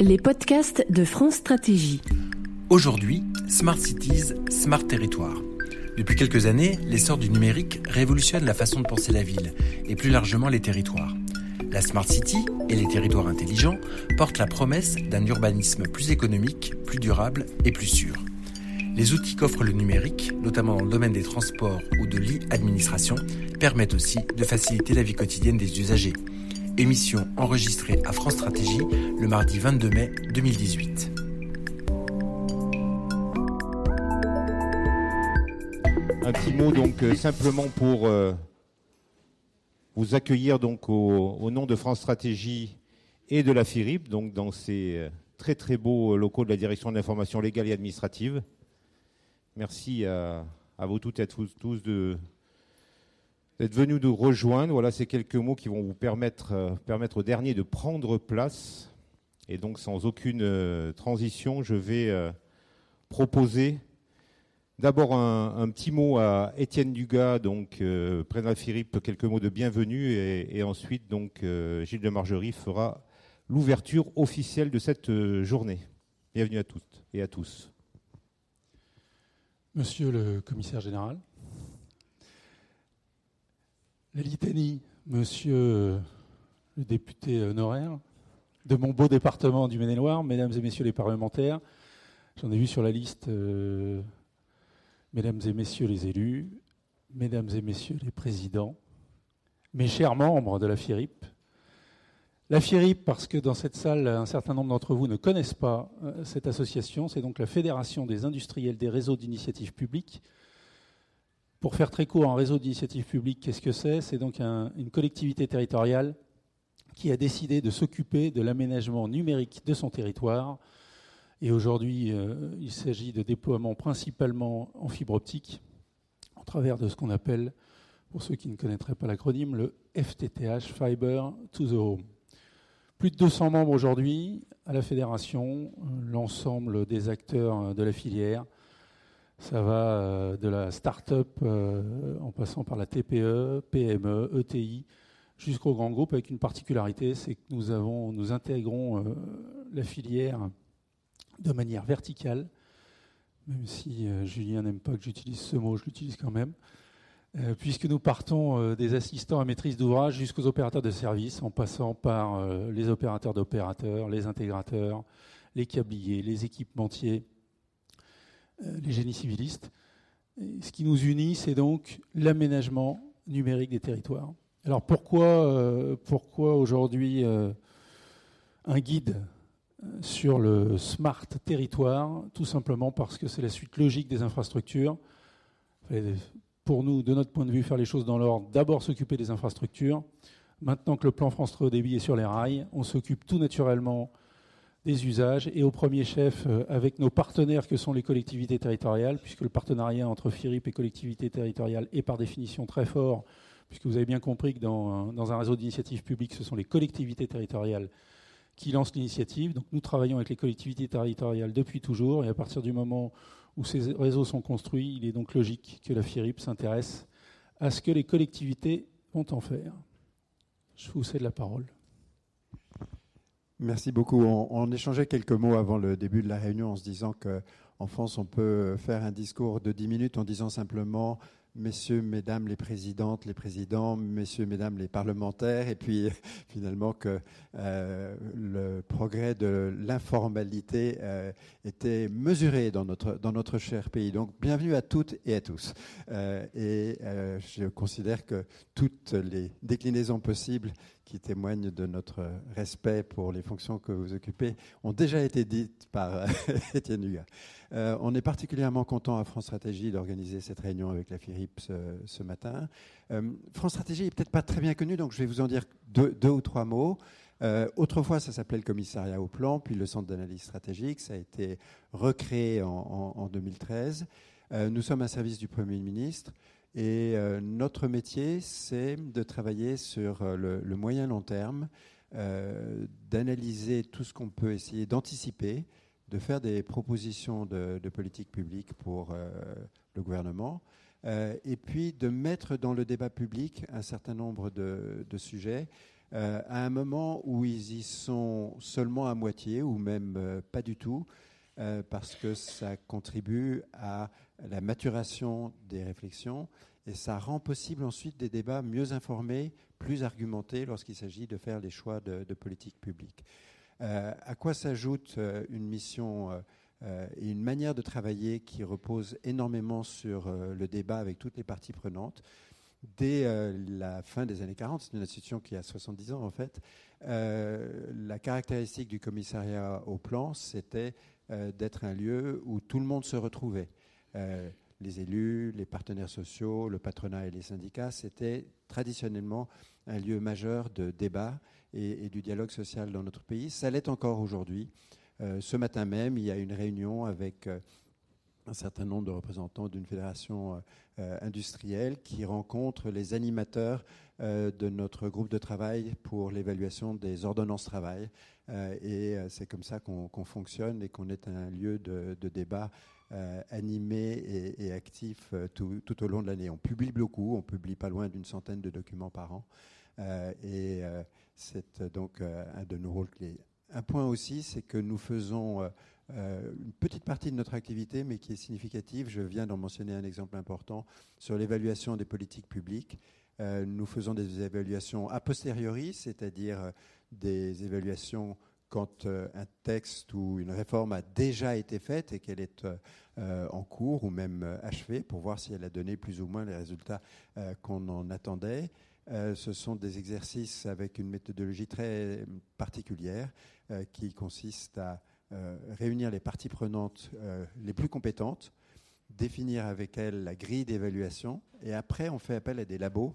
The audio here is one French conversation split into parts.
Les podcasts de France Stratégie. Aujourd'hui, Smart Cities, Smart Territoires. Depuis quelques années, l'essor du numérique révolutionne la façon de penser la ville et plus largement les territoires. La Smart City et les territoires intelligents portent la promesse d'un urbanisme plus économique, plus durable et plus sûr. Les outils qu'offre le numérique, notamment dans le domaine des transports ou de l'e-administration, permettent aussi de faciliter la vie quotidienne des usagers. Émission enregistrée à France Stratégie le mardi 22 mai 2018. Un petit mot donc euh, simplement pour euh, vous accueillir donc au, nom de France Stratégie et de la FIRIP, donc dans ces euh, très très beaux locaux de la Direction de l'information légale et administrative. Merci à, vous toutes et à tous, tous d'être venu nous rejoindre. Voilà, ces quelques mots qui vont vous permettre, euh, permettre au dernier de prendre place. Et donc, sans aucune euh, transition, je vais euh, proposer d'abord un, petit mot à Étienne Dugas, donc président Philippe, quelques mots de bienvenue, et, ensuite, donc, Gilles de Margerie fera l'ouverture officielle de cette journée. Bienvenue à toutes et à tous. Monsieur le commissaire général, la litanie, monsieur le député honoraire de mon beau département du Maine-et-Loire, mesdames et messieurs les parlementaires, j'en ai vu sur la liste, euh, mesdames et messieurs les élus, mesdames et messieurs les présidents, mes chers membres de la FIRIP. La FIRIP, parce que dans cette salle, un certain nombre d'entre vous ne connaissent pas euh, cette association, c'est donc la Fédération des industriels des réseaux d'initiatives publiques, pour faire très court, un réseau d'initiative publique, qu'est-ce que c'est? C'est donc une collectivité territoriale qui a décidé de s'occuper de l'aménagement numérique de son territoire. Et aujourd'hui, euh, il s'agit de déploiement principalement en fibre optique, au travers de ce qu'on appelle, pour ceux qui ne connaîtraient pas l'acronyme, le FTTH, Fiber to the Home. Plus de 200 membres aujourd'hui à la fédération, l'ensemble des acteurs de la filière, ça va euh, de la start-up euh, en passant par la TPE, PME, ETI, jusqu'au grand groupe, avec une particularité, c'est que nous, avons, nous intégrons euh, la filière de manière verticale, même si Julien n'aime pas que j'utilise ce mot, je l'utilise quand même, puisque nous partons des assistants à maîtrise d'ouvrage jusqu'aux opérateurs de services, en passant par les opérateurs d'opérateurs, les intégrateurs, les câbliers, les équipementiers, euh, les génies civilistes. ce qui nous unit, c'est donc l'aménagement numérique des territoires. Alors pourquoi, euh, aujourd'hui euh, un guide sur le smart territoire? Tout simplement parce que c'est la suite logique des infrastructures. Pour nous, de notre point de vue, faire les choses dans l'ordre, d'abord s'occuper des infrastructures. Maintenant que le plan France 3 débit est sur les rails, on s'occupe tout naturellement des usages et au premier chef euh, avec nos partenaires que sont les collectivités territoriales, puisque le partenariat entre FIRIP et collectivités territoriales est par définition très fort, puisque vous avez bien compris que dans, dans un réseau d'initiatives publiques, ce sont les collectivités territoriales qui lancent l'initiative. Donc nous travaillons avec les collectivités territoriales depuis toujours, et à partir du moment où ces réseaux sont construits, il est donc logique que la FIRIP s'intéresse à ce que les collectivités vont en faire. Je vous cède la parole. Merci beaucoup. On, échangeait quelques mots avant le début de la réunion en se disant qu'en France, on peut faire un discours de 10 minutes en disant simplement messieurs, mesdames les présidentes, les présidents, messieurs, mesdames les parlementaires, et puis finalement que euh, le progrès de l'informalité euh, était mesuré dans notre, dans notre cher pays. Donc bienvenue à toutes et à tous. Euh, et je considère que toutes les déclinaisons possibles qui témoignent de notre respect pour les fonctions que vous occupez ont déjà été dites par Étienne Hugat. Euh, on est particulièrement content à France Stratégie d'organiser cette réunion avec la FIRIP ce, matin. Euh, France Stratégie est peut-être pas très bien connue, donc je vais vous en dire deux, ou trois mots. Euh, autrefois, ça s'appelait le commissariat au plan, puis le centre d'analyse stratégique. Ça a été recréé en, 2013. nous sommes un service du Premier ministre. Et notre métier, c'est de travailler sur euh, le, moyen long terme, d'analyser tout ce qu'on peut essayer d'anticiper, de faire des propositions de, politique publique pour le gouvernement, et puis de mettre dans le débat public un certain nombre de, sujets à un moment où ils y sont seulement à moitié ou même pas du tout, parce que ça contribue à la maturation des réflexions et ça rend possible ensuite des débats mieux informés, plus argumentés lorsqu'il s'agit de faire les choix de, politique publique. Euh, à quoi s'ajoute euh, une mission euh, et une manière de travailler qui repose énormément sur le débat avec toutes les parties prenantes. Dès la fin des années 40, c'est une institution qui a 70 ans en fait, la caractéristique du commissariat au plan, c'était d'être un lieu où tout le monde se retrouvait. Les élus, les partenaires sociaux, le patronat et les syndicats, c'était traditionnellement un lieu majeur de débat et, du dialogue social dans notre pays. Ça l'est encore aujourd'hui. Euh, ce matin même, il y a une réunion avec euh, un certain nombre de représentants d'une fédération euh, industrielle qui rencontre les animateurs de notre groupe de travail pour l'évaluation des ordonnances travail. et c'est comme ça qu'on fonctionne et qu'on est un lieu de, débat animé et, actif tout, au long de l'année. On publie beaucoup, on publie pas loin d'une centaine de documents par an. Et c'est donc un de nos rôles clés. Un point aussi, c'est que nous faisons une petite partie de notre activité, mais qui est significative. Je viens d'en mentionner un exemple important sur l'évaluation des politiques publiques. nous faisons des évaluations a posteriori, c'est-à-dire des évaluations quand euh, un texte ou une réforme a déjà été faite et qu'elle est euh, en cours ou même euh, achevée pour voir si elle a donné plus ou moins les résultats qu'on en attendait. Ce sont des exercices avec une méthodologie très particulière qui consiste à réunir les parties prenantes les plus compétentes, définir avec elles la grille d'évaluation et après on fait appel à des labos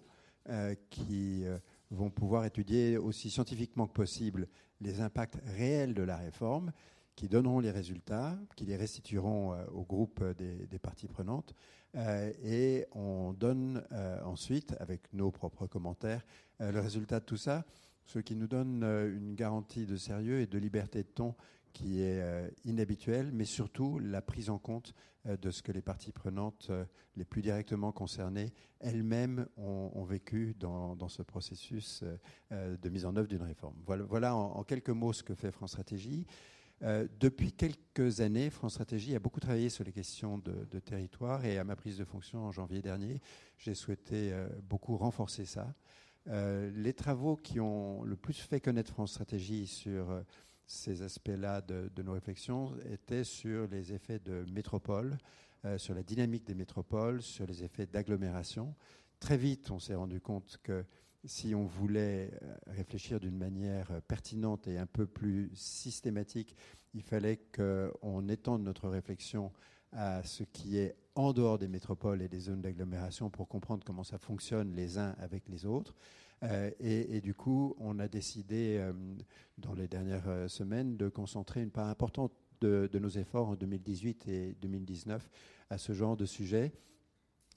qui vont pouvoir étudier aussi scientifiquement que possible les impacts réels de la réforme, qui donneront les résultats, qui les restitueront euh, au groupe des, parties prenantes. Euh, et on donne euh, ensuite, avec nos propres commentaires, le résultat de tout ça, ce qui nous donne une garantie de sérieux et de liberté de ton qui est euh, inhabituel, mais surtout la prise en compte euh, de ce que les parties prenantes euh, les plus directement concernées elles-mêmes ont, vécu dans, ce processus de mise en œuvre d'une réforme. Voilà, en, quelques mots ce que fait France Stratégie. Depuis quelques années, France Stratégie a beaucoup travaillé sur les questions de, territoire et à ma prise de fonction en janvier dernier, j'ai souhaité beaucoup renforcer ça. les travaux qui ont le plus fait connaître France Stratégie sur ces aspects-là de, nos réflexions étaient sur les effets de métropole, euh, sur la dynamique des métropoles, sur les effets d'agglomération. Très vite, on s'est rendu compte que si on voulait euh, réfléchir d'une manière pertinente et un peu plus systématique, il fallait qu'on étende notre réflexion à ce qui est en dehors des métropoles et des zones d'agglomération pour comprendre comment ça fonctionne les uns avec les autres. Euh, et, du coup, on a décidé, euh, dans les dernières euh, semaines, de concentrer une part importante de, de, nos efforts en 2018 et 2019 à ce genre de sujet.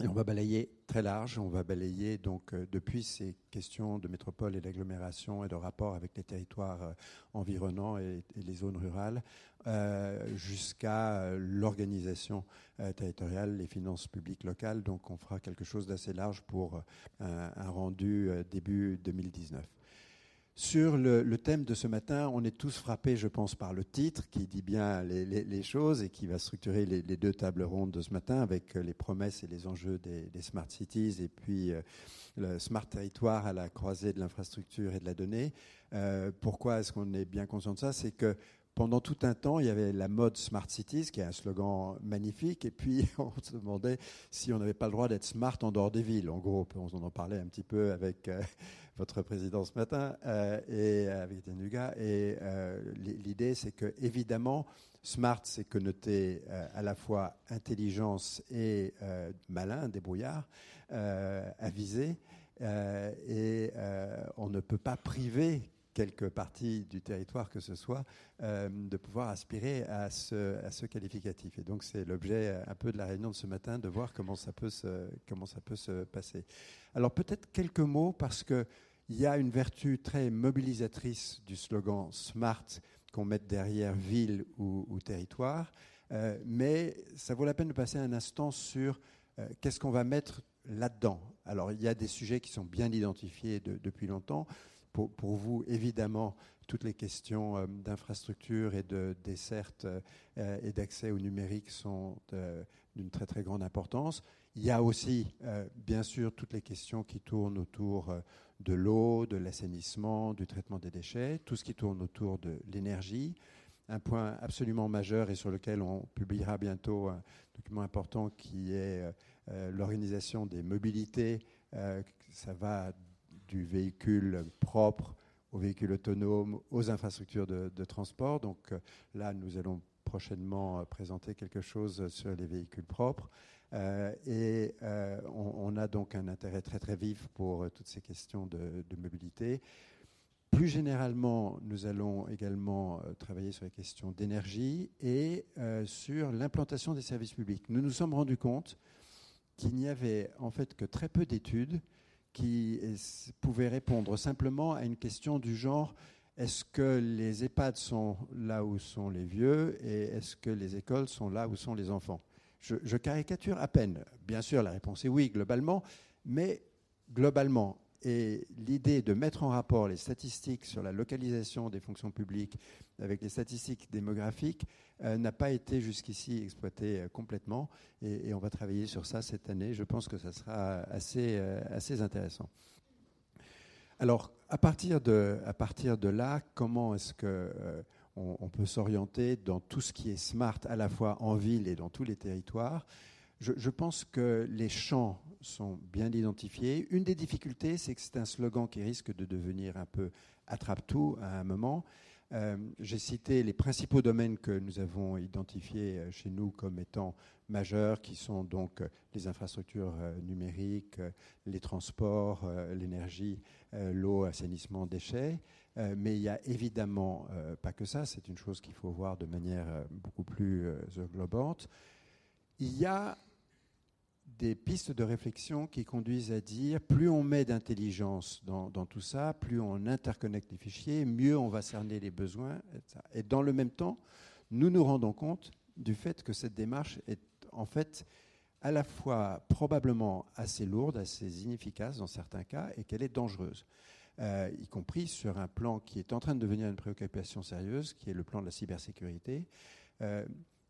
On va balayer très large, on va balayer donc euh, depuis ces questions de métropole et d'agglomération et de rapport avec les territoires euh, environnants et, les zones rurales, euh, jusqu'à l'organisation territoriale, les finances publiques locales. Donc on fera quelque chose d'assez large pour un rendu début 2019. Sur le, thème de ce matin, on est tous frappés, je pense, par le titre qui dit bien les, choses et qui va structurer les, deux tables rondes de ce matin avec les promesses et les enjeux des, smart cities et puis euh, le smart territoire à la croisée de l'infrastructure et de la donnée. Euh, pourquoi est-ce qu'on est bien conscient de ça? C'est que pendant tout un temps, il y avait la mode Smart Cities, qui est un slogan magnifique, et puis on se demandait si on n'avait pas le droit d'être smart en dehors des villes. En gros, on en parlait un petit peu avec euh, votre président ce matin euh, et avec Tenuga. Et euh, l'idée, c'est que évidemment, smart, c'est connoté à la fois intelligence et malin, débrouillard, avisé. et on ne peut pas priver quelque partie du territoire que ce soit, euh, de pouvoir aspirer à ce, qualificatif. Et donc c'est l'objet un peu de la réunion de ce matin, de voir comment ça peut se, comment ça peut se passer. Alors peut-être quelques mots parce que il y a une vertu très mobilisatrice du slogan Smart qu'on met derrière ville ou, territoire, euh, mais ça vaut la peine de passer un instant sur Qu'est-ce qu'on va mettre là-dedans Alors, il y a des sujets qui sont bien identifiés depuis longtemps. Pour, vous, évidemment, toutes les questions d'infrastructure et de desserte et d'accès au numérique sont d'une très très grande importance. Il y a aussi, bien sûr, toutes les questions qui tournent autour de l'eau, de l'assainissement, du traitement des déchets, tout ce qui tourne autour de l'énergie. Un point absolument majeur et sur lequel on publiera bientôt un document important qui est euh, euh, l'organisation des mobilités. Euh, ça va du véhicule propre au véhicule autonome, aux infrastructures de, transport. Donc là, nous allons prochainement présenter quelque chose sur les véhicules propres. Euh, et euh, on, a donc un intérêt très très vif pour euh, toutes ces questions de, mobilité. Plus généralement, nous allons également travailler sur les questions d'énergie et sur l'implantation des services publics. Nous nous sommes rendus compte qu'il n'y avait en fait que très peu d'études qui pouvaient répondre simplement à une question du genre est-ce que les EHPAD sont là où sont les vieux et est-ce que les écoles sont là où sont les enfants? Je, caricature à peine. Bien sûr, la réponse est oui, globalement, mais globalement, et l'idée de mettre en rapport les statistiques sur la localisation des fonctions publiques avec les statistiques démographiques euh, n'a pas été jusqu'ici exploitée euh, complètement. Et, on va travailler sur ça cette année. Je pense que ça sera assez, euh, assez intéressant. Alors, à partir, de, à partir de là, comment est-ce que on, peut s'orienter dans tout ce qui est smart, à la fois en ville et dans tous les territoires? Je, pense que les champs sont bien identifiés. Une des difficultés, c'est que c'est un slogan qui risque de devenir un peu attrape-tout à un moment. Euh, j'ai cité les principaux domaines que nous avons identifiés euh, chez nous comme étant majeurs, qui sont donc euh, les infrastructures numériques, les transports, l'énergie, l'eau, assainissement, déchets. mais il n'y a évidemment pas que ça, c'est une chose qu'il faut voir de manière beaucoup plus englobante. Il y a des pistes de réflexion qui conduisent à dire plus on met d'intelligence dans, tout ça, plus on interconnecte les fichiers, mieux on va cerner les besoins. Et dans le même temps, nous nous rendons compte du fait que cette démarche est en fait à la fois probablement assez lourde, assez inefficace dans certains cas, et qu'elle est dangereuse. Euh, y compris sur un plan qui est en train de devenir une préoccupation sérieuse, qui est le plan de la cybersécurité. Euh,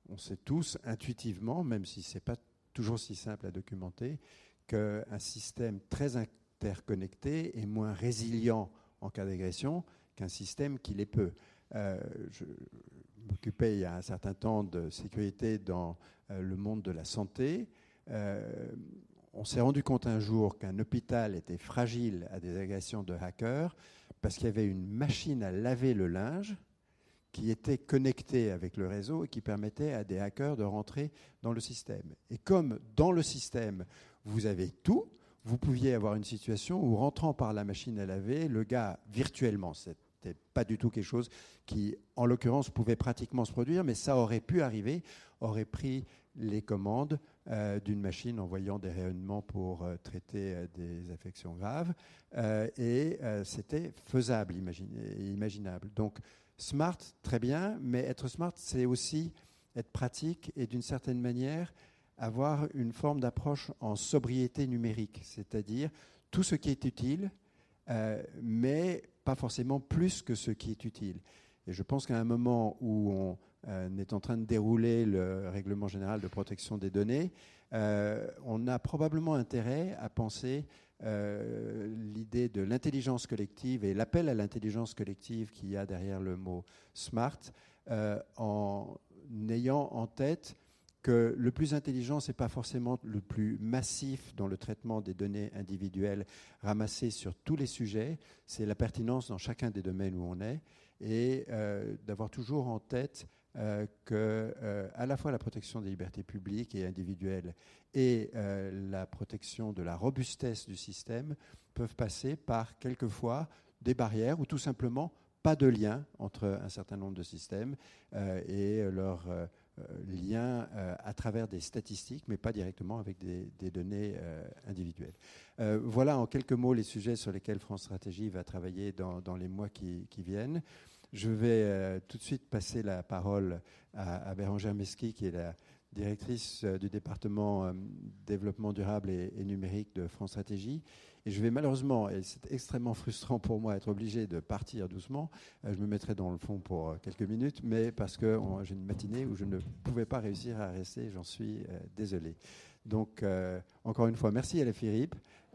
on sait tous intuitivement, même si ce n'est pas toujours si simple à documenter, qu'un système très interconnecté est moins résilient en cas d'agression qu'un système qui l'est peu. Euh, je m'occupais il y a un certain temps de sécurité dans euh, le monde de la santé. Euh, on s'est rendu compte un jour qu'un hôpital était fragile à des agressions de hackers parce qu'il y avait une machine à laver le linge qui était connecté avec le réseau et qui permettait à des hackers de rentrer dans le système. Et comme dans le système, vous avez tout, vous pouviez avoir une situation où, rentrant par la machine à laver, le gars, virtuellement, c'était pas du tout quelque chose qui, en l'occurrence, pouvait pratiquement se produire, mais ça aurait pu arriver, aurait pris les commandes euh, d'une machine envoyant des rayonnements pour euh, traiter euh, des affections graves, et c'était faisable, imaginable. Donc, Smart, très bien, mais être smart, c'est aussi être pratique et d'une certaine manière avoir une forme d'approche en sobriété numérique, c'est-à-dire tout ce qui est utile, euh, mais pas forcément plus que ce qui est utile. Et je pense qu'à un moment où on euh, est en train de dérouler le règlement général de protection des données, euh, on a probablement intérêt à penser euh, l'idée de l'intelligence collective et l'appel à l'intelligence collective qu'il y a derrière le mot smart, euh, en ayant en tête que le plus intelligent, ce n'est pas forcément le plus massif dans le traitement des données individuelles ramassées sur tous les sujets, c'est la pertinence dans chacun des domaines où on est, et euh, d'avoir toujours en tête euh, que euh, à la fois la protection des libertés publiques et individuelles et euh, la protection de la robustesse du système peuvent passer par quelquefois des barrières ou tout simplement pas de lien entre un certain nombre de systèmes et leur lien à travers des statistiques, mais pas directement avec des, données individuelles. voilà en quelques mots les sujets sur lesquels France Stratégie va travailler dans, les mois qui viennent. Je vais euh, tout de suite passer la parole à, Bérangère Mesqui, qui est la directrice du département développement durable et, et, numérique de France Stratégie. Et je vais malheureusement, et c'est extrêmement frustrant pour moi, être obligé de partir doucement. je me mettrai dans le fond pour quelques minutes, mais parce que j'ai une matinée où je ne pouvais pas réussir à rester, j'en suis désolé. Donc, encore une fois, merci à la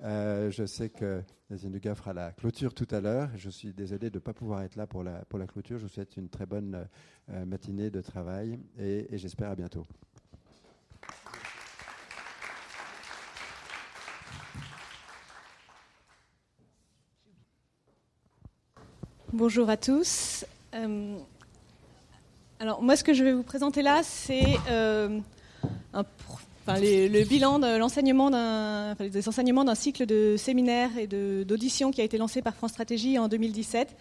FIRIP. je sais que Nazine Dugas fera la clôture tout à l'heure. Je suis désolé de ne pas pouvoir être là pour la, pour la clôture. Je vous souhaite une très bonne matinée de travail et, j'espère à bientôt. Bonjour à tous. Euh, alors moi, ce que je vais vous présenter là, c'est euh, le bilan de l'enseignement d'un, cycle de séminaires et d'auditions qui a été lancé par France Stratégie en 2017,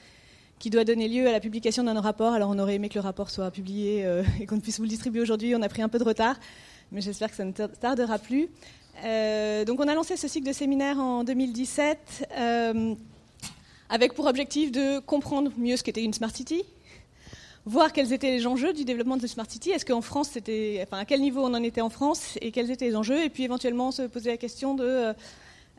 qui doit donner lieu à la publication d'un rapport. Alors on aurait aimé que le rapport soit publié euh, et qu'on puisse vous le distribuer aujourd'hui. On a pris un peu de retard, mais j'espère que ça ne tardera plus. donc on a lancé ce cycle de séminaires en 2017 avec pour objectif de comprendre mieux ce qu'était une Smart City, voir quels étaient les enjeux du développement de Smart City, est-ce qu'en France, c'était, enfin, à quel niveau on en était en France et quels étaient les enjeux, et puis éventuellement se poser la question de,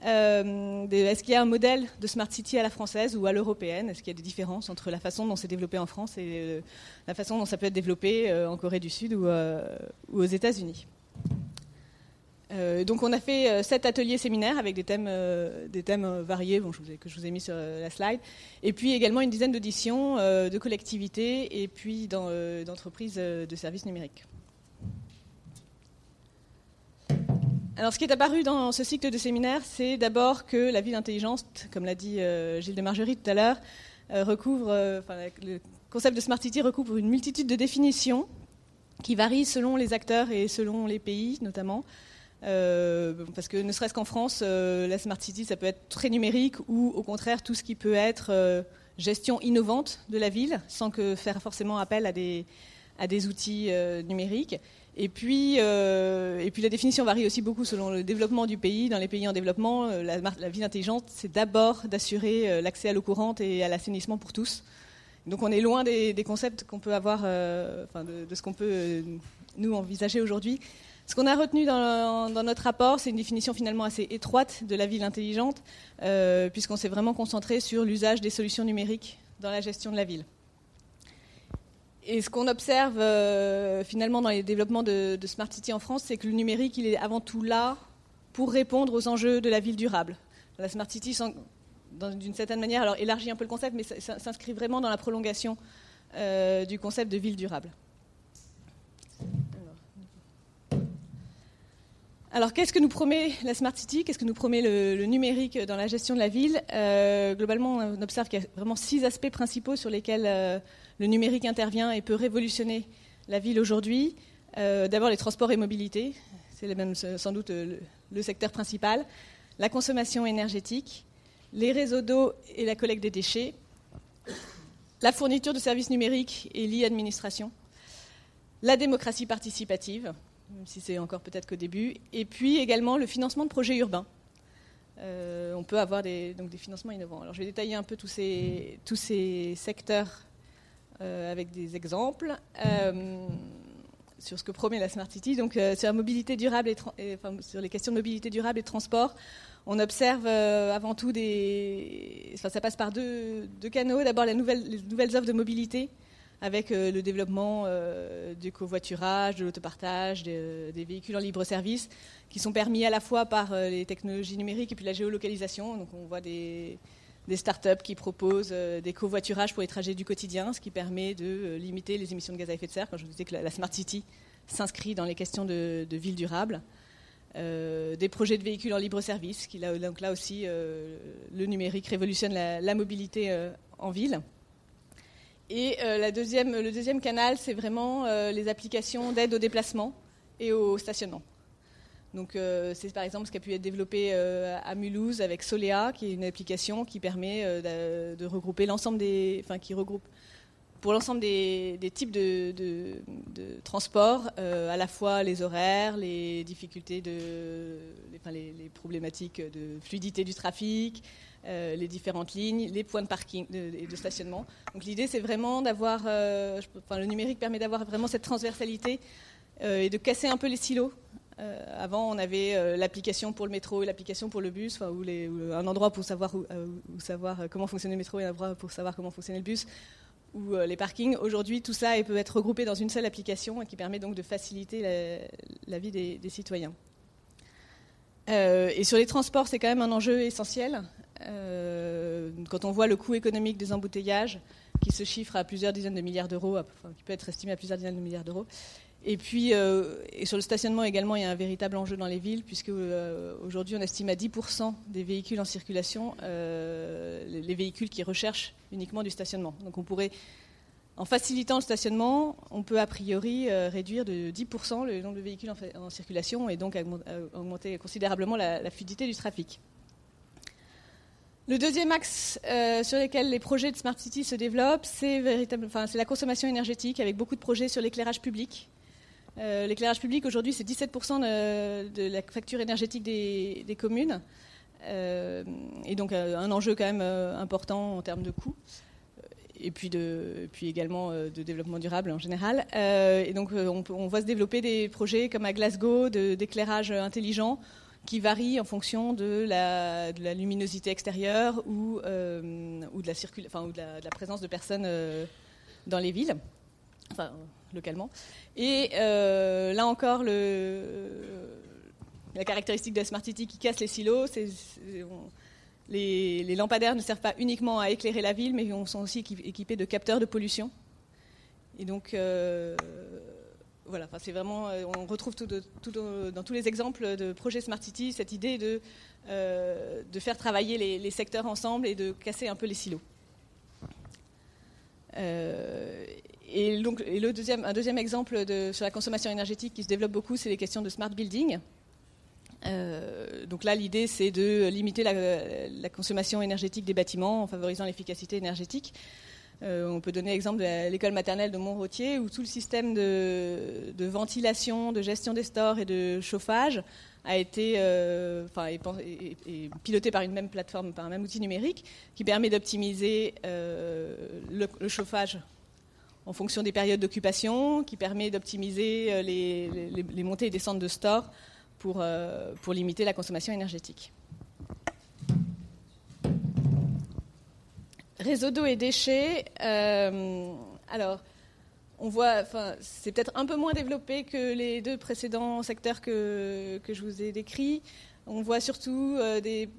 euh, est-ce qu'il y a un modèle de Smart City à la française ou à l'européenne? Est-ce qu'il y a des différences entre la façon dont c'est développé en France et euh, la façon dont ça peut être développé euh, en Corée du Sud ou aux États-Unis? Euh, donc on a fait euh, sept ateliers séminaires avec des thèmes, euh, des thèmes variés bon, que je vous ai mis sur la slide, et puis également une dizaine d'auditions de collectivités et puis d'entreprises de services numériques. Alors ce qui est apparu dans ce cycle de séminaires, c'est d'abord que la ville intelligente, comme l'a dit Gilles de Margerie tout à l'heure, recouvre, le concept de Smart City recouvre une multitude de définitions qui varient selon les acteurs et selon les pays notamment. Euh, parce que ne serait-ce qu'en France, euh, la Smart City, ça peut être très numérique ou au contraire tout ce qui peut être euh, gestion innovante de la ville, sans que faire forcément appel à des, outils numériques. Et puis, la définition varie aussi beaucoup selon le développement du pays. Dans les pays en développement, la, ville intelligente, c'est d'abord d'assurer l'accès à l'eau courante et à l'assainissement pour tous. Donc on est loin des, concepts qu'on peut avoir, enfin de, ce qu'on peut nous envisager aujourd'hui. Ce qu'on a retenu dans, notre rapport, c'est une définition finalement assez étroite de la ville intelligente, euh, puisqu'on s'est vraiment concentré sur l'usage des solutions numériques dans la gestion de la ville. Et ce qu'on observe euh, finalement dans les développements de, Smart City en France, c'est que le numérique, il est avant tout là pour répondre aux enjeux de la ville durable. La Smart City, d'une certaine manière, alors élargit un peu le concept, mais s'inscrit vraiment dans la prolongation euh, du concept de ville durable. Alors, qu'est-ce que nous promet la Smart City? Qu'est-ce que nous promet le, numérique dans la gestion de la ville? Euh, Globalement, on observe qu'il y a vraiment six aspects principaux sur lesquels euh, le numérique intervient et peut révolutionner la ville aujourd'hui. Euh, d'abord, les transports et mobilité, c'est sans doute le, secteur principal. La consommation énergétique, les réseaux d'eau et la collecte des déchets, la fourniture de services numériques et l'e-administration, la démocratie participative, même si c'est encore peut-être qu'au début. Et puis également le financement de projets urbains. Euh, on peut avoir des, donc des financements innovants. Alors je vais détailler un peu tous ces, secteurs euh, avec des exemples euh, sur ce que promet la Smart City. Donc sur la mobilité durable et, sur les questions de mobilité durable et de transport, on observe avant tout des. Enfin, ça passe par deux, canaux. D'abord les nouvelles offres de mobilité avec euh, le développement euh, du covoiturage, de l'autopartage, des, véhicules en libre service, qui sont permis à la fois par euh, les technologies numériques et puis la géolocalisation. Donc on voit des, des startups qui proposent des covoiturages pour les trajets du quotidien, ce qui permet de limiter les émissions de gaz à effet de serre. Quand je vous disais que la, Smart City s'inscrit dans les questions de, ville durable. des projets de véhicules en libre service, qui là, donc là aussi, le numérique révolutionne la mobilité en ville. Et euh, le deuxième canal, c'est vraiment euh, les applications d'aide au déplacement et au stationnement. Euh, c'est par exemple ce qui a pu être développé à Mulhouse avec Solea, qui est une application qui permet de, regrouper l'ensemble des, enfin, qui regroupe pour l'ensemble des, types de, de, transport, à la fois les horaires, les difficultés de, les, problématiques de fluidité du trafic, euh, les différentes lignes, les points de parking et de, stationnement. Donc l'idée, c'est vraiment d'avoir, euh, enfin, le numérique permet d'avoir vraiment cette transversalité et de casser un peu les silos. avant, on avait l'application pour le métro et l'application pour le bus, ou, un endroit pour savoir, où, savoir comment fonctionnait le métro et un endroit pour savoir comment fonctionnait le bus, ou les parkings. Aujourd'hui, tout ça peut être regroupé dans une seule application qui permet donc de faciliter la, vie des, citoyens. et sur les transports, c'est quand même un enjeu essentiel. quand on voit le coût économique des embouteillages, qui se chiffre à plusieurs dizaines de milliards d'euros, qui peut être estimé à plusieurs dizaines de milliards d'euros. Et puis, euh, sur le stationnement également, il y a un véritable enjeu dans les villes, puisque euh, aujourd'hui, on estime à 10% des véhicules en circulation euh, les véhicules qui recherchent uniquement du stationnement. Donc, on pourrait, en facilitant le stationnement, on peut a priori réduire de 10% le nombre de véhicules en, circulation et donc augmenter considérablement la fluidité du trafic. Le deuxième axe sur lequel les projets de Smart City se développent, c'est la consommation énergétique, avec beaucoup de projets sur l'éclairage public. Euh, l'éclairage public, aujourd'hui, c'est 17% de, la facture énergétique des, communes, euh, et donc un enjeu quand même important en termes de coûts, et puis, également de développement durable en général. et donc on, voit se développer des projets comme à Glasgow d'éclairage intelligent, qui varie en fonction de la, luminosité extérieure ou, euh, de, la de, la, présence de personnes euh, dans les villes, enfin localement. Et euh, là encore, la caractéristique de la Smart City qui casse les silos, c'est les, les, lampadaires ne servent pas uniquement à éclairer la ville, mais sont aussi équipés de capteurs de pollution. Et donc, voilà, c'est vraiment, euh, on retrouve dans tous les exemples de projets Smart City cette idée de, euh, faire travailler les, secteurs ensemble et de casser un peu les silos. Euh, et donc, deuxième, un deuxième exemple sur la consommation énergétique qui se développe beaucoup, c'est les questions de smart building. donc là, l'idée, c'est de limiter la, consommation énergétique des bâtiments en favorisant l'efficacité énergétique. Euh, on peut donner l'exemple de l'école maternelle de Montrotier, où tout le système de, ventilation, de gestion des stores et de chauffage a été euh, piloté par une même plateforme, par un même outil numérique, qui permet d'optimiser euh, le, chauffage en fonction des périodes d'occupation, qui permet d'optimiser les, montées et descentes de stores pour limiter la consommation énergétique. Réseau d'eau et déchets. Euh, alors, on voit, enfin, c'est peut-être un peu moins développé que les deux précédents secteurs que, je vous ai décrits. On voit surtout euh, des,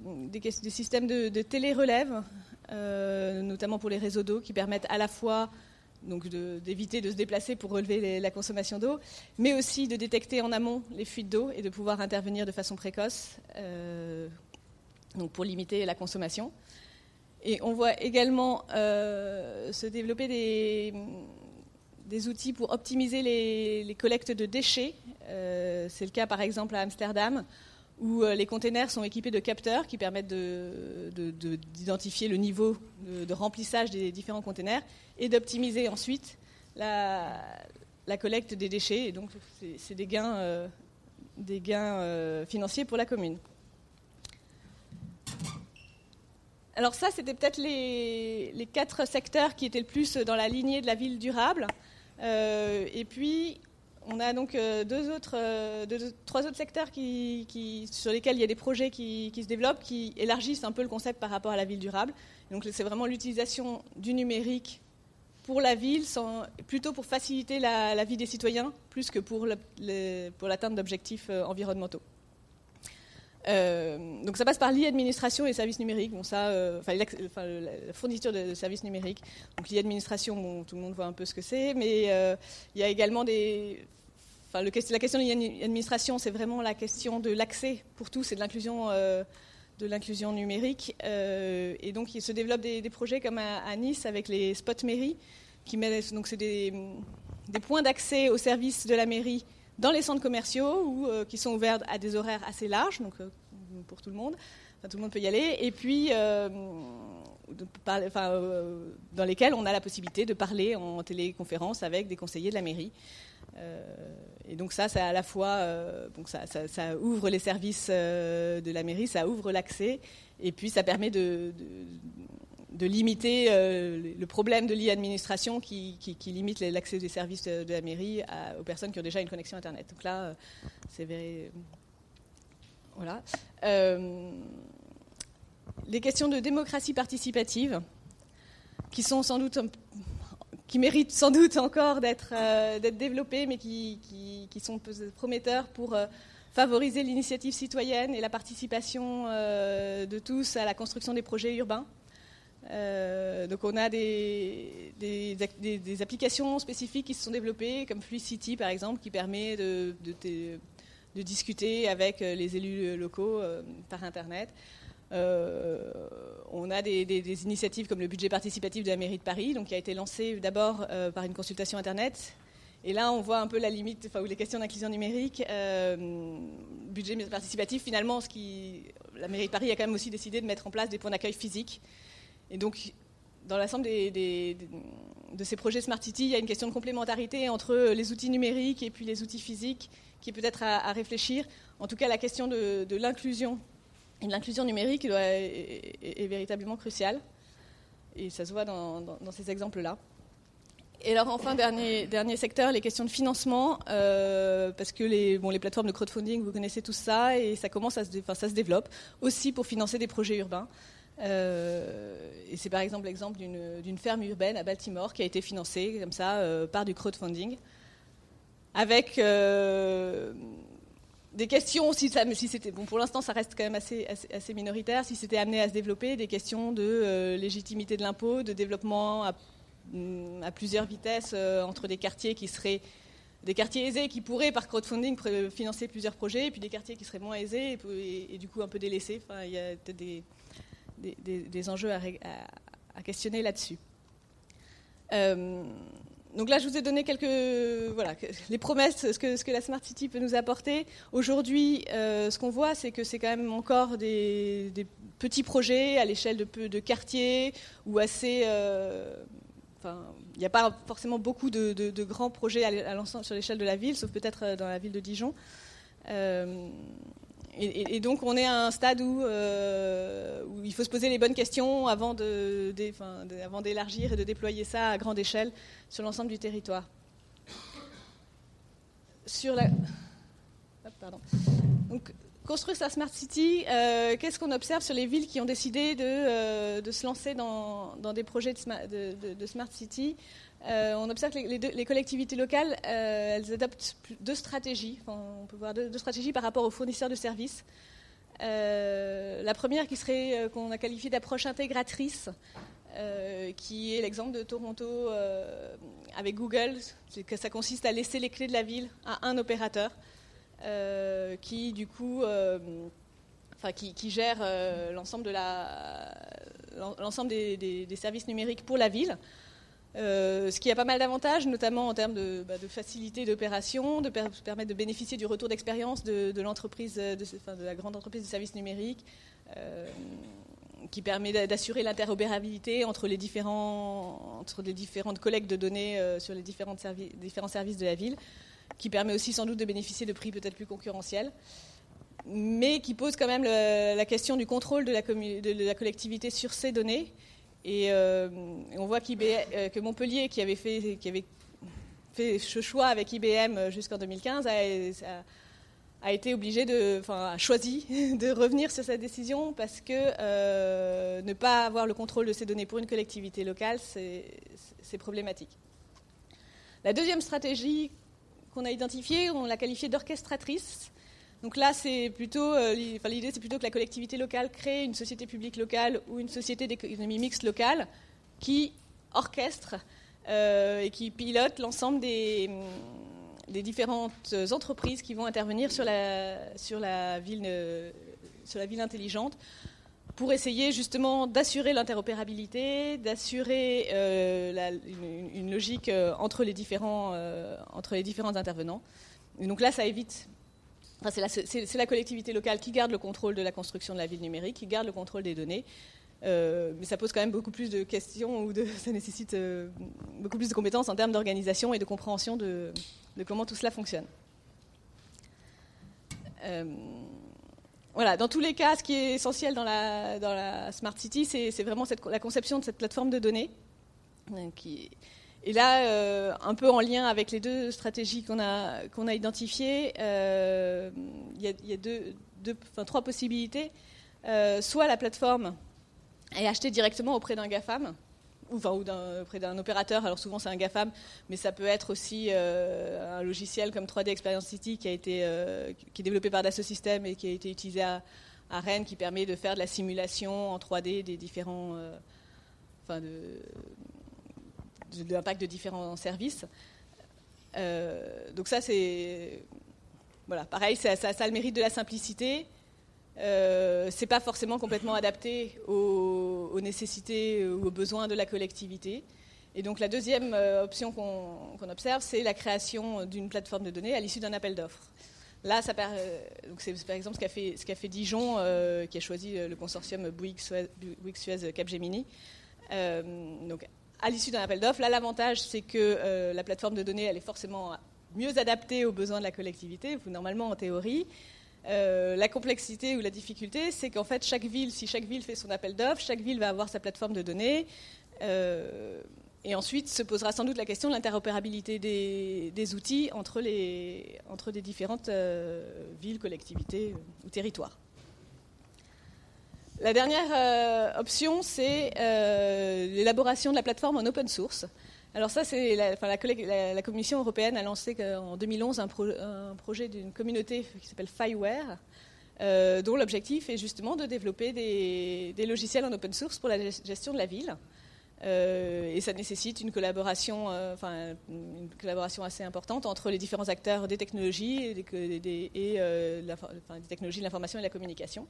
systèmes de, de télé-relève, euh, notamment pour les réseaux d'eau, qui permettent à la fois donc d'éviter de, se déplacer pour relever la consommation d'eau, mais aussi de détecter en amont les fuites d'eau et de pouvoir intervenir de façon précoce donc pour limiter la consommation. Et on voit également euh, se développer des, outils pour optimiser les, collectes de déchets. Euh, c'est le cas par exemple à Amsterdam, où euh, les containers sont équipés de capteurs qui permettent d'identifier le niveau de, remplissage des différents containers et d'optimiser ensuite la, collecte des déchets. Et donc c'est des gains, des gains financiers pour la commune. Alors ça, c'était peut-être les, quatre secteurs qui étaient le plus dans la lignée de la ville durable. Euh, et puis, on a donc euh, euh, trois autres secteurs sur lesquels il y a des projets qui, se développent, qui élargissent un peu le concept par rapport à la ville durable. Donc c'est vraiment l'utilisation du numérique pour la ville, plutôt pour faciliter la, vie des citoyens, plus que pour l'atteinte d'objectifs environnementaux. Euh, donc ça passe par l'e-administration et les services numériques. Bon, ça, euh, enfin, la, fourniture de, services numériques. Donc l'e-administration, tout le monde voit un peu ce que c'est, mais euh, il y a également des. Enfin, la question de l'e-administration, c'est vraiment la question de l'accès pour tous et de l'inclusion. de l'inclusion numérique. et donc, il se développent des, projets comme à, Nice avec les spots mairie, qui mettent, donc c'est des points d'accès aux services de la mairie dans les centres commerciaux ou euh, qui sont ouverts à des horaires assez larges, donc euh, pour tout le monde. tout le monde peut y aller. Et puis, euh, dans lesquels on a la possibilité de parler en téléconférence avec des conseillers de la mairie. et donc ça, ça à la fois, ça, ouvre les services de la mairie, ça ouvre l'accès, et puis ça permet de, de limiter euh, le problème de l'e-administration qui, limite l'accès des services de, la mairie aux personnes qui ont déjà une connexion Internet. Donc là, euh, c'est vrai. Voilà. Euh, les questions de démocratie participative, qui sont sans doute qui méritent sans doute encore d'être développées, mais qui, sont prometteurs pour favoriser l'initiative citoyenne et la participation de tous à la construction des projets urbains. Euh, donc on a des, applications spécifiques qui se sont développées, comme FluidCity par exemple, qui permet de, discuter avec euh, les élus locaux euh, par Internet. on a des, initiatives comme le budget participatif de la mairie de Paris, donc qui a été lancé d'abord par une consultation Internet. Et là, on voit un peu la limite, enfin, où les questions d'inclusion numérique, budget participatif, finalement, la mairie de Paris a quand même aussi décidé de mettre en place des points d'accueil physiques et donc, dans l'ensemble de ces projets Smart City, il y a une question de complémentarité entre les outils numériques et puis les outils physiques qui est peut-être à, réfléchir. En tout cas, la question de, l'inclusion et de l'inclusion numérique est, véritablement cruciale. Et ça se voit dans, ces exemples-là. Et alors enfin, dernier, secteur, les questions de financement, euh, parce que les, plateformes de crowdfunding, vous connaissez tout ça, et ça commence à se, ça se développe aussi pour financer des projets urbains. Euh, et c'est par exemple l'exemple d'une ferme urbaine à Baltimore qui a été financée comme ça euh, par du crowdfunding, avec euh, des questions, si, si c'était bon, pour l'instant ça reste quand même assez, assez, minoritaire, si c'était amené à se développer, des questions de légitimité de l'impôt, de développement à, mm, plusieurs vitesses entre des quartiers qui seraient des quartiers aisés qui pourraient par crowdfunding financer plusieurs projets, et puis des quartiers qui seraient moins aisés et, et du coup un peu délaissés. Enfin, il y a peut-être des des, enjeux à, questionner là-dessus. Euh, donc là, je vous ai donné quelques, voilà, les promesses, ce que, ce que la Smart City peut nous apporter. Aujourd'hui, euh, ce qu'on voit, c'est que c'est quand même encore des, petits projets à l'échelle de, de quartiers ou assez. Euh, il n'y a pas forcément beaucoup de, grands projets à, sur l'échelle de la ville, sauf peut-être dans la ville de Dijon. Et, donc on est à un stade euh, où, il faut se poser les bonnes questions avant, d'élargir et de déployer ça à grande échelle sur l'ensemble du territoire. Construire sa smart city, euh, qu'est-ce qu'on observe sur les villes qui ont décidé de, euh, se lancer dans, des projets de smart city? Euh, on observe que les, collectivités locales, euh, elles adoptent deux stratégies. on peut voir deux, stratégies par rapport aux fournisseurs de services. Euh, la première qui serait qu'on a qualifiée d'approche intégratrice, qui est l'exemple de Toronto avec Google. Que ça consiste à laisser les clés de la ville à un opérateur qui, du coup, qui, gère l'ensemble des, services numériques pour la ville. Euh, ce qui a pas mal d'avantages, notamment en termes de, bah, facilité d'opération, de permettre de bénéficier du retour d'expérience de, l'entreprise, de, la grande entreprise de services numériques, euh, qui permet d'assurer l'interopérabilité entre les différentes collectes de données euh, sur les différents services de la ville, qui permet aussi sans doute de bénéficier de prix peut-être plus concurrentiels mais qui pose quand même la question du contrôle de la collectivité sur ces données euh, et, on voit euh, que Montpellier, qui avait fait, qui avait fait ce choix avec IBM euh, jusqu'en 2015, a, été obligé de, enfin, a choisi de revenir sur cette décision parce que ne pas avoir le contrôle de ces données pour une collectivité locale, c'est problématique. La deuxième stratégie qu'on a identifiée, on l'a qualifiée d'orchestratrice. Donc là, c'est plutôt, euh, l'idée, c'est plutôt que la collectivité locale crée une société publique locale ou une société d'économie mixte locale qui orchestre euh, et qui pilote l'ensemble des, différentes entreprises qui vont intervenir sur la, sur la, ville, intelligente pour essayer justement d'assurer l'interopérabilité, d'assurer euh, une, logique entre les, différents, intervenants. Donc là, ça évite c'est la, collectivité locale qui garde le contrôle de la construction de la ville numérique, qui garde le contrôle des données. Euh, mais ça pose quand même beaucoup plus de questions ou de, ça nécessite euh, beaucoup plus de compétences en termes d'organisation et de compréhension de, comment tout cela fonctionne. Euh, voilà, dans tous les cas, ce qui est essentiel dans la, Smart City, c'est vraiment la conception de cette plateforme de données. Qui, et là, un peu en lien avec les deux stratégies qu'on a, a identifiées, il y a, deux, deux, enfin, trois possibilités. soit la plateforme est achetée directement auprès d'un GAFAM, ou, auprès d'un opérateur. Alors souvent c'est un GAFAM, mais ça peut être aussi euh, un logiciel comme 3D Experience City qui, a été, euh, qui est développé par Dassault Systèmes et qui a été utilisé à, Rennes, qui permet de faire de la simulation en 3D des différents, euh, enfin de, de, l'impact de différents services. donc ça c'est voilà, pareil, ça, ça, ça, a le mérite de la simplicité. Euh, c'est pas forcément complètement adapté aux, nécessités ou aux besoins de la collectivité. Et donc la deuxième euh, option qu'on observe, c'est la création d'une plateforme de données à l'issue d'un appel d'offres. Là, euh, c'est par exemple ce qu'a fait, fait, Dijon, qui a choisi le consortium Bouygues-Suez-Capgemini. donc, à l'issue d'un appel d'offres, là, l'avantage, c'est que la plateforme de données, elle est forcément mieux adaptée aux besoins de la collectivité, normalement en théorie. Euh, la complexité ou la difficulté, c'est qu'en fait, chaque ville, si chaque ville fait son appel d'offres, chaque ville va avoir sa plateforme de données. Euh, et ensuite se posera sans doute la question de l'interopérabilité des, outils entre les, entre des différentes euh, villes, collectivités ou territoires. La dernière option, c'est l'élaboration de la plateforme en open source. Alors ça, c'est la, la, Commission européenne a lancé en 2011 un, projet d'une communauté qui s'appelle Fireware, euh, dont l'objectif est justement de développer des, logiciels en open source pour la gestion de la ville. Euh, et ça nécessite une collaboration, euh, assez importante entre les différents acteurs des technologies et des technologies de l'information et de la communication.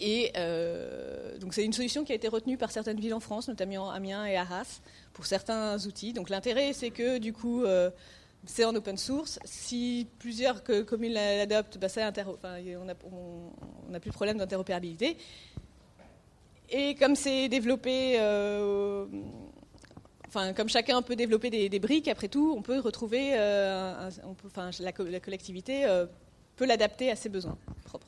Et euh, donc c'est une solution qui a été retenue par certaines villes en France, notamment Amiens et Arras, pour certains outils. Donc l'intérêt, c'est que du coup, euh, c'est en open source. Si plusieurs communes l'adoptent, bah, on n'a plus de problème d'interopérabilité. Et comme c'est développé, euh, enfin comme chacun peut développer des, briques, après tout, on peut retrouver, enfin la, collectivité peut l'adapter à ses besoins propres.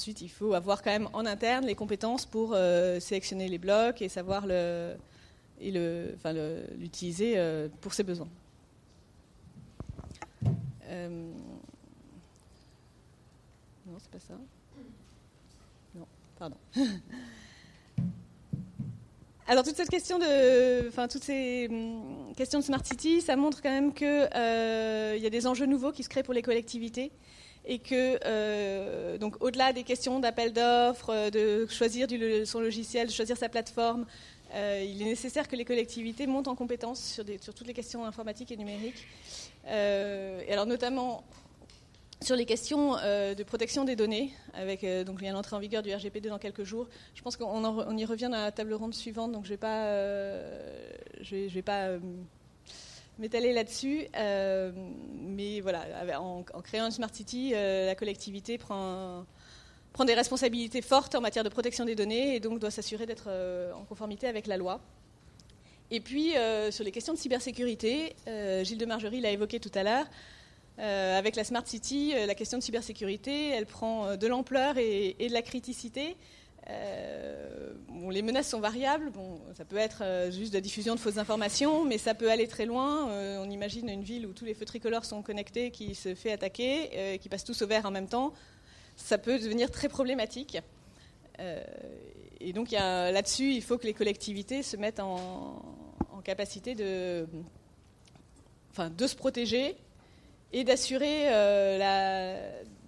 Ensuite, il faut avoir quand même en interne les compétences pour euh, sélectionner les blocs et savoir le, l'utiliser euh, pour ses besoins. Euh, non, c'est pas ça. Non, pardon. Alors toute cette question de, enfin toutes ces questions de smart city, ça montre quand même qu'il y a des enjeux nouveaux qui se créent pour les collectivités et que euh, donc au-delà des questions d'appel d'offres, euh, de choisir son logiciel, de choisir sa plateforme, euh, il est nécessaire que les collectivités montent en compétence sur, toutes les questions informatiques et numériques, et alors notamment sur les questions de protection des données, avec donc l'entrée en vigueur du RGPD dans quelques jours. Je pense qu'on on y revient dans la table ronde suivante, donc je ne vais pas, je vais, vais pas m'étaler là-dessus. Euh, mais voilà, en, créant une Smart City, euh, la collectivité prend, prend, des responsabilités fortes en matière de protection des données et donc doit s'assurer d'être euh, en conformité avec la loi. Et puis, sur les questions de cybersécurité, Gilles de Margerie l'a évoqué tout à l'heure. avec la Smart City, la question de cybersécurité, elle prend de l'ampleur et, et, de la criticité. Euh, les menaces sont variables. Bon, ça peut être euh, juste la diffusion de fausses informations, mais ça peut aller très loin. Euh, on imagine une ville où tous les feux tricolores sont connectés, qui se fait attaquer, qui passent tous au vert en même temps. Ça peut devenir très problématique. et donc là-dessus, il faut que les collectivités se mettent en, capacité de, enfin, de se protéger et d'assurer la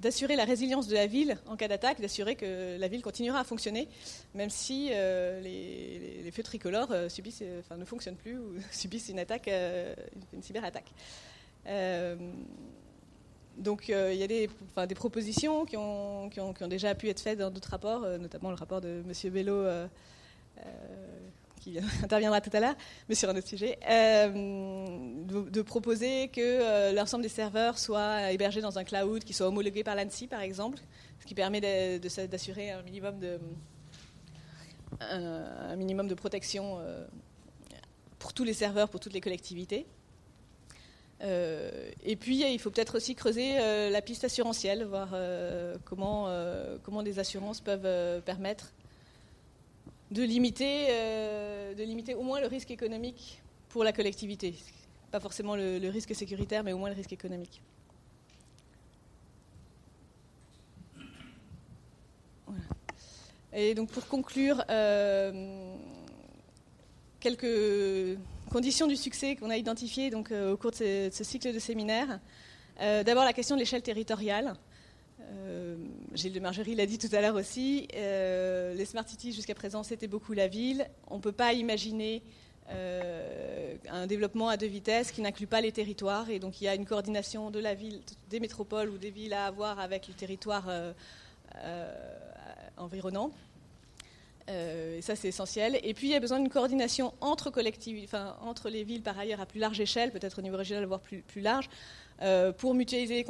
d'assurer la résilience de la ville en cas d'attaque, d'assurer que la ville continuera à fonctionner, même si euh, les, feux tricolores euh, euh, ne fonctionnent plus ou subissent une attaque, une cyberattaque. donc il y a des, propositions qui ont, déjà pu être faites dans d'autres rapports, notamment le rapport de M. Bello qui interviendra tout à l'heure, mais sur un autre sujet, euh, de, proposer que euh, l'ensemble des serveurs soient hébergés dans un cloud qui soit homologué par l'ANSI, par exemple, ce qui permet d'assurer un minimum de, protection euh, pour tous les serveurs, pour toutes les collectivités. et puis, il faut peut-être aussi creuser la piste assurantielle, voir comment, comment des assurances peuvent permettre de limiter, de limiter au moins le risque économique pour la collectivité. Pas forcément le risque sécuritaire, mais au moins le risque économique. Et donc pour conclure, euh, quelques conditions du succès qu'on a identifiées donc, euh, au cours de ce, cycle de séminaire. Euh, d'abord la question de l'échelle territoriale. Gilles de Margerie l'a dit tout à l'heure aussi. les Smart Cities jusqu'à présent c'était beaucoup la ville. On ne peut pas imaginer un développement à deux vitesses qui n'inclut pas les territoires. Et donc il y a une coordination de la ville, des métropoles ou des villes à avoir avec le territoire environnant. Euh, et ça, c'est essentiel. Et puis, il y a besoin d'une coordination entre, enfin, entre les villes, par ailleurs, à plus large échelle, peut-être au niveau régional, voire plus large, euh, pour mutualiser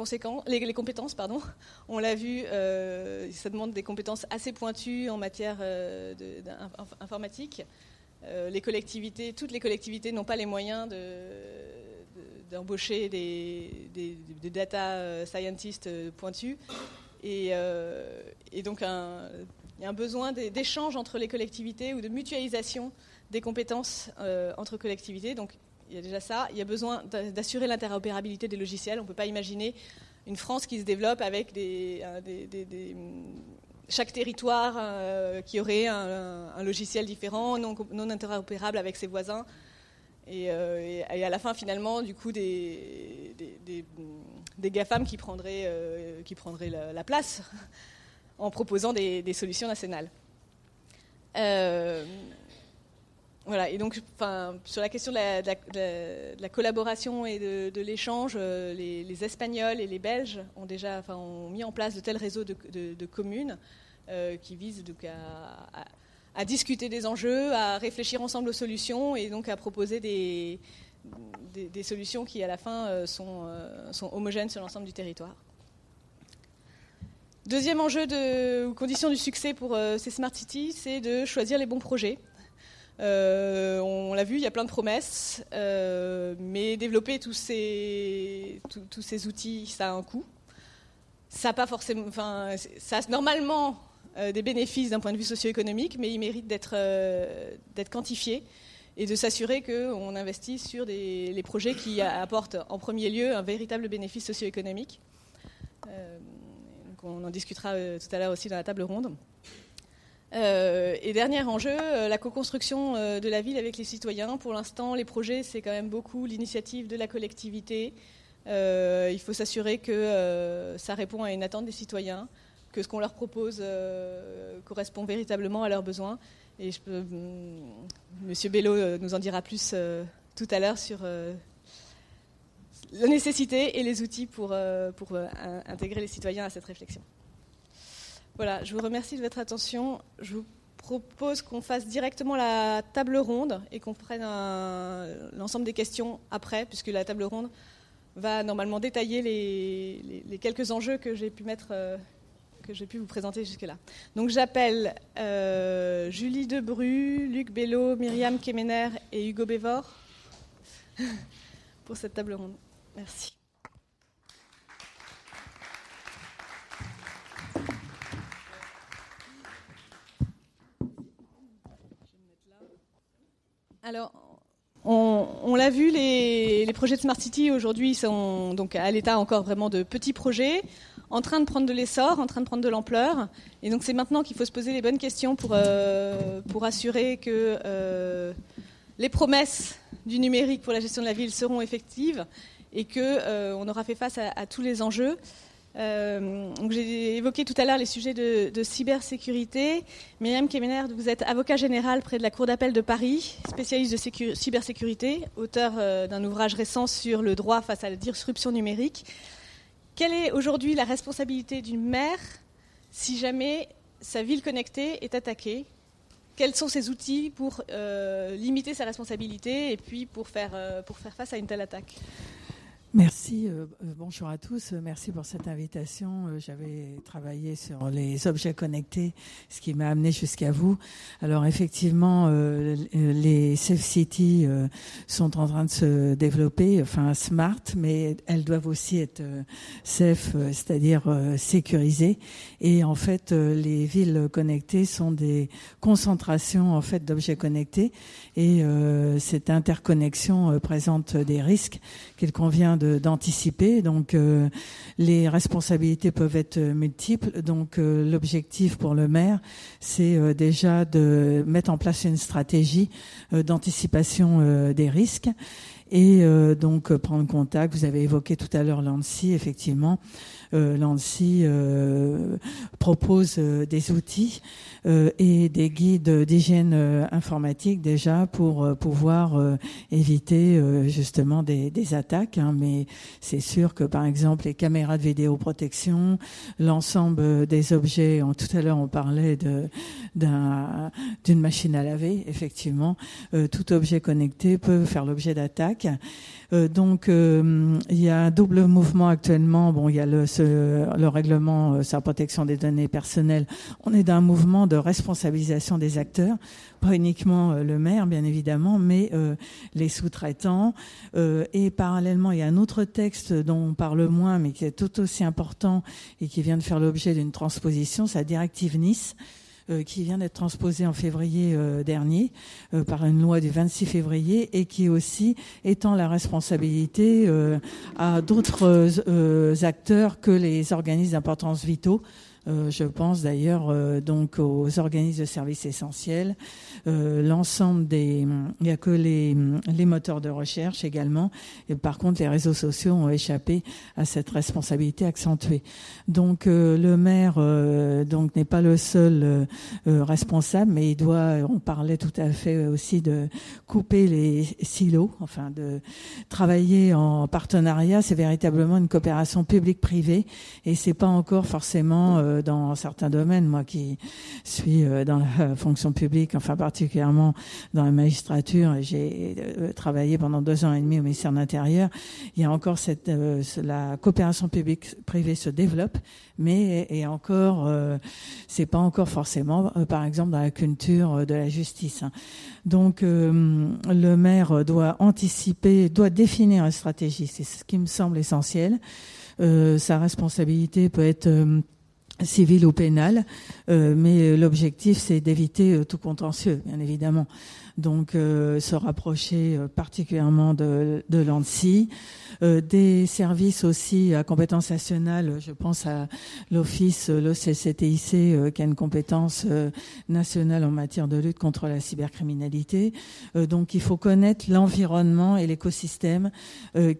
les, les, compétences. Pardon. On l'a vu, euh, ça demande des compétences assez pointues en matière informatique. les collectivités, toutes les collectivités n'ont pas les moyens d'embaucher des, data scientists pointus. Euh, et, donc, il y a un besoin d'échange entre les collectivités ou de mutualisation des compétences euh, entre collectivités. Donc, il y a déjà ça. Il y a besoin d'assurer l'interopérabilité des logiciels. On ne peut pas imaginer une France qui se développe avec des, chaque territoire euh, qui aurait un, logiciel différent, non, interopérable avec ses voisins. Et, et, à la fin, finalement, du coup, des, GAFAM qui prendraient, euh, qui prendraient la, place en proposant des, solutions nationales. Euh, voilà, et donc sur la question de la, collaboration et de, l'échange, euh, les, Espagnols et les Belges ont déjà mis en place de tels réseaux de, communes qui visent donc à, discuter des enjeux, à réfléchir ensemble aux solutions et donc à proposer des, solutions qui, à la fin, euh, sont, euh, homogènes sur l'ensemble du territoire. Deuxième enjeu de, ou condition du succès pour euh, ces Smart Cities, c'est de choisir les bons projets. On l'a vu, il y a plein de promesses, mais développer tous ces, outils, ça a un coût. Ça a pas forcément, ça a normalement des bénéfices d'un point de vue socio-économique, mais il mérite d'être quantifié et de s'assurer qu'on investit sur les projets qui apportent en premier lieu un véritable bénéfice socio-économique. Euh, on en discutera euh, tout à l'heure aussi dans la table ronde. Euh, et dernier enjeu, la co-construction de la ville avec les citoyens. Pour l'instant, les projets, c'est quand même beaucoup l'initiative de la collectivité. il faut s'assurer que ça répond à une attente des citoyens, que ce qu'on leur propose correspond véritablement à leurs besoins. Et mm, Monsieur Bello euh, nous en dira plus euh, tout à l'heure sur euh, la nécessité et les outils pour intégrer les citoyens à cette réflexion. Voilà, je vous remercie de votre attention. Je vous propose qu'on fasse directement la table ronde et qu'on prenne l'ensemble des questions après, puisque la table ronde va normalement détailler les, quelques enjeux que j'ai pu mettre que j'ai pu vous présenter jusque-là. Donc j'appelle euh, Julie Debru, Luc Bello, Myriam Kemener et Hugo Bévor pour cette table ronde. Merci. Alors, on, l'a vu, les, projets de Smart City aujourd'hui sont donc à l'état encore vraiment de petits projets en train de prendre de l'essor, en train de prendre de l'ampleur. Et donc c'est maintenant qu'il faut se poser les bonnes questions pour, euh, assurer que euh, les promesses du numérique pour la gestion de la ville seront effectives et qu'on euh, aura fait face à, tous les enjeux. J'ai évoqué tout à l'heure les sujets de, cybersécurité. Myriam Kemener, vous êtes avocat général près de la Cour d'appel de Paris, spécialiste de cybersécurité, auteur d'un ouvrage récent sur le droit face à la disruption numérique. Quelle est aujourd'hui la responsabilité d'une maire si jamais sa ville connectée est attaquée? Quels sont ses outils pour euh, limiter sa responsabilité et puis pour faire, euh, pour faire face à une telle attaque? Merci. Euh, euh, bonjour à tous. Merci pour cette invitation. Euh, j'avais travaillé sur les objets connectés, ce qui m'a amené jusqu'à vous. Alors effectivement, les Safe City sont en train de se développer, enfin smart, mais elles doivent aussi être safe, c'est-à-dire sécurisées. Et en fait, les villes connectées sont des concentrations en fait d'objets connectés, et cette interconnexion présente des risques qu'il convient d'anticiper. Donc euh, les responsabilités peuvent être multiples. Donc euh, l'objectif pour le maire, c'est euh, déjà de mettre en place une stratégie d'anticipation des risques et donc prendre contact. Vous avez évoqué tout à l'heure l'ANSI, effectivement. Euh, L'ANSI euh, propose euh, des outils et des guides d'hygiène informatique déjà pour pouvoir éviter justement des, attaques. Hein. mais c'est sûr que par exemple les caméras de vidéoprotection, l'ensemble des objets, tout à l'heure on parlait d'une machine à laver, effectivement, tout objet connecté peut faire l'objet d'attaques. Euh, donc euh, il y a un double mouvement actuellement. Bon, il y a le, le règlement euh, sur la protection des données personnelles. On est dans un mouvement de responsabilisation des acteurs, pas uniquement le maire, bien évidemment, mais les sous-traitants. et parallèlement, il y a un autre texte dont on parle moins, mais qui est tout aussi important et qui vient de faire l'objet d'une transposition, c'est la directive Nice euh, qui vient d'être transposée en février euh, dernier euh, par une loi du 26 février et qui aussi étend la responsabilité à d'autres acteurs que les organismes d'importance vitaux euh, je pense d'ailleurs euh, donc aux organismes de services essentiels, euh, l'ensemble des, il n'y a que les, les moteurs de recherche également. Et par contre, les réseaux sociaux ont échappé à cette responsabilité accentuée. Donc le maire donc n'est pas le seul responsable, mais il doit. On parlait tout à fait aussi de couper les silos, enfin de travailler en partenariat. C'est véritablement une coopération publique-privée, et c'est pas encore forcément euh, dans certains domaines, moi qui suis euh, dans la fonction publique, enfin particulièrement dans la magistrature, j'ai euh, travaillé pendant deux ans et demi au ministère de l'Intérieur, il y a encore cette, la coopération publique-privée se développe, mais et encore, c'est pas encore forcément, par exemple, dans la culture de la justice. Hein. Donc, le maire doit anticiper, doit définir une stratégie. C'est ce qui me semble essentiel. sa responsabilité peut être civil ou pénal, euh, mais l'objectif c'est d'éviter euh, tout contentieux, bien évidemment. Donc euh, se rapprocher particulièrement de, de l'ANSI, des services aussi à compétence nationale, je pense à l'Office, l'OCCTIC, qui a une compétence nationale en matière de lutte contre la cybercriminalité. donc il faut connaître l'environnement et l'écosystème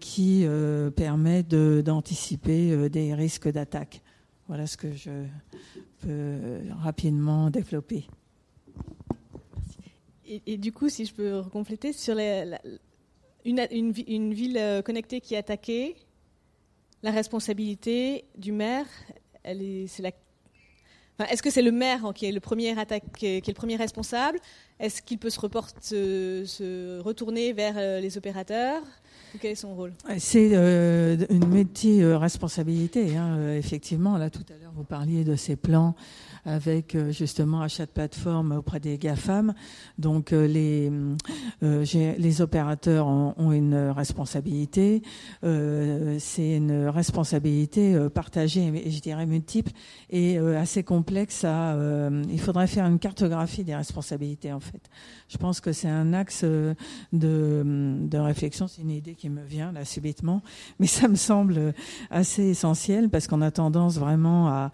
qui permet d'anticiper des risques d'attaque. Voilà ce que je peux rapidement développer. Et, du coup, si je peux compléter, sur une, ville euh, connectée qui est attaquée, la responsabilité du maire, elle la est-ce que c'est le maire qui est le premier attaque, qui est, le premier responsable? Est-ce qu'il peut se, se retourner vers euh, les opérateurs? Rôle? C'est euh, une multi-responsabilité. Hein, euh, effectivement, là tout à l'heure, vous parliez de ces plans avec euh, justement achat de plateforme auprès des GAFAM. Donc les, les opérateurs ont, une responsabilité. C'est une responsabilité partagée et je dirais multiple et assez complexe. Il faudrait faire une cartographie des responsabilités en fait. Je pense que c'est un axe de, de réflexion, c'est une idée qui me vient là subitement, mais ça me semble assez essentiel parce qu'on a tendance vraiment à,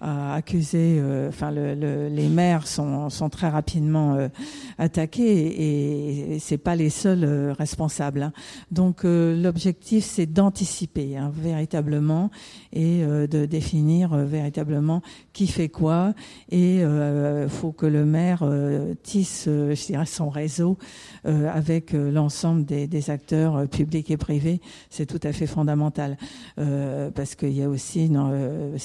à accuser, euh, enfin le, les maires sont, sont très rapidement euh, attaqués et, c'est pas les seuls euh, responsables. Hein. Donc l'objectif c'est d'anticiper hein, véritablement et de définir véritablement qui fait quoi et faut que le maire tisse, je dirais, son réseau avec l'ensemble des, des acteurs et privé, c'est tout à fait fondamental euh, parce qu'il y a aussi, non, euh,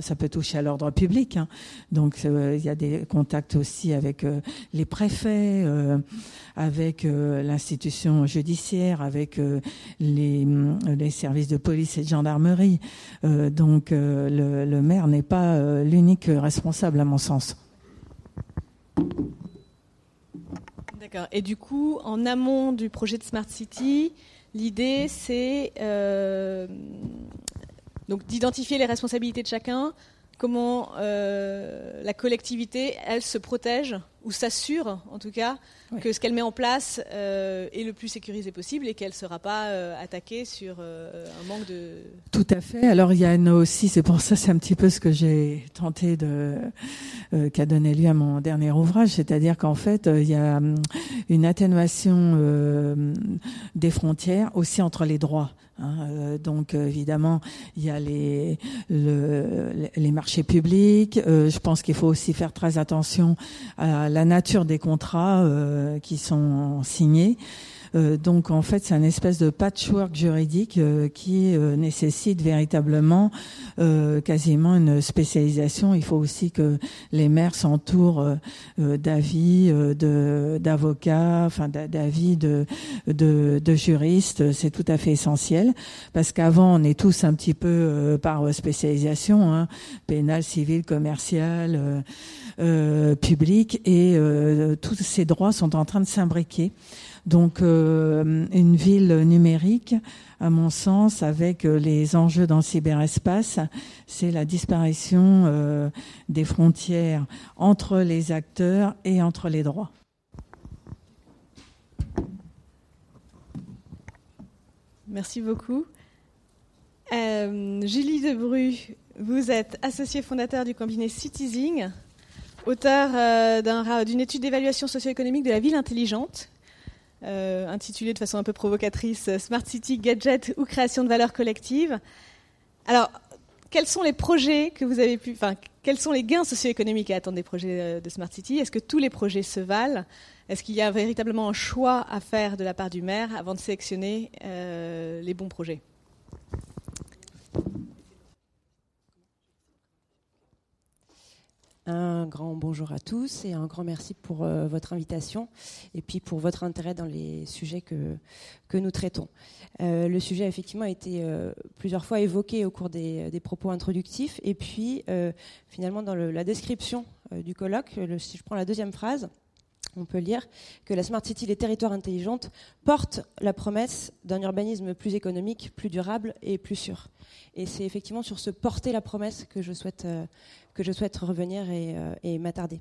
ça peut toucher à l'ordre public. Hein. donc euh, il y a des contacts aussi avec euh, les préfets, avec l'institution judiciaire, avec les, les, services de police et de gendarmerie. donc le, maire n'est pas l'unique responsable à mon sens. D'accord. Et du coup, en amont du projet de Smart City, l'idée c'est euh, d'identifier les responsabilités de chacun, comment euh, la collectivité, elle, se protège ou s'assure, en tout cas, que ce qu'elle met en place euh, est le plus sécurisé possible et qu'elle ne sera pas euh, attaquée sur un manque de... Tout à fait. Alors il y a aussi, c'est pour ça, c'est un petit peu ce que j'ai tenté de... qu'a donné lieu à mon dernier ouvrage, c'est-à-dire qu'en fait, il y a hum, une atténuation des frontières aussi entre les droits. Hein, euh, donc évidemment, il y a les, les marchés publics. Euh, je pense qu'il faut aussi faire très attention à la nature des contrats euh, qui sont signés. Euh, donc en fait, c'est un espèce de patchwork juridique euh, qui euh, nécessite véritablement quasiment une spécialisation. Il faut aussi que les maires s'entourent d'avis, d'avocats, enfin d'avis de, de, de, juristes. C'est tout à fait essentiel parce qu'avant, on est tous un petit peu par spécialisation, hein, pénal, civil, commercial. Euh, public et tous ces droits sont en train de s'imbriquer. Donc euh, une ville numérique, à mon sens, avec euh, les enjeux dans le cyberespace, c'est la disparition euh, des frontières entre les acteurs et entre les droits. Merci beaucoup. Julie Debru, vous êtes associée fondateur du cabinet Citizing, auteur d'une étude d'évaluation socio-économique de la ville intelligente euh, intitulé de façon un peu provocatrice euh, Smart City, Gadget ou création de valeur collective. Alors, quels sont les projets que vous avez pu, enfin, quels sont les gains socio-économiques à attendre des projets euh, de Smart City? Est-ce que tous les projets se valent? Est-ce qu'il y a véritablement un choix à faire de la part du maire avant de sélectionner les bons projets? Un grand bonjour à tous et un grand merci pour euh, votre invitation et puis pour votre intérêt dans les sujets que, nous traitons. Euh, le sujet a effectivement été euh, plusieurs fois évoqué au cours des, propos introductifs et puis finalement dans la description du colloque, si je prends la deuxième phrase, on peut lire que la Smart City, les territoires intelligentes, portent la promesse d'un urbanisme plus économique, plus durable et plus sûr. Et c'est effectivement sur ce porter la promesse que je souhaite, que je souhaite revenir et, euh, m'attarder.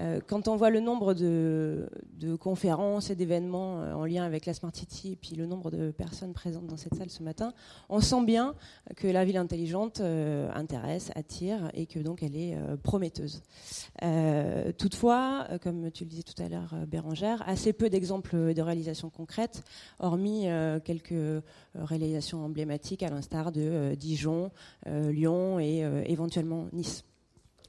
Euh, quand on voit le nombre de, conférences et d'événements euh, en lien avec la Smart City et puis le nombre de personnes présentes dans cette salle ce matin, on sent bien que la ville intelligente intéresse, attire et que donc elle est prometteuse. toutefois, comme tu le disais tout à l'heure, Bérangère, assez peu d'exemples de réalisations concrètes, hormis quelques réalisations emblématiques à l'instar de Dijon, Lyon et éventuellement Nice.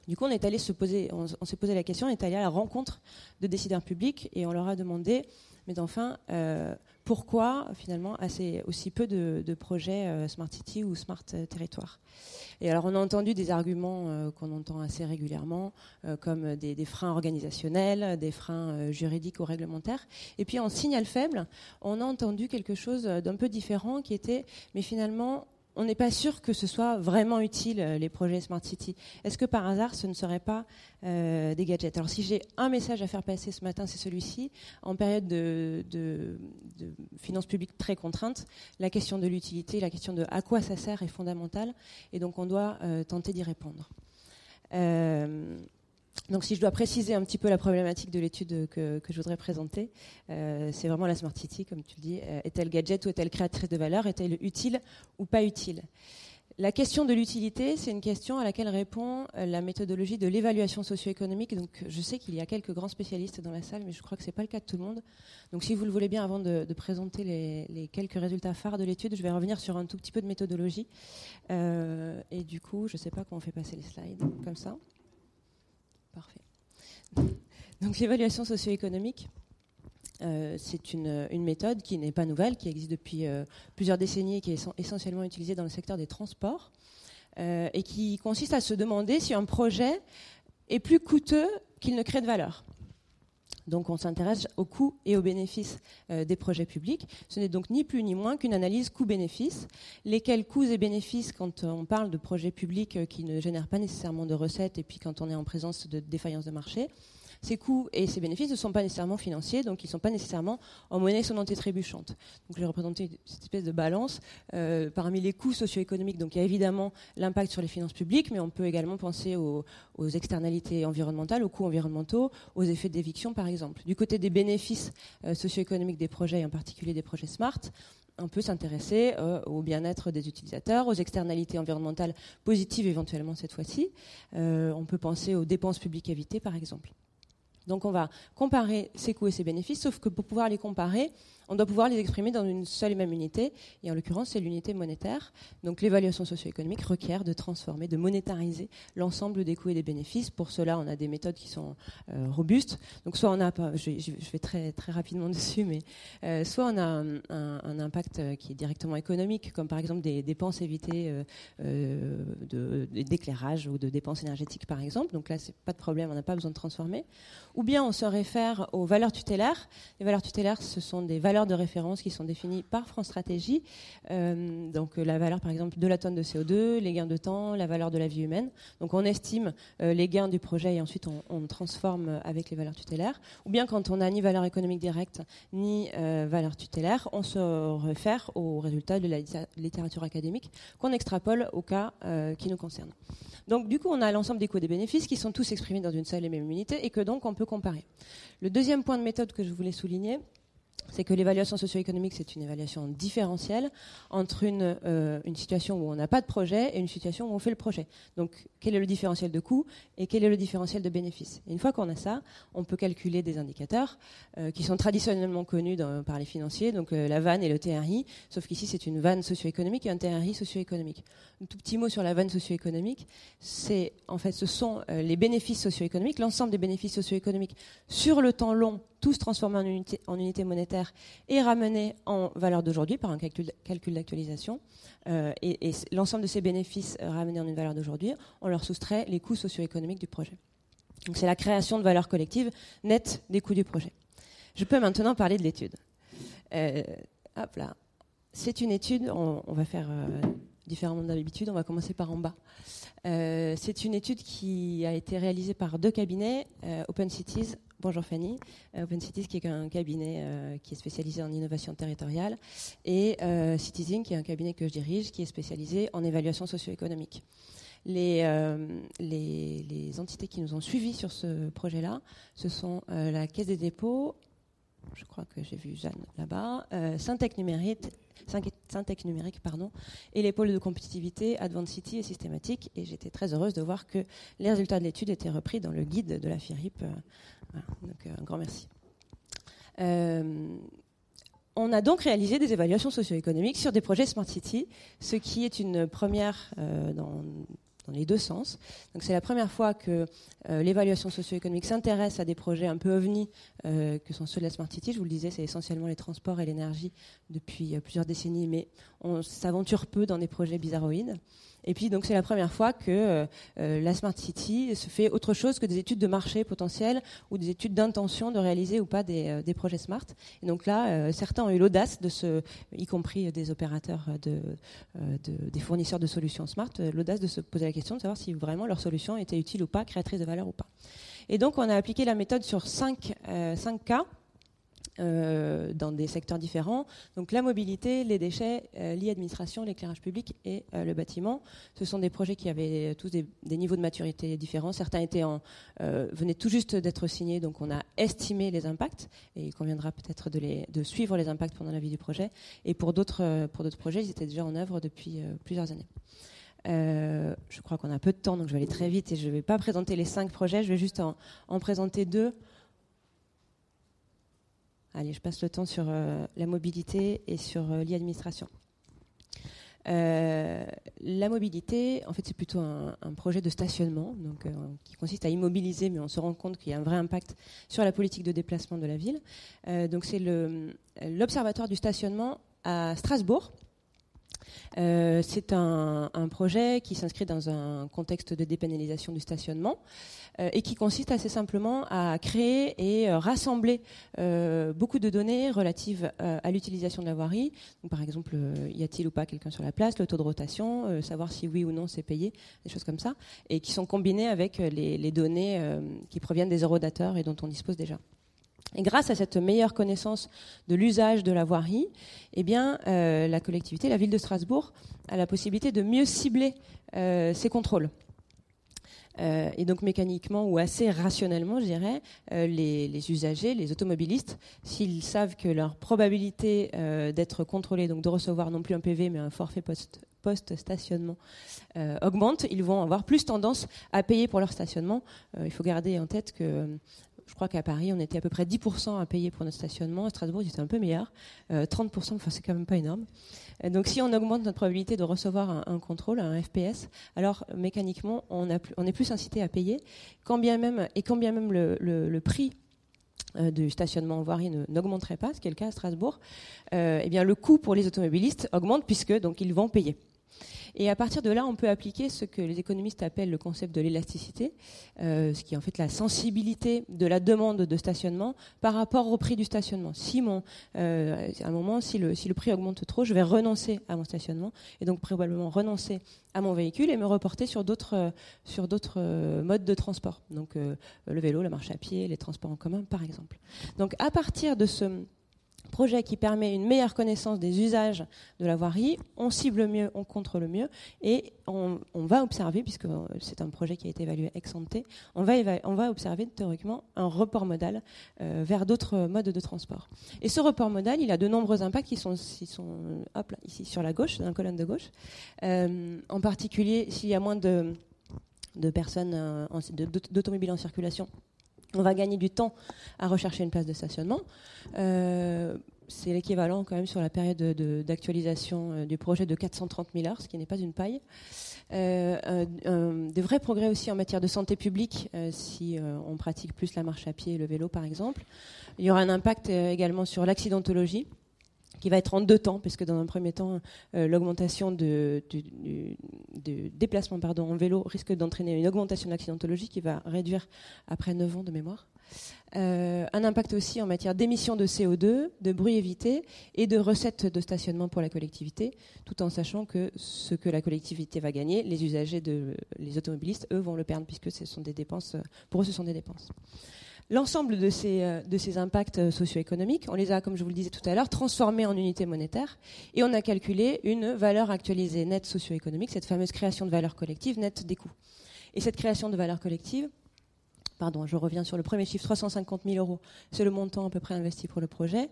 Du coup, on est allé se poser, on, s'est posé la question, on est allé à la rencontre de décideurs publics et on leur a demandé, mais enfin, euh, pourquoi finalement assez, aussi peu de, projets euh, Smart City ou Smart euh, Territoire? Et alors, on a entendu des arguments qu'on entend assez régulièrement, comme des, des, freins organisationnels, des freins juridiques ou réglementaires. Et puis, en signal faible, on a entendu quelque chose d'un peu différent qui était, mais finalement, on n'est pas sûr que ce soit vraiment utile, euh, les projets Smart City. Est-ce que par hasard, ce ne serait pas euh, des gadgets? Alors si j'ai un message à faire passer ce matin, c'est celui-ci. En période de, finances publiques très contraintes, la question de l'utilité, la question de à quoi ça sert est fondamentale, et donc on doit euh, tenter d'y répondre. Donc si je dois préciser un petit peu la problématique de l'étude que, je voudrais présenter, euh, c'est vraiment la Smart City, comme tu le dis. Euh, est-elle gadget ou est-elle créatrice de valeur? Est-elle utile ou pas utile? La question de l'utilité, c'est une question à laquelle répond euh, la méthodologie de l'évaluation socio-économique. Donc je sais qu'il y a quelques grands spécialistes dans la salle, mais je crois que ce n'est pas le cas de tout le monde. Donc si vous le voulez bien, avant de, présenter les, quelques résultats phares de l'étude, je vais revenir sur un tout petit peu de méthodologie. et du coup, je ne sais pas comment on fait passer les slides, comme ça. Parfait. Donc l'évaluation socio-économique, c'est une, méthode qui n'est pas nouvelle, qui existe depuis plusieurs décennies et qui est essentiellement utilisée dans le secteur des transports et qui consiste à se demander si un projet est plus coûteux qu'il ne crée de valeur. Donc on s'intéresse aux coûts et aux bénéfices euh, des projets publics. Ce n'est donc ni plus ni moins qu'une analyse coût-bénéfice. Lesquels coûts et bénéfices, quand on parle de projets publics euh, qui ne génèrent pas nécessairement de recettes, et puis quand on est en présence de défaillances de marché, ces coûts et ces bénéfices ne sont pas nécessairement financiers, donc ils ne sont pas nécessairement en monnaie sonnante et trébuchante. Donc j'ai représenté cette espèce de balance. Euh, parmi les coûts socio-économiques, donc il y a évidemment l'impact sur les finances publiques, mais on peut également penser aux, externalités environnementales, aux coûts environnementaux, aux effets d'éviction par exemple. Du côté des bénéfices euh, socio-économiques des projets, et en particulier des projets SMART, on peut s'intéresser euh, au bien-être des utilisateurs, aux externalités environnementales positives éventuellement cette fois-ci. on peut penser aux dépenses publiques évitées par exemple. Donc on va comparer ces coûts et ces bénéfices, sauf que pour pouvoir les comparer, on doit pouvoir les exprimer dans une seule et même unité, et en l'occurrence c'est l'unité monétaire. Donc l'évaluation socio-économique requiert de transformer, de monétariser l'ensemble des coûts et des bénéfices. Pour cela, on a des méthodes qui sont euh, robustes. Donc soit on a, je, vais très très rapidement dessus, mais euh, soit on a un, impact euh, qui est directement économique, comme par exemple des dépenses évitées d'éclairage ou de dépenses énergétiques par exemple. Donc là c'est pas de problème, on n'a pas besoin de transformer. Ou bien on se réfère aux valeurs tutélaires. Les valeurs tutélaires, ce sont des valeurs de référence qui sont définies par France Stratégie. Euh, donc euh, la valeur, par exemple, de la tonne de CO2, les gains de temps, la valeur de la vie humaine. Donc on estime euh, les gains du projet et ensuite on, transforme avec les valeurs tutélaires. Ou bien quand on n'a ni valeur économique directe ni valeur tutélaire, on se réfère aux résultats de la littérature académique qu'on extrapole au cas qui nous concerne. Donc du coup, on a l'ensemble des coûts et des bénéfices qui sont tous exprimés dans une seule et même unité et que donc on peut comparer. Le deuxième point de méthode que je voulais souligner, c'est que l'évaluation socio-économique, c'est une évaluation différentielle entre une, euh, une situation où on n'a pas de projet et une situation où on fait le projet. Donc, quel est le différentiel de coût et quel est le différentiel de bénéfice? Une fois qu'on a ça, on peut calculer des indicateurs euh, qui sont traditionnellement connus par les financiers, donc euh, la vanne et le TRI, sauf qu'ici, c'est une vanne socio-économique et un TRI socio-économique. Un tout petit mot sur la vanne socio-économique, c'est en fait, ce sont les bénéfices socio-économiques, l'ensemble des bénéfices socio-économiques sur le temps long tous transformés en unité, en unité monétaire et ramenés en valeur d'aujourd'hui par un calcul, d'actualisation. Euh, et, l'ensemble de ces bénéfices euh, ramenés en une valeur d'aujourd'hui, on leur soustrait les coûts socio-économiques du projet. Donc c'est la création de valeur collective nette des coûts du projet. Je peux maintenant parler de l'étude. Euh, hop là. C'est une étude, on, va faire différemment d'habitude, on va commencer par en bas. c'est une étude qui a été réalisée par deux cabinets, Open Cities Bonjour Fanny. Euh, Open Cities, qui est un cabinet euh, qui est spécialisé en innovation territoriale, et euh, Citizen, qui est un cabinet que je dirige, qui est spécialisé en évaluation socio-économique. Les, les, entités qui nous ont suivis sur ce projet-là, ce sont la Caisse des dépôts, je crois que j'ai vu Jeanne là-bas, Syntec Numérique, Syntec Numérique pardon, et les pôles de compétitivité Advanced City et Systématique. Et j'étais très heureuse de voir que les résultats de l'étude étaient repris dans le guide de la FIRIP donc euh, un grand merci. Euh, on a donc réalisé des évaluations socio-économiques sur des projets Smart City, ce qui est une première euh, dans, les deux sens. Donc c'est la première fois que l'évaluation socio-économique s'intéresse à des projets un peu ovnis que sont ceux de la Smart City. Je vous le disais, c'est essentiellement les transports et l'énergie depuis plusieurs décennies, mais on s'aventure peu dans des projets bizarroïdes. Et puis donc c'est la première fois que euh, euh, la Smart City se fait autre chose que des études de marché potentiel ou des études d'intention de réaliser ou pas des, euh, projets Smart. Et donc là, certains ont eu l'audace de se, y compris des opérateurs de, des fournisseurs de solutions Smart, l'audace de se poser la question de savoir si vraiment leur solution était utile ou pas, créatrice de valeur ou pas. Et donc on a appliqué la méthode sur cinq, cinq cas euh, dans des secteurs différents. Donc la mobilité, les déchets, euh, l'e-administration, l'éclairage public et euh, le bâtiment. Ce sont des projets qui avaient tous des, niveaux de maturité différents. Certains étaient en, venaient tout juste d'être signés, donc on a estimé les impacts et il conviendra peut-être de, suivre les impacts pendant la vie du projet. Et pour d'autres projets, ils étaient déjà en œuvre depuis plusieurs années. je crois qu'on a peu de temps, donc je vais aller très vite et je ne vais pas présenter les cinq projets. Je vais juste en présenter deux Allez, je passe le temps sur euh, la mobilité et sur euh, l'e-administration. la mobilité, en fait, c'est plutôt un, projet de stationnement, donc qui consiste à immobiliser, mais on se rend compte qu'il y a un vrai impact sur la politique de déplacement de la ville. donc c'est l'observatoire du stationnement à Strasbourg. Euh, c'est un, projet qui s'inscrit dans un contexte de dépénalisation du stationnement euh, et qui consiste assez simplement à créer et euh, rassembler beaucoup de données relatives à l'utilisation de la voirie. par exemple, y a-t-il ou pas quelqu'un sur la place, le taux de rotation, savoir si oui ou non c'est payé, des choses comme ça, et qui sont combinées avec les, données qui proviennent des eurodateurs et dont on dispose déjà. Et grâce à cette meilleure connaissance de l'usage de la voirie, eh euh, la collectivité, la ville de Strasbourg, a la possibilité de mieux cibler euh, ses contrôles. Euh, et donc mécaniquement ou assez rationnellement, je dirais, les, usagers, les automobilistes, s'ils savent que leur probabilité d'être contrôlés, donc de recevoir non plus un PV mais un forfait post, post-stationnement augmente, ils vont avoir plus tendance à payer pour leur stationnement. il faut garder en tête que je crois qu'à Paris, on était à peu près 10% à payer pour notre stationnement. À Strasbourg, c'était un peu meilleur. 30%, euh, enfin, c'est quand même pas énorme. donc, si on augmente notre probabilité de recevoir un, contrôle, un FPS, alors mécaniquement, on, est plus incité à payer. Et quand bien même le, prix euh, du stationnement en voirie n'augmenterait pas, ce qui est le cas à Strasbourg, euh, eh bien le coût pour les automobilistes augmente puisque donc ils vont payer. Et à partir de là, on peut appliquer ce que les économistes appellent le concept de l'élasticité, euh, ce qui est en fait la sensibilité de la demande de stationnement par rapport au prix du stationnement. Si mon, euh, à un moment, si le, si le prix augmente trop, je vais renoncer à mon stationnement et donc probablement renoncer à mon véhicule et me reporter sur d'autres euh, modes de transport. Donc le vélo, la marche à pied, les transports en commun, par exemple. Donc à partir de ce projet qui permet une meilleure connaissance des usages de la voirie, on cible mieux, on contrôle mieux, et on, va observer, puisque c'est un projet qui a été évalué ex ante, on va, observer théoriquement un report modal euh, vers d'autres modes de transport. Et ce report modal, il a de nombreux impacts qui sont, sont hop ici sur la gauche, dans la colonne de gauche. Euh, en particulier, s'il y a moins de, personnes, euh, d'automobiles en circulation, on va gagner du temps à rechercher une place de stationnement. Euh, c'est l'équivalent quand même sur la période d'actualisation euh, du projet de 430 000 heures, ce qui n'est pas une paille. Euh, des vrais progrès aussi en matière de santé publique, si on pratique plus la marche à pied et le vélo par exemple. Il y aura un impact également sur l'accidentologie qui va être en deux temps, puisque dans un premier temps, euh, l'augmentation de, déplacement pardon, en vélo risque d'entraîner une augmentation de l'accidentologie qui va réduire après 9 ans de mémoire. Euh, un impact aussi en matière d'émissions de CO2, de bruit évité et de recettes de stationnement pour la collectivité, tout en sachant que ce que la collectivité va gagner, les usagers, de, les automobilistes, eux, vont le perdre, puisque ce sont des dépenses, pour eux, ce sont des dépenses. L'ensemble de ces, euh, impacts euh, socio-économiques, on les a, comme je vous le disais tout à l'heure, transformés en unités monétaires et on a calculé une valeur actualisée nette socio-économique, cette fameuse création de valeur collective nette des coûts. Et cette création de valeur collective, pardon, je reviens sur le premier chiffre, 350 000 euros, c'est le montant à peu près investi pour le projet.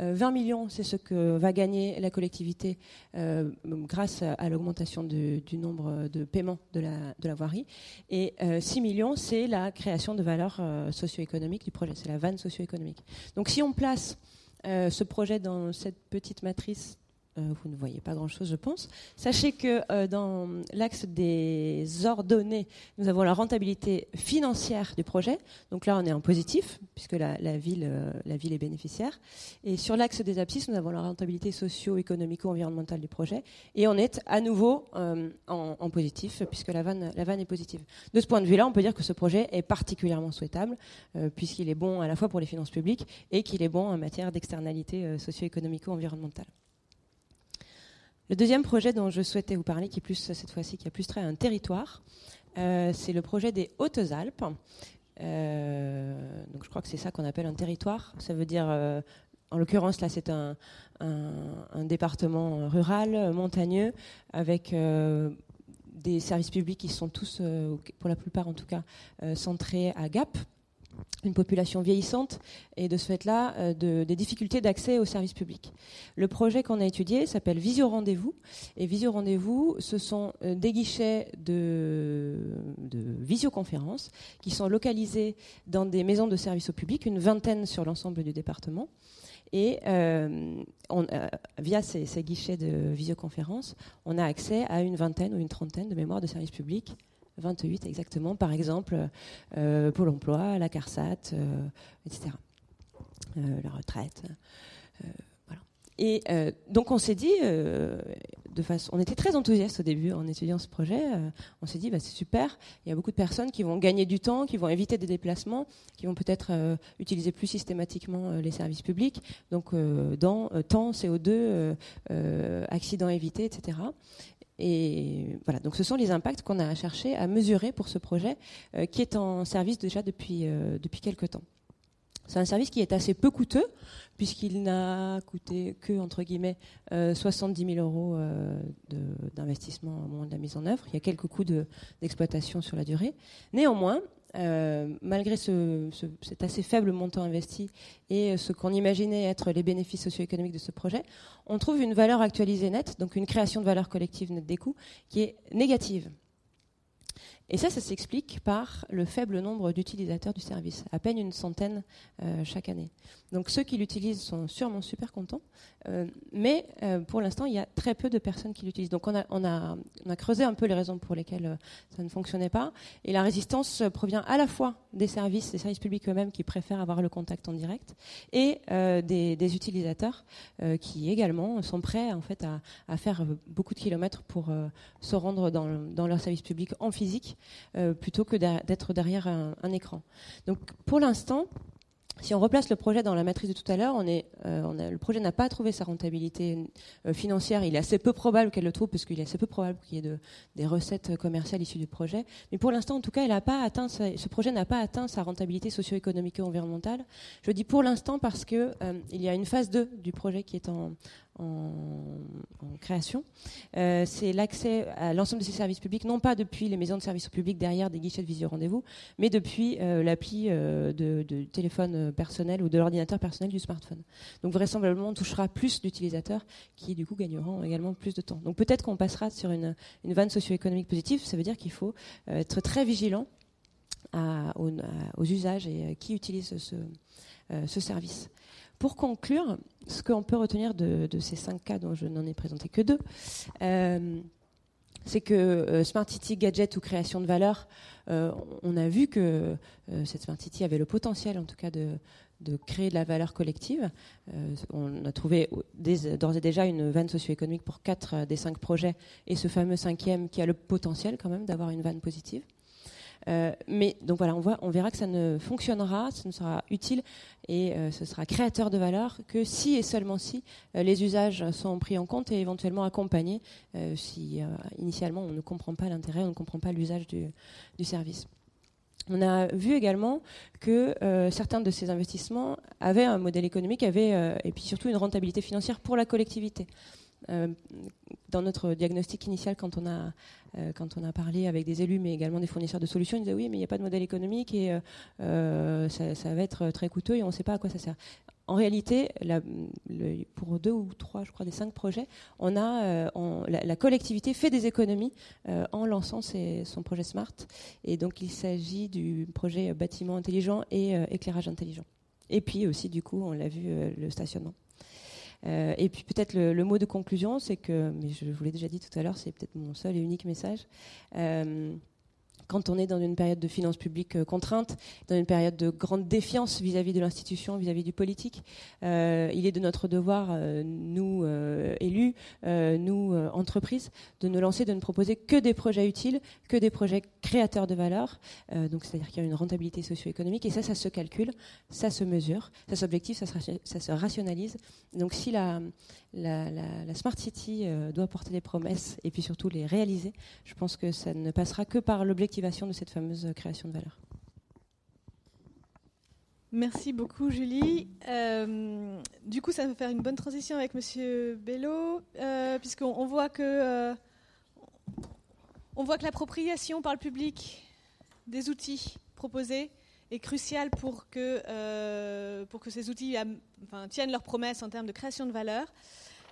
20 euh, millions, c'est ce que va gagner la collectivité euh, grâce à, l'augmentation du nombre de paiements de la, voirie. Et 6 euh, millions, c'est la création de valeur socio-économique du projet, c'est la vanne socio-économique. Donc si on place ce projet dans cette petite matrice vous ne voyez pas grand-chose, je pense. Sachez que euh, dans l'axe des ordonnées, nous avons la rentabilité financière du projet. Donc là, on est en positif, puisque la, ville, euh, la ville est bénéficiaire. Et sur l'axe des abscisses, nous avons la rentabilité socio-économico-environnementale du projet. Et on est à nouveau en, positif, puisque la vanne, la vanne est positive. De ce point de vue-là, on peut dire que ce projet est particulièrement souhaitable, puisqu'il est bon à la fois pour les finances publiques et qu'il est bon en matière d'externalité socio-économico-environnementale. Le deuxième projet dont je souhaitais vous parler, qui est plus cette fois-ci, qui a plus trait à un territoire, euh, c'est le projet des Hautes-Alpes. Euh, donc je crois que c'est ça qu'on appelle un territoire. Ça veut dire, euh, en l'occurrence là, c'est un, département rural, montagneux, avec des services publics qui sont tous, pour la plupart en tout cas, centrés à Gap, une population vieillissante et de ce fait-là euh, des difficultés d'accès aux services publics. Le projet qu'on a étudié s'appelle Visio Rendez-vous et Visio Rendez-vous, ce sont euh, des guichets de, de visioconférence qui sont localisés dans des maisons de services au public, une vingtaine sur l'ensemble du département Et on, via ces, ces, guichets de visioconférence, on a accès à une vingtaine ou une trentaine de mémoires de services publics 28 exactement, par exemple euh, Pôle emploi, la CARSAT, euh, etc. Euh, la retraite. voilà. Et donc on s'est dit, de façon, on était très enthousiastes au début en étudiant ce projet. on s'est dit, bah, c'est super. Il y a beaucoup de personnes qui vont gagner du temps, qui vont éviter des déplacements, qui vont peut-être utiliser plus systématiquement les services publics. Donc dans temps, CO2, accidents évités, etc. Et voilà, donc ce sont les impacts qu'on a cherché à mesurer pour ce projet euh, qui est en service déjà depuis, euh, depuis quelques temps. C'est un service qui est assez peu coûteux, puisqu'il n'a coûté que, entre guillemets, 70 euh, 000 euros d'investissement au moment de la mise en œuvre. Il y a quelques coûts d'exploitation sur la durée. Néanmoins, euh, malgré ce, cet assez faible montant investi et ce qu'on imaginait être les bénéfices socio-économiques de ce projet, on trouve une valeur actualisée nette, donc une création de valeur collective nette des coûts, qui est négative. Et ça, ça s'explique par le faible nombre d'utilisateurs du service, à peine une centaine euh, chaque année. Donc ceux qui l'utilisent sont sûrement super contents, euh, mais euh, pour l'instant, il y a très peu de personnes qui l'utilisent. Donc on a, on, a, on a, creusé un peu les raisons pour lesquelles ça ne fonctionnait pas, et la résistance provient à la fois des services, des services publics eux-mêmes qui préfèrent avoir le contact en direct, et des, des, utilisateurs qui également sont prêts en fait à, à faire beaucoup de kilomètres pour se rendre dans, dans leur service public en physique euh, plutôt que d'être derrière un, écran. Donc pour l'instant, si on replace le projet dans la matrice de tout à l'heure, on est, euh, le projet n'a pas trouvé sa rentabilité euh, financière. Il est assez peu probable qu'elle le trouve, parce qu'il est assez peu probable qu'il y ait de, des recettes commerciales issues du projet. Mais pour l'instant, en tout cas, il pas atteint ce projet n'a pas atteint sa rentabilité socio-économique et environnementale. Je dis pour l'instant parce que il y a une phase 2 du projet qui est en, en, création, euh, c'est l'accès à l'ensemble de ces services publics, non pas depuis les maisons de services publics derrière des guichets de visio rendez-vous, mais depuis euh, l'appli euh, de, téléphone personnel ou de l'ordinateur personnel du smartphone. Donc vraisemblablement, on touchera plus d'utilisateurs qui, du coup, gagneront également plus de temps. Donc peut-être qu'on passera sur une, vanne socio-économique positive, ça veut dire qu'il faut être très vigilant aux, usages et qui utilisent ce, ce service. Pour conclure, ce qu'on peut retenir de, ces cinq cas dont je n'en ai présenté que deux, euh, c'est que euh, Smart City, gadget ou création de valeur, euh, on a vu que cette Smart City avait le potentiel, en tout cas, de, créer de la valeur collective. on a trouvé d'ores et déjà une vanne socio-économique pour quatre des cinq projets, et ce fameux cinquième qui a le potentiel quand même d'avoir une vanne positive. Euh, mais donc voilà, on, voit, on verra que ça ne fonctionnera, ça ne sera utile et euh, ce sera créateur de valeur que si et seulement si euh, les usages sont pris en compte et éventuellement accompagnés si initialement on ne comprend pas l'intérêt, on ne comprend pas l'usage du, service. On a vu également que certains de ces investissements avaient un modèle économique, avaient et puis surtout une rentabilité financière pour la collectivité. Euh, dans notre diagnostic initial, quand on, a, euh, quand on a parlé avec des élus, mais également des fournisseurs de solutions, ils disaient oui, mais il n'y a pas de modèle économique et euh, ça, va être très coûteux et on ne sait pas à quoi ça sert. En réalité, pour deux ou trois, je crois, des cinq projets, on a, la, collectivité fait des économies en lançant son projet Smart. Et donc, il s'agit du projet bâtiment intelligent et éclairage intelligent. Et puis aussi, du coup, on l'a vu, le stationnement. Euh, et puis peut-être le, mot de conclusion, c'est que, mais je vous l'ai déjà dit tout à l'heure, c'est peut-être mon seul et unique message. Euh, quand on est dans une période de finances publiques euh, contraintes, dans une période de grande défiance vis-à-vis de l'institution, vis-à-vis du politique, euh, il est de notre devoir, euh, nous élus, nous entreprises, de ne lancer, de ne proposer que des projets utiles, que des projets créateurs de valeur. donc, c'est-à-dire qu'il y a une rentabilité socio-économique et ça, ça se calcule, ça se mesure, ça s'objective, ça, ça se rationalise. Donc, si la, la, Smart City euh, doit porter des promesses et puis surtout les réaliser. Je pense que ça ne passera que par l'objectivation de cette fameuse création de valeur. Merci beaucoup, Julie. Euh, du coup, ça va faire une bonne transition avec Monsieur Bello, euh, puisqu'on on voit que l'appropriation par le public des outils proposés est cruciale pour que, pour que ces outils tiennent leurs promesses en termes de création de valeur.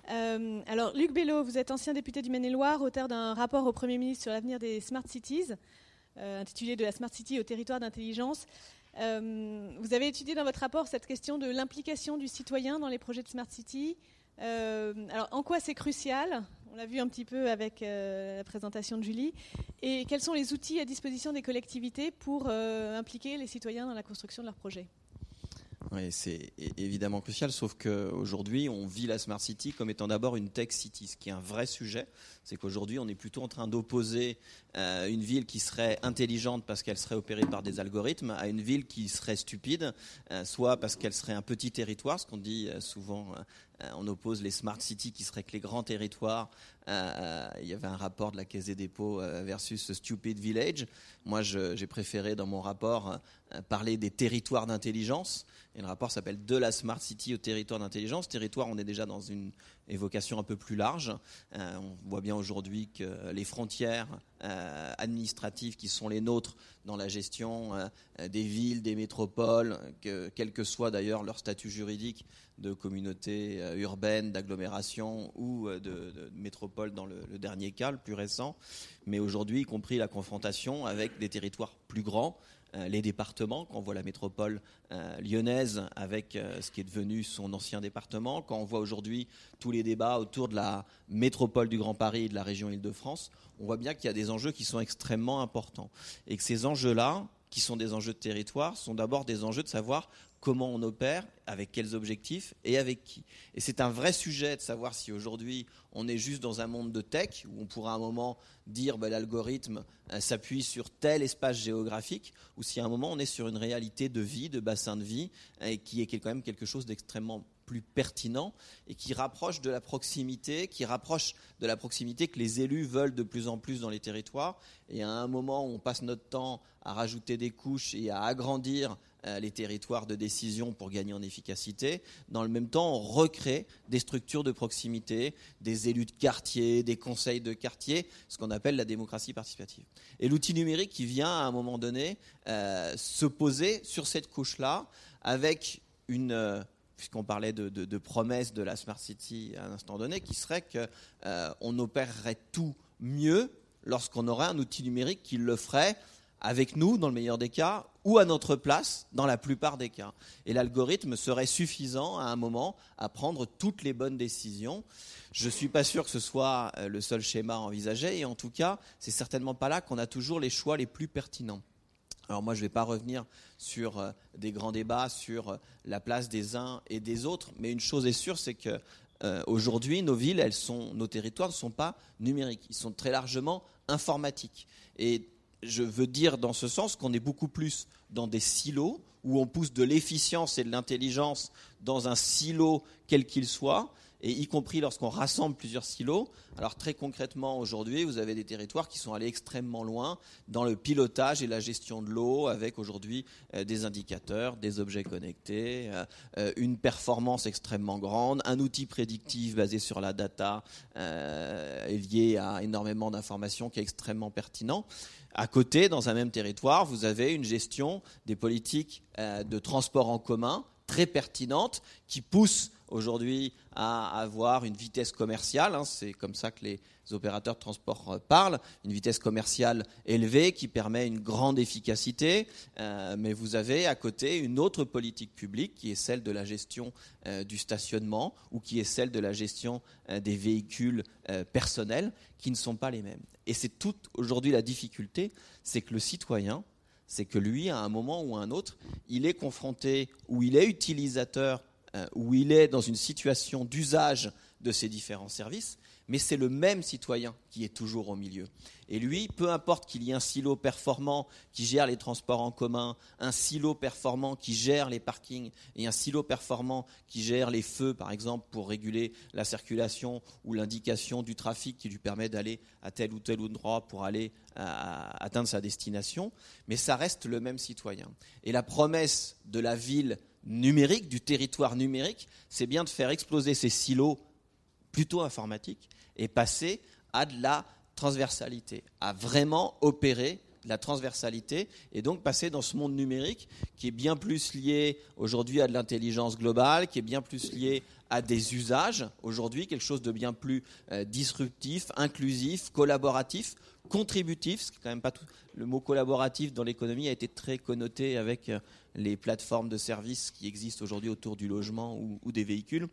Euh, alors, Luc Bello, vous êtes ancien député du Maine-et-Loire, auteur d'un rapport au Premier ministre sur l'avenir des Smart Cities, euh, intitulé De la Smart City au territoire d'intelligence. Euh, vous avez étudié dans votre rapport cette question de l'implication du citoyen dans les projets de Smart City. Euh, alors, en quoi c'est crucial? L'a vu un petit peu avec euh, la présentation de Julie. Et quels sont les outils à disposition des collectivités pour impliquer les citoyens dans la construction de leurs projets? Oui, c'est évidemment crucial, sauf qu'aujourd'hui, on vit la Smart City comme étant d'abord une tech city, ce qui est un vrai sujet. C'est qu'aujourd'hui, on est plutôt en train d'opposer euh, une ville qui serait intelligente parce qu'elle serait opérée par des algorithmes à une ville qui serait stupide, euh, soit parce qu'elle serait un petit territoire, ce qu'on dit euh, souvent on oppose les smart cities qui seraient que les grands territoires. il y avait un rapport de la Caisse des dépôts versus Stupid Village. Moi, j'ai préféré dans mon rapport parler des territoires d'intelligence. Le rapport s'appelle De la Smart City au territoire d'intelligence. Territoire, on est déjà dans une évocation un peu plus large. Euh, on voit bien aujourd'hui que les frontières euh, administratives qui sont les nôtres dans la gestion euh, des villes, des métropoles, que, quel que soit d'ailleurs leur statut juridique de communauté urbaine, d'agglomération ou de, métropole dans le, le, dernier cas, le plus récent, mais aujourd'hui y compris la confrontation avec des territoires plus grands les départements, quand on voit la métropole euh, lyonnaise avec euh, ce qui est devenu son ancien département, quand on voit aujourd'hui tous les débats autour de la métropole du Grand Paris et de la région Île-de-France, on voit bien qu'il y a des enjeux qui sont extrêmement importants. Et que ces enjeux-là, qui sont des enjeux de territoire, sont d'abord des enjeux de savoir comment on opère, avec quels objectifs et avec qui. Et c'est un vrai sujet de savoir si aujourd'hui on est juste dans un monde de tech, où on pourra à un moment dire bah, l'algorithme euh, s'appuie sur tel espace géographique, ou si à un moment on est sur une réalité de vie, de bassin de vie, et qui est quand même quelque chose d'extrêmement plus pertinent et qui rapproche de la proximité, qui rapproche de la proximité que les élus veulent de plus en plus dans les territoires. Et à un moment où on passe notre temps à rajouter des couches et à agrandir les territoires de décision pour gagner en efficacité. Dans le même temps, on recrée des structures de proximité, des élus de quartier, des conseils de quartier, ce qu'on appelle la démocratie participative. Et l'outil numérique qui vient à un moment donné euh, se poser sur cette couche-là avec une... Euh, puisqu'on parlait de, promesses de la Smart City à un instant donné, qui serait qu'on opérerait tout mieux lorsqu'on aurait un outil numérique qui le ferait avec nous, dans le meilleur des cas, ou à notre place, dans la plupart des cas. Et l'algorithme serait suffisant à un moment à prendre toutes les bonnes décisions. Je ne suis pas sûr que ce soit euh, le seul schéma envisagé, et en tout cas, c'est certainement pas là qu'on a toujours les choix les plus pertinents. Alors moi, je ne vais pas revenir sur euh, des grands débats sur euh, la place des uns et des autres, mais une chose est sûre, c'est que aujourd'hui, nos villes, elles sont, nos territoires ne sont pas numériques, ils sont très largement informatiques. Et je veux dire dans ce sens qu'on est beaucoup plus dans des silos où on pousse de l'efficience et de l'intelligence dans un silo quel qu'il soit, et y compris lorsqu'on rassemble plusieurs silos. Alors très concrètement, aujourd'hui, vous avez des territoires qui sont allés extrêmement loin dans le pilotage et la gestion de l'eau, avec aujourd'hui euh, des indicateurs, des objets connectés, euh, euh, une performance extrêmement grande, un outil prédictif basé sur la data est lié à énormément d'informations qui est extrêmement pertinent. À côté, dans un même territoire, vous avez une gestion des politiques de transport en commun très pertinente qui pousse aujourd'hui à avoir une vitesse commerciale, hein, c'est comme ça que les opérateurs de transport euh, parlent, une vitesse commerciale élevée qui permet une grande efficacité, euh, mais vous avez à côté une autre politique publique qui est celle de la gestion euh, du stationnement ou qui est celle de la gestion des véhicules personnels qui ne sont pas les mêmes. Et c'est toute aujourd'hui la difficulté, c'est que le citoyen, c'est que lui, à un moment ou à un autre, il est confronté ou il est utilisateur où il est dans une situation d'usage de ces différents services, mais c'est le même citoyen qui est toujours au milieu. Et lui, peu importe qu'il y ait un silo performant qui gère les transports en commun, un silo performant qui gère les parkings et un silo performant qui gère les feux, par exemple, pour réguler la circulation ou l'indication du trafic qui lui permet d'aller à tel ou tel endroit pour aller atteindre sa destination, mais ça reste le même citoyen. Et la promesse de la ville numérique, du territoire numérique, c'est bien de faire exploser ces silos plutôt informatiques et passer à de la transversalité, à vraiment opérer la transversalité, et donc passer dans ce monde numérique qui est bien plus lié aujourd'hui à de l'intelligence globale, qui est bien plus lié à des usages aujourd'hui, quelque chose de bien plus euh, disruptif, inclusif, collaboratif, contributif, ce qui est quand même pas tout. Le mot collaboratif dans l'économie a été très connoté avec euh, les plateformes de services qui existent aujourd'hui autour du logement ou des véhicules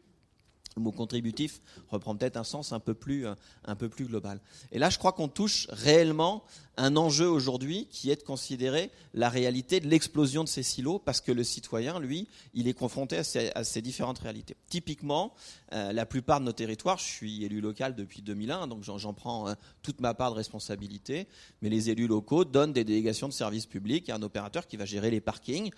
le mot contributif reprend peut-être un sens un peu plus, euh, un peu plus global. Et là, je crois qu'on touche réellement un enjeu aujourd'hui qui est de considérer la réalité de l'explosion de ces silos parce que le citoyen, lui, il est confronté à ces, différentes réalités. Typiquement, euh, la plupart de nos territoires, je suis élu local depuis 2001, donc j'en prends euh, toute ma part de responsabilité, mais les élus locaux donnent des délégations de services publics à un opérateur qui va gérer les parkings,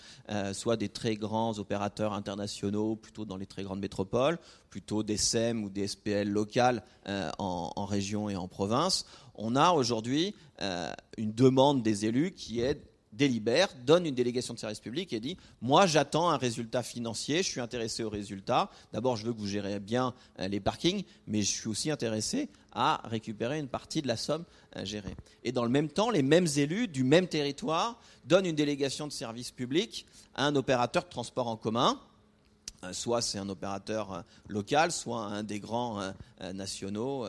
soit des très grands opérateurs internationaux, plutôt dans les très grandes métropoles, plutôt des SEM ou des SPL locales euh, en, région et en province, on a aujourd'hui euh, une demande des élus qui est délibère, donne une délégation de service public et dit Moi, j'attends un résultat financier, je suis intéressé au résultat. D'abord, je veux que vous gérez bien euh, les parkings, mais je suis aussi intéressé à récupérer une partie de la somme gérée. Et dans le même temps, les mêmes élus du même territoire donnent une délégation de service public à un opérateur de transport en commun euh, soit c'est un opérateur euh, local, soit un des grands euh, nationaux,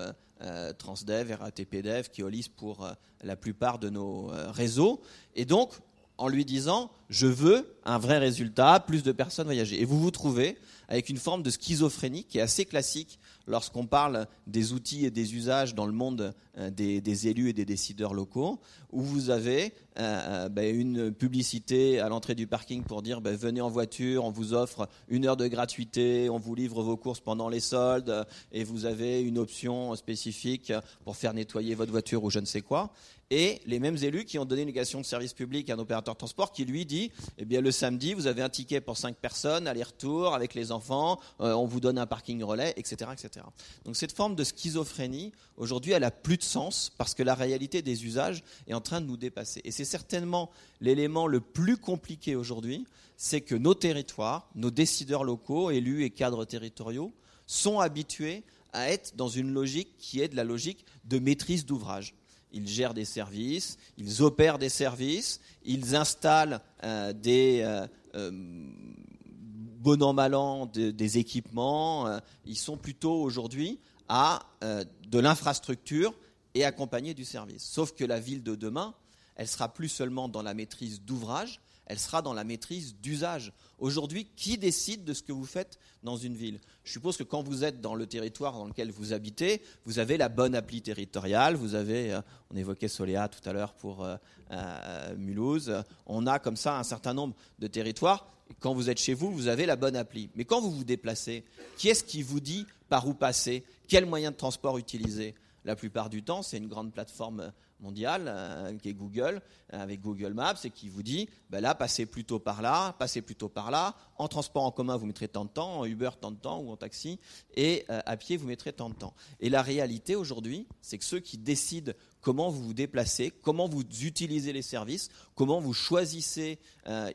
Transdev, RATPDev, Keolis pour la plupart de nos réseaux. Et donc, en lui disant, je veux un vrai résultat, plus de personnes voyager. Et vous vous trouvez avec une forme de schizophrénie qui est assez classique lorsqu'on parle des outils et des usages dans le monde euh, des, élus et des décideurs locaux, où vous avez euh, euh, ben, une publicité à l'entrée du parking pour dire ben, venez en voiture, on vous offre une heure de gratuité, on vous livre vos courses pendant les soldes, et vous avez une option spécifique pour faire nettoyer votre voiture ou je ne sais quoi et les mêmes élus qui ont donné une négation de service public à un opérateur de transport qui lui dit eh bien le samedi vous avez un ticket pour 5 personnes aller-retour avec les enfants euh, on vous donne un parking relais etc etc donc cette forme de schizophrénie aujourd'hui elle a plus de sens parce que la réalité des usages est en train de nous dépasser. Et c'est certainement l'élément le plus compliqué aujourd'hui c'est que nos territoires nos décideurs locaux élus et cadres territoriaux sont habitués à être dans une logique qui est de la logique de maîtrise d'ouvrage ils gèrent des services, ils opèrent des services, ils installent euh, des euh, euh, bon an mal an des équipements. ils sont plutôt aujourd'hui à de l'infrastructure et accompagnés du service. Sauf que la ville de demain, elle sera plus seulement dans la maîtrise d'ouvrage, elle sera dans la maîtrise d'usage. Aujourd'hui, qui décide de ce que vous faites dans une ville? Je suppose que quand vous êtes dans le territoire dans lequel vous habitez, vous avez la bonne appli territoriale, vous avez, euh, on évoquait Soléa tout à l'heure pour euh, euh, Mulhouse, on a comme ça un certain nombre de territoires. Quand vous êtes chez vous, vous avez la bonne appli. Mais quand vous vous déplacez, qui est-ce qui vous dit par où passer? Quel moyen de transport utiliser? La plupart du temps, c'est une grande plateforme mondiale, euh, qui est Google, euh, avec Google Maps, et qui vous dit, ben là, passez plutôt par là, passez plutôt par là, en transport en commun, vous mettrez tant de temps, en Uber, tant de temps, ou en taxi, et euh, à pied, vous mettrez tant de temps. Et la réalité aujourd'hui, c'est que ceux qui décident comment vous vous déplacez, comment vous utilisez les services, comment vous choisissez,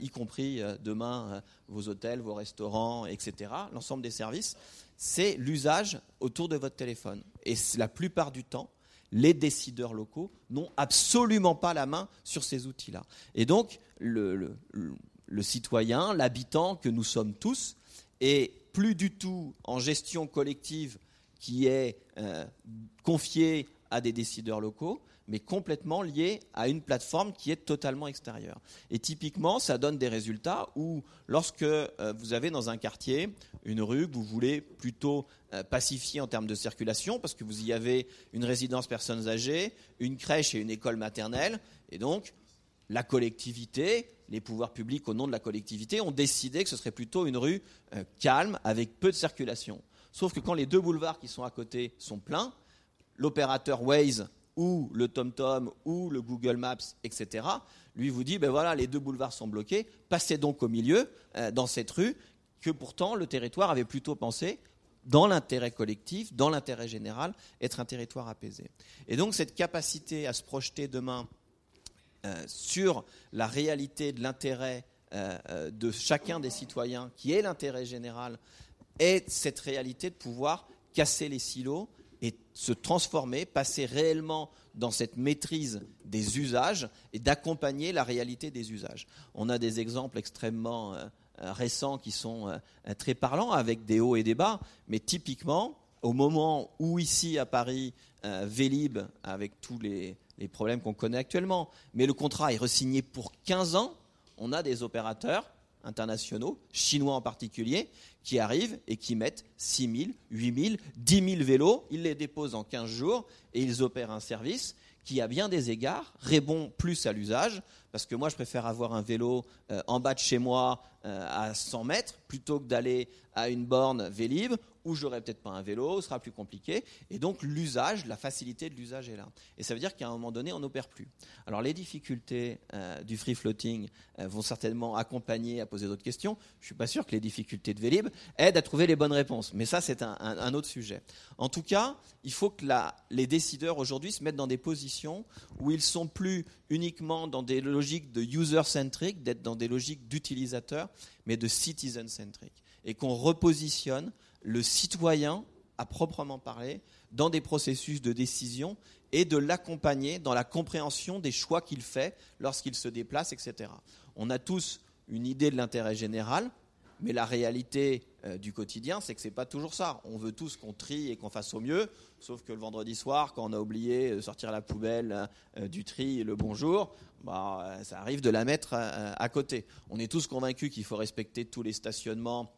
y compris demain, vos hôtels, vos restaurants, etc., l'ensemble des services, c'est l'usage autour de votre téléphone. Et la plupart du temps, les décideurs locaux n'ont absolument pas la main sur ces outils-là. Et donc, le, citoyen, l'habitant que nous sommes tous, est plus du tout en gestion collective qui est euh, confiée à des décideurs locaux, mais complètement lié à une plateforme qui est totalement extérieure. Et typiquement, ça donne des résultats où, lorsque euh, vous avez dans un quartier une rue que vous voulez plutôt euh, pacifier en termes de circulation, parce que vous y avez une résidence personnes âgées, une crèche et une école maternelle, et donc la collectivité, les pouvoirs publics au nom de la collectivité ont décidé que ce serait plutôt une rue euh, calme, avec peu de circulation. Sauf que quand les deux boulevards qui sont à côté sont pleins, l'opérateur Waze ou le TomTom ou le Google Maps, etc., lui vous dit, ben voilà, les deux boulevards sont bloqués, passez donc au milieu, euh, dans cette rue, que pourtant le territoire avait plutôt pensé, dans l'intérêt collectif, dans l'intérêt général, être un territoire apaisé. Et donc cette capacité à se projeter demain euh, sur la réalité de l'intérêt euh, de chacun des citoyens, qui est l'intérêt général, est cette réalité de pouvoir casser les silos, et se transformer, passer réellement dans cette maîtrise des usages et d'accompagner la réalité des usages. On a des exemples extrêmement euh, euh, récents qui sont euh, très parlants avec des hauts et des bas, mais typiquement, au moment où ici à Paris, Vélib, avec tous les, les problèmes qu'on connaît actuellement, mais le contrat est resigné pour 15 ans, on a des opérateurs internationaux, chinois en particulier, qui arrivent et qui mettent 6 000, 8 000, 10 000 vélos, ils les déposent en 15 jours et ils opèrent un service qui, à bien des égards, répond plus à l'usage, parce que moi, je préfère avoir un vélo euh, en bas de chez moi euh, à 100 mètres plutôt que d'aller à une borne Vélib où j'aurai peut-être pas un vélo, ce sera plus compliqué. Et donc l'usage, la facilité de l'usage est là. Et ça veut dire qu'à un moment donné, on n'opère plus. Alors les difficultés euh, du free floating vont certainement accompagner à poser d'autres questions. Je suis pas sûr que les difficultés de Vélib aident à trouver les bonnes réponses. Mais ça, c'est un, autre sujet. En tout cas, il faut que les décideurs aujourd'hui se mettent dans des positions où ils sont plus uniquement dans des logiques de user-centric, d'être dans des logiques d'utilisateur, mais de citizen-centric. Et qu'on repositionne le citoyen, à proprement parler, dans des processus de décision et de l'accompagner dans la compréhension des choix qu'il fait lorsqu'il se déplace, etc. On a tous une idée de l'intérêt général, mais la réalité euh, du quotidien, c'est que ce n'est pas toujours ça. On veut tous qu'on trie et qu'on fasse au mieux, sauf que le vendredi soir, quand on a oublié de sortir la poubelle euh, du tri le bonjour, bah, euh, ça arrive de la mettre à côté. On est tous convaincus qu'il faut respecter tous les stationnements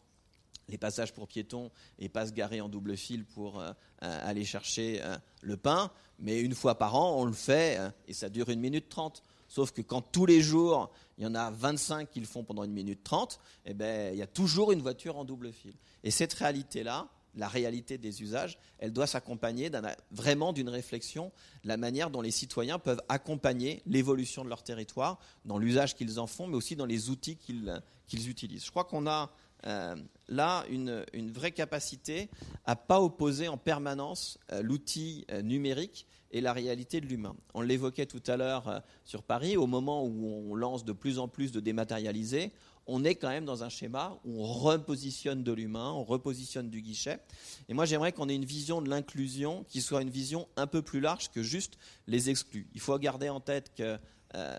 les passages pour piétons et pas se garer en double fil pour aller chercher le pain. Mais une fois par an, on le fait et ça dure une minute trente. Sauf que quand tous les jours, il y en a 25 qui le font pendant une minute 30, eh ben, il y a toujours une voiture en double fil. Et cette réalité-là, la réalité des usages, elle doit s'accompagner vraiment d'une réflexion de la manière dont les citoyens peuvent accompagner l'évolution de leur territoire, dans l'usage qu'ils en font, mais aussi dans les outils qu'ils utilisent. Je crois qu'on a euh, là une, vraie capacité à pas opposer en permanence euh, l'outil euh, numérique et la réalité de l'humain. On l'évoquait tout à l'heure sur Paris, au moment où on lance de plus en plus de dématérialisés, on est quand même dans un schéma où on repositionne de l'humain, on repositionne du guichet. Et moi, j'aimerais qu'on ait une vision de l'inclusion qui soit une vision un peu plus large que juste les exclus. Il faut garder en tête que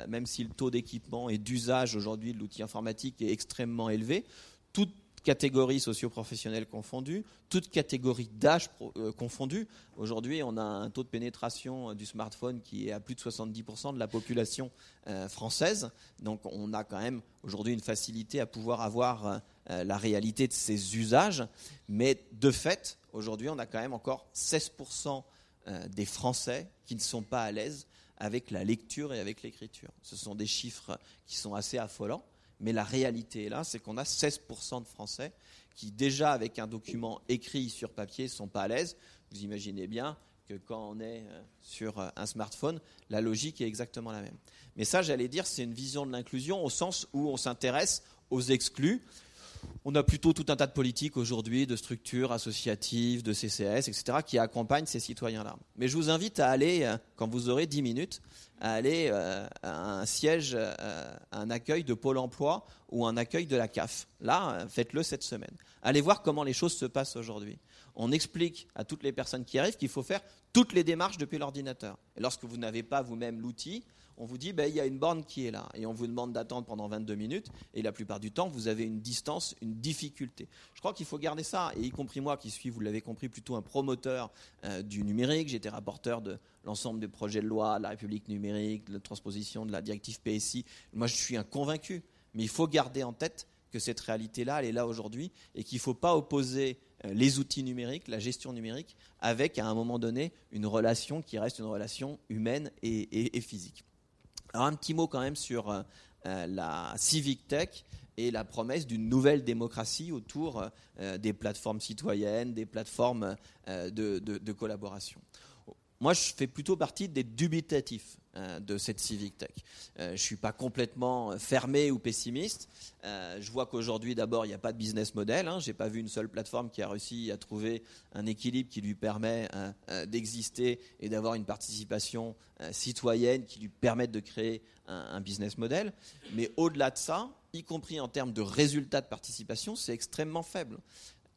même si le taux d'équipement et d'usage aujourd'hui de l'outil informatique est extrêmement élevé, toute catégories socio-professionnelles confondues, toutes catégories d'âge euh, confondues. Aujourd'hui, on a un taux de pénétration euh, du smartphone qui est à plus de 70% de la population euh, française. Donc on a quand même aujourd'hui une facilité à pouvoir avoir la réalité de ces usages. Mais de fait, aujourd'hui, on a quand même encore 16% des Français qui ne sont pas à l'aise avec la lecture et avec l'écriture. Ce sont des chiffres qui sont assez affolants. Mais la réalité est là, c'est qu'on a 16% de Français qui, déjà avec un document écrit sur papier, sont pas à l'aise. Vous imaginez bien que quand on est euh, sur euh, un smartphone, la logique est exactement la même. Mais ça, j'allais dire, c'est une vision de l'inclusion au sens où on s'intéresse aux exclus. On a plutôt tout un tas de politiques aujourd'hui, de structures associatives, de CCS, etc., qui accompagnent ces citoyens-là. Mais je vous invite à aller, euh, quand vous aurez 10 minutes, à aller euh, à un siège, euh, un accueil de Pôle emploi ou un accueil de la CAF. Là, faites-le cette semaine. Allez voir comment les choses se passent aujourd'hui. On explique à toutes les personnes qui arrivent qu'il faut faire toutes les démarches depuis l'ordinateur. Et lorsque vous n'avez pas vous-même l'outil, on vous dit ben, il y a une borne qui est là et on vous demande d'attendre pendant 22 minutes et la plupart du temps vous avez une distance, une difficulté. Je crois qu'il faut garder ça et y compris moi qui suis, vous l'avez compris, plutôt un promoteur euh, du numérique. J'étais rapporteur de l'ensemble des projets de loi, de la République numérique, de la transposition de la directive PSI. Moi je suis un convaincu, mais il faut garder en tête que cette réalité-là, elle est là aujourd'hui et qu'il ne faut pas opposer euh, les outils numériques, la gestion numérique, avec à un moment donné une relation qui reste une relation humaine et physique. Alors un petit mot quand même sur euh, euh, la civic tech et la promesse d'une nouvelle démocratie autour euh, des plateformes citoyennes, des plateformes de, collaboration. Moi, je fais plutôt partie des dubitatifs euh, de cette civic tech. Euh, je ne suis pas complètement fermé ou pessimiste. Euh, je vois qu'aujourd'hui, d'abord, il n'y a pas de business model. Hein. Je n'ai pas vu une seule plateforme qui a réussi à trouver un équilibre qui lui permet d'exister et d'avoir une participation citoyenne qui lui permette de créer un, business model. Mais au-delà de ça, y compris en termes de résultats de participation, c'est extrêmement faible.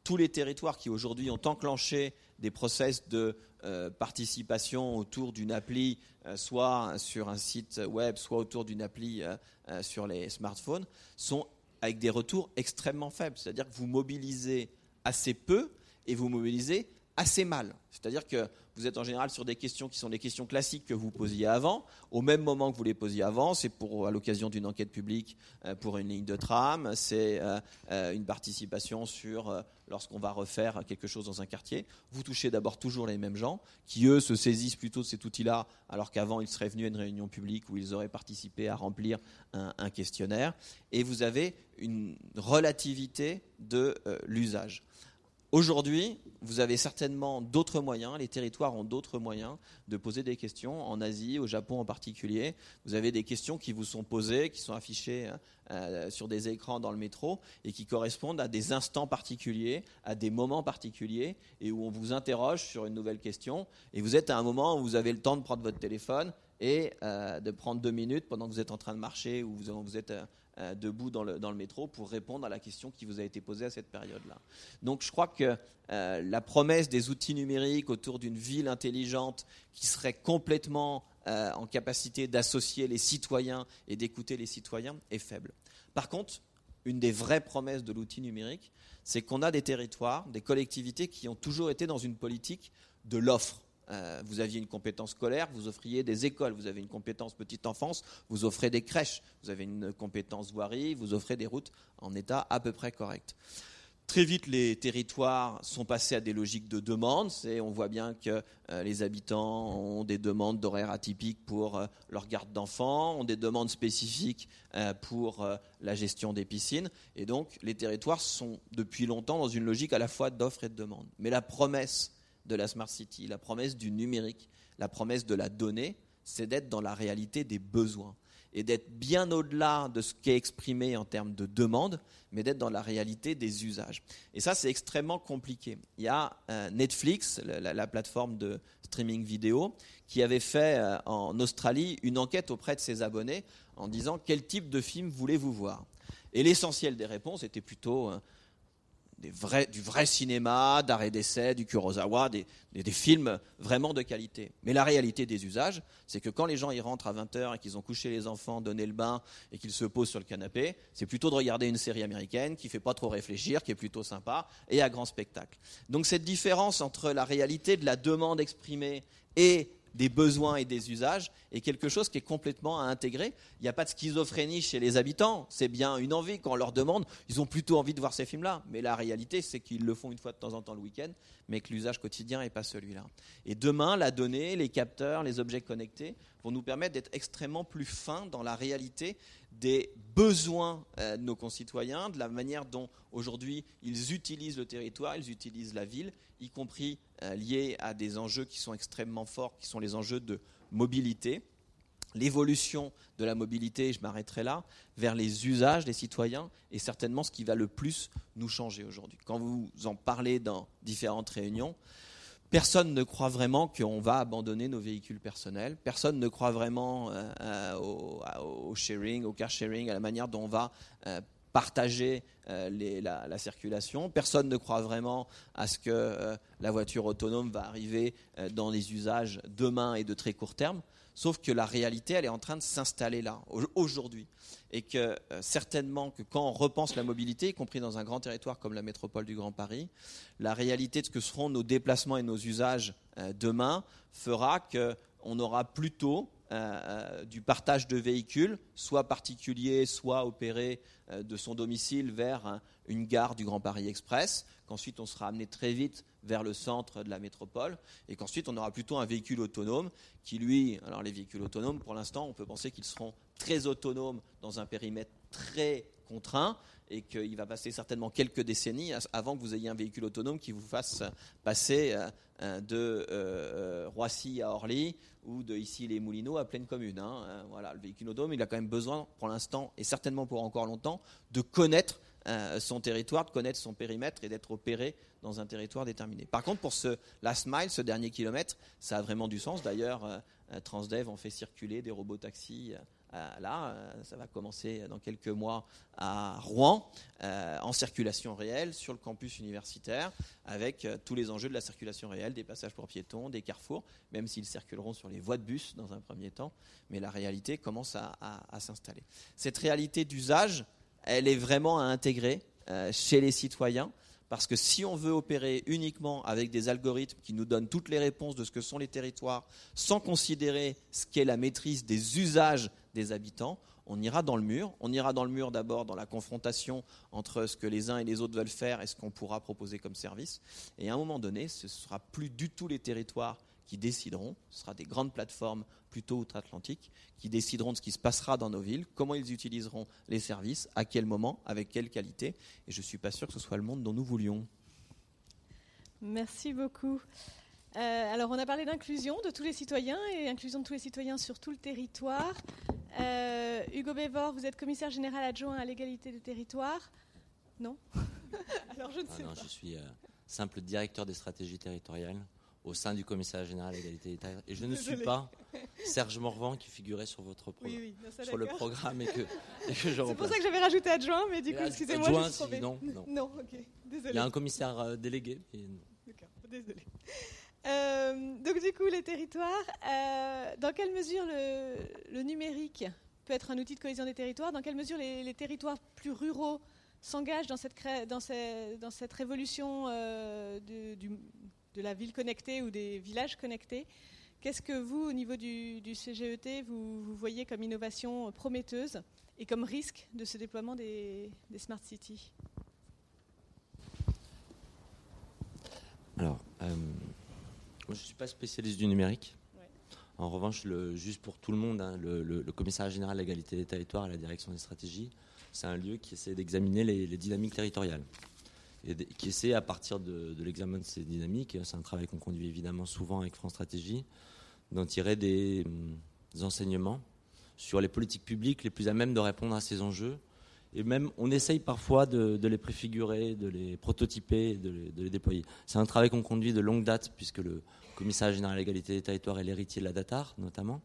Tous les territoires qui aujourd'hui ont enclenché des process de euh, participation autour d'une appli, euh, soit sur un site web, soit autour d'une appli euh, sur les smartphones, sont avec des retours extrêmement faibles. C'est-à-dire que vous mobilisez assez peu et vous mobilisez assez mal. C'est-à-dire que vous êtes en général sur des questions qui sont des questions classiques que vous posiez avant, au même moment que vous les posiez avant. C'est pour à l'occasion d'une enquête publique euh, pour une ligne de tram, c'est euh, euh, une participation sur lorsqu'on va refaire quelque chose dans un quartier. Vous touchez d'abord toujours les mêmes gens qui eux se saisissent plutôt de cet outil-là, alors qu'avant ils seraient venus à une réunion publique où ils auraient participé à remplir un, un questionnaire. Et vous avez une relativité de l'usage. Aujourd'hui, vous avez certainement d'autres moyens, les territoires ont d'autres moyens de poser des questions, en Asie, au Japon en particulier. Vous avez des questions qui vous sont posées, qui sont affichées euh, sur des écrans dans le métro et qui correspondent à des instants particuliers, à des moments particuliers, et où on vous interroge sur une nouvelle question. Et vous êtes à un moment où vous avez le temps de prendre votre téléphone et euh, de prendre deux minutes pendant que vous êtes en train de marcher ou vous, vous êtes... Euh, debout dans le, dans le, métro pour répondre à la question qui vous a été posée à cette période-là. Donc je crois que euh, la promesse des outils numériques autour d'une ville intelligente qui serait complètement euh, en capacité d'associer les citoyens et d'écouter les citoyens est faible. Par contre, une des vraies promesses de l'outil numérique, c'est qu'on a des territoires, des collectivités qui ont toujours été dans une politique de l'offre. Euh, vous aviez une compétence scolaire, vous offriez des écoles. Vous avez une compétence petite enfance, vous offrez des crèches. Vous avez une compétence voirie, vous offrez des routes en état à peu près correct. Très vite, les territoires sont passés à des logiques de demande. On voit bien que euh, les habitants ont des demandes d'horaires atypiques pour euh, leur garde d'enfants, ont des demandes spécifiques pour la gestion des piscines. Et donc, les territoires sont depuis longtemps dans une logique à la fois d'offre et de demande. Mais la promesse de la Smart City, la promesse du numérique, la promesse de la donnée, c'est d'être dans la réalité des besoins et d'être bien au-delà de ce qui est exprimé en termes de demande, mais d'être dans la réalité des usages. Et ça, c'est extrêmement compliqué. Il y a euh, Netflix, la, plateforme de streaming vidéo, qui avait fait euh, en Australie une enquête auprès de ses abonnés en disant quel type de film voulez-vous voir? Et l'essentiel des réponses était plutôt... Euh, du vrai cinéma, d'arrêt d'essai, du Kurosawa, des, films vraiment de qualité. Mais la réalité des usages, c'est que quand les gens y rentrent à 20h et qu'ils ont couché les enfants, donné le bain et qu'ils se posent sur le canapé, c'est plutôt de regarder une série américaine qui fait pas trop réfléchir, qui est plutôt sympa et à grand spectacle. Donc cette différence entre la réalité de la demande exprimée et des besoins et des usages est quelque chose qui est complètement à intégrer. Il n'y a pas de schizophrénie chez les habitants, c'est bien une envie. Quand on leur demande, ils ont plutôt envie de voir ces films-là. Mais la réalité, c'est qu'ils le font une fois de temps en temps le week-end, mais que l'usage quotidien n'est pas celui-là. Et demain, la donnée, les capteurs, les objets connectés vont nous permettre d'être extrêmement plus fins dans la réalité des besoins euh, de nos concitoyens, de la manière dont aujourd'hui ils utilisent le territoire, ils utilisent la ville, y compris euh, liés à des enjeux qui sont extrêmement forts, qui sont les enjeux de mobilité. L'évolution de la mobilité, je m'arrêterai là, vers les usages des citoyens est certainement ce qui va le plus nous changer aujourd'hui. Quand vous en parlez dans différentes réunions, Personne ne croit vraiment qu'on va abandonner nos véhicules personnels. Personne ne croit vraiment euh, euh, au, sharing, au car sharing, à la manière dont on va partager la, circulation. Personne ne croit vraiment à ce que la voiture autonome va arriver dans les usages demain et de très court terme. Sauf que la réalité, elle est en train de s'installer là, aujourd'hui. Et que euh, certainement quand on repense la mobilité, y compris dans un grand territoire comme la métropole du Grand Paris, la réalité de ce que seront nos déplacements et nos usages euh, demain fera qu'on aura plutôt euh, du partage de véhicules, soit particulier, soit opéré de son domicile vers une gare du Grand Paris Express, qu'ensuite on sera amené très vite vers le centre de la métropole, et qu'ensuite on aura plutôt un véhicule autonome qui, lui, alors les véhicules autonomes, pour l'instant, on peut penser qu'ils seront très autonomes dans un périmètre très contraint, et qu'il va passer certainement quelques décennies avant que vous ayez un véhicule autonome qui vous fasse passer euh, euh, de euh, Roissy à Orly ou de ici les Moulineaux à pleine commune. Hein. Voilà, le véhicule il a quand même besoin, pour l'instant, et certainement pour encore longtemps, de connaître euh, son territoire, de connaître son périmètre et d'être opéré dans un territoire déterminé. Par contre, pour ce last mile, ce dernier kilomètre, ça a vraiment du sens. D'ailleurs, euh, euh, Transdev en fait circuler des robots taxis là, ça va commencer dans quelques mois à Rouen, en circulation réelle sur le campus universitaire, avec tous les enjeux de la circulation réelle, des passages pour piétons, des carrefours, même s'ils circuleront sur les voies de bus dans un premier temps, mais la réalité commence à, à s'installer. Cette réalité d'usage, elle est vraiment à intégrer chez les citoyens. Parce que si on veut opérer uniquement avec des algorithmes qui nous donnent toutes les réponses de ce que sont les territoires, sans considérer ce qu'est la maîtrise des usages des habitants, on ira dans le mur. On ira dans le mur d'abord dans la confrontation entre ce que les uns et les autres veulent faire et ce qu'on pourra proposer comme service. Et à un moment donné, ce ne sera plus du tout les territoires qui décideront, ce sera des grandes plateformes plutôt outre-Atlantique, qui décideront de ce qui se passera dans nos villes, comment ils utiliseront les services, à quel moment, avec quelle qualité. Et je ne suis pas sûr que ce soit le monde dont nous voulions. Merci beaucoup. Euh, alors, on a parlé d'inclusion de tous les citoyens et inclusion de tous les citoyens sur tout le territoire. Euh, Hugo Bévor, vous êtes commissaire général adjoint à l'égalité des territoires. Non? Alors, je ne ah sais non, pas. Je suis euh, simple directeur des stratégies territoriales au sein du commissariat général à l'égalité des Et je ne suis pas Serge Morvan qui figurait sur votre sur le programme et que, C'est pour ça que j'avais rajouté adjoint, mais du coup, excusez-moi. Adjoint, si, non, non. non ok, désolé. Il y a un commissaire euh, délégué. D'accord, désolé. Euh, donc du coup, les territoires, euh, dans quelle mesure le, numérique peut être un outil de cohésion des territoires? Dans quelle mesure les, territoires plus ruraux s'engagent dans cette, dans, dans cette révolution du, de la ville connectée ou des villages connectés. Qu'est-ce que vous, au niveau du, CGET, vous, voyez comme innovation prometteuse et comme risque de ce déploiement des, smart cities? Alors, euh, moi je ne suis pas spécialiste du numérique. En revanche, le, juste pour tout le monde, hein, le, commissariat général à l'égalité des territoires et la direction des stratégies, c'est un lieu qui essaie d'examiner les dynamiques territoriales et qui essaie à partir de, l'examen de ces dynamiques, c'est un travail qu'on conduit évidemment souvent avec France Stratégie, d'en tirer des, hum, enseignements sur les politiques publiques les plus à même de répondre à ces enjeux. Et même, on essaye parfois de, les préfigurer, de les prototyper, de les, déployer. C'est un travail qu'on conduit de longue date, puisque le commissariat général à l'égalité des territoires est l'héritier de la DATAR, notamment,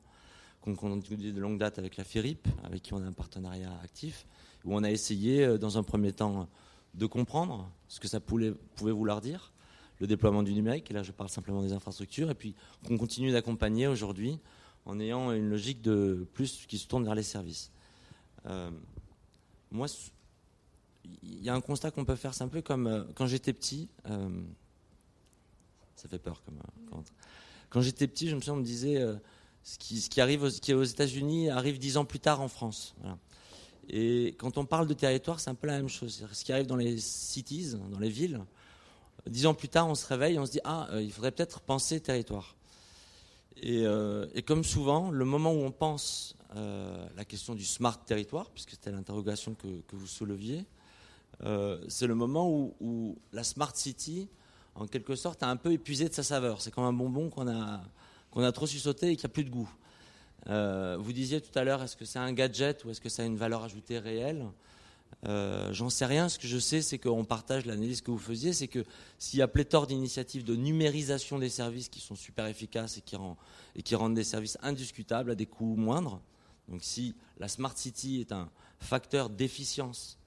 qu'on conduit de longue date avec la FERIP, avec qui on a un partenariat actif, où on a essayé, euh, dans un premier temps, de comprendre ce que ça pouvait, vouloir dire, le déploiement du numérique, et là je parle simplement des infrastructures, et puis qu'on continue d'accompagner aujourd'hui en ayant une logique de plus qui se tourne vers les services. Euh, moi, il y a un constat qu'on peut faire, c'est un peu comme euh, quand j'étais petit. Euh, ça fait peur comme. Quand, quand j'étais petit, je me souviens, on me disait ce qui, arrive aux États-Unis arrive dix ans plus tard en France. Et quand on parle de territoire, c'est un peu la même chose. Ce qui arrive dans les cities, dans les villes, dix ans plus tard, on se réveille on se dit Ah, euh, il faudrait peut-être penser territoire. Euh, et, comme souvent, le moment où on pense euh, la question du smart territoire, puisque c'était l'interrogation que, vous souleviez, c'est le moment où, la smart city, en quelque sorte, a un peu épuisé de sa saveur. C'est comme un bonbon qu'on a, qu'on a trop su sauter et qui n'a plus de goût. Euh, vous disiez tout à l'heure, est-ce que c'est un gadget ou est-ce que ça a une valeur ajoutée réelle? Euh, J'en sais rien. Ce que je sais, c'est qu'on partage l'analyse que vous faisiez, c'est que s'il y a pléthore d'initiatives de numérisation des services qui sont super efficaces et qui, rendent des services indiscutables à des coûts moindres, donc si la Smart City est un facteur d'efficience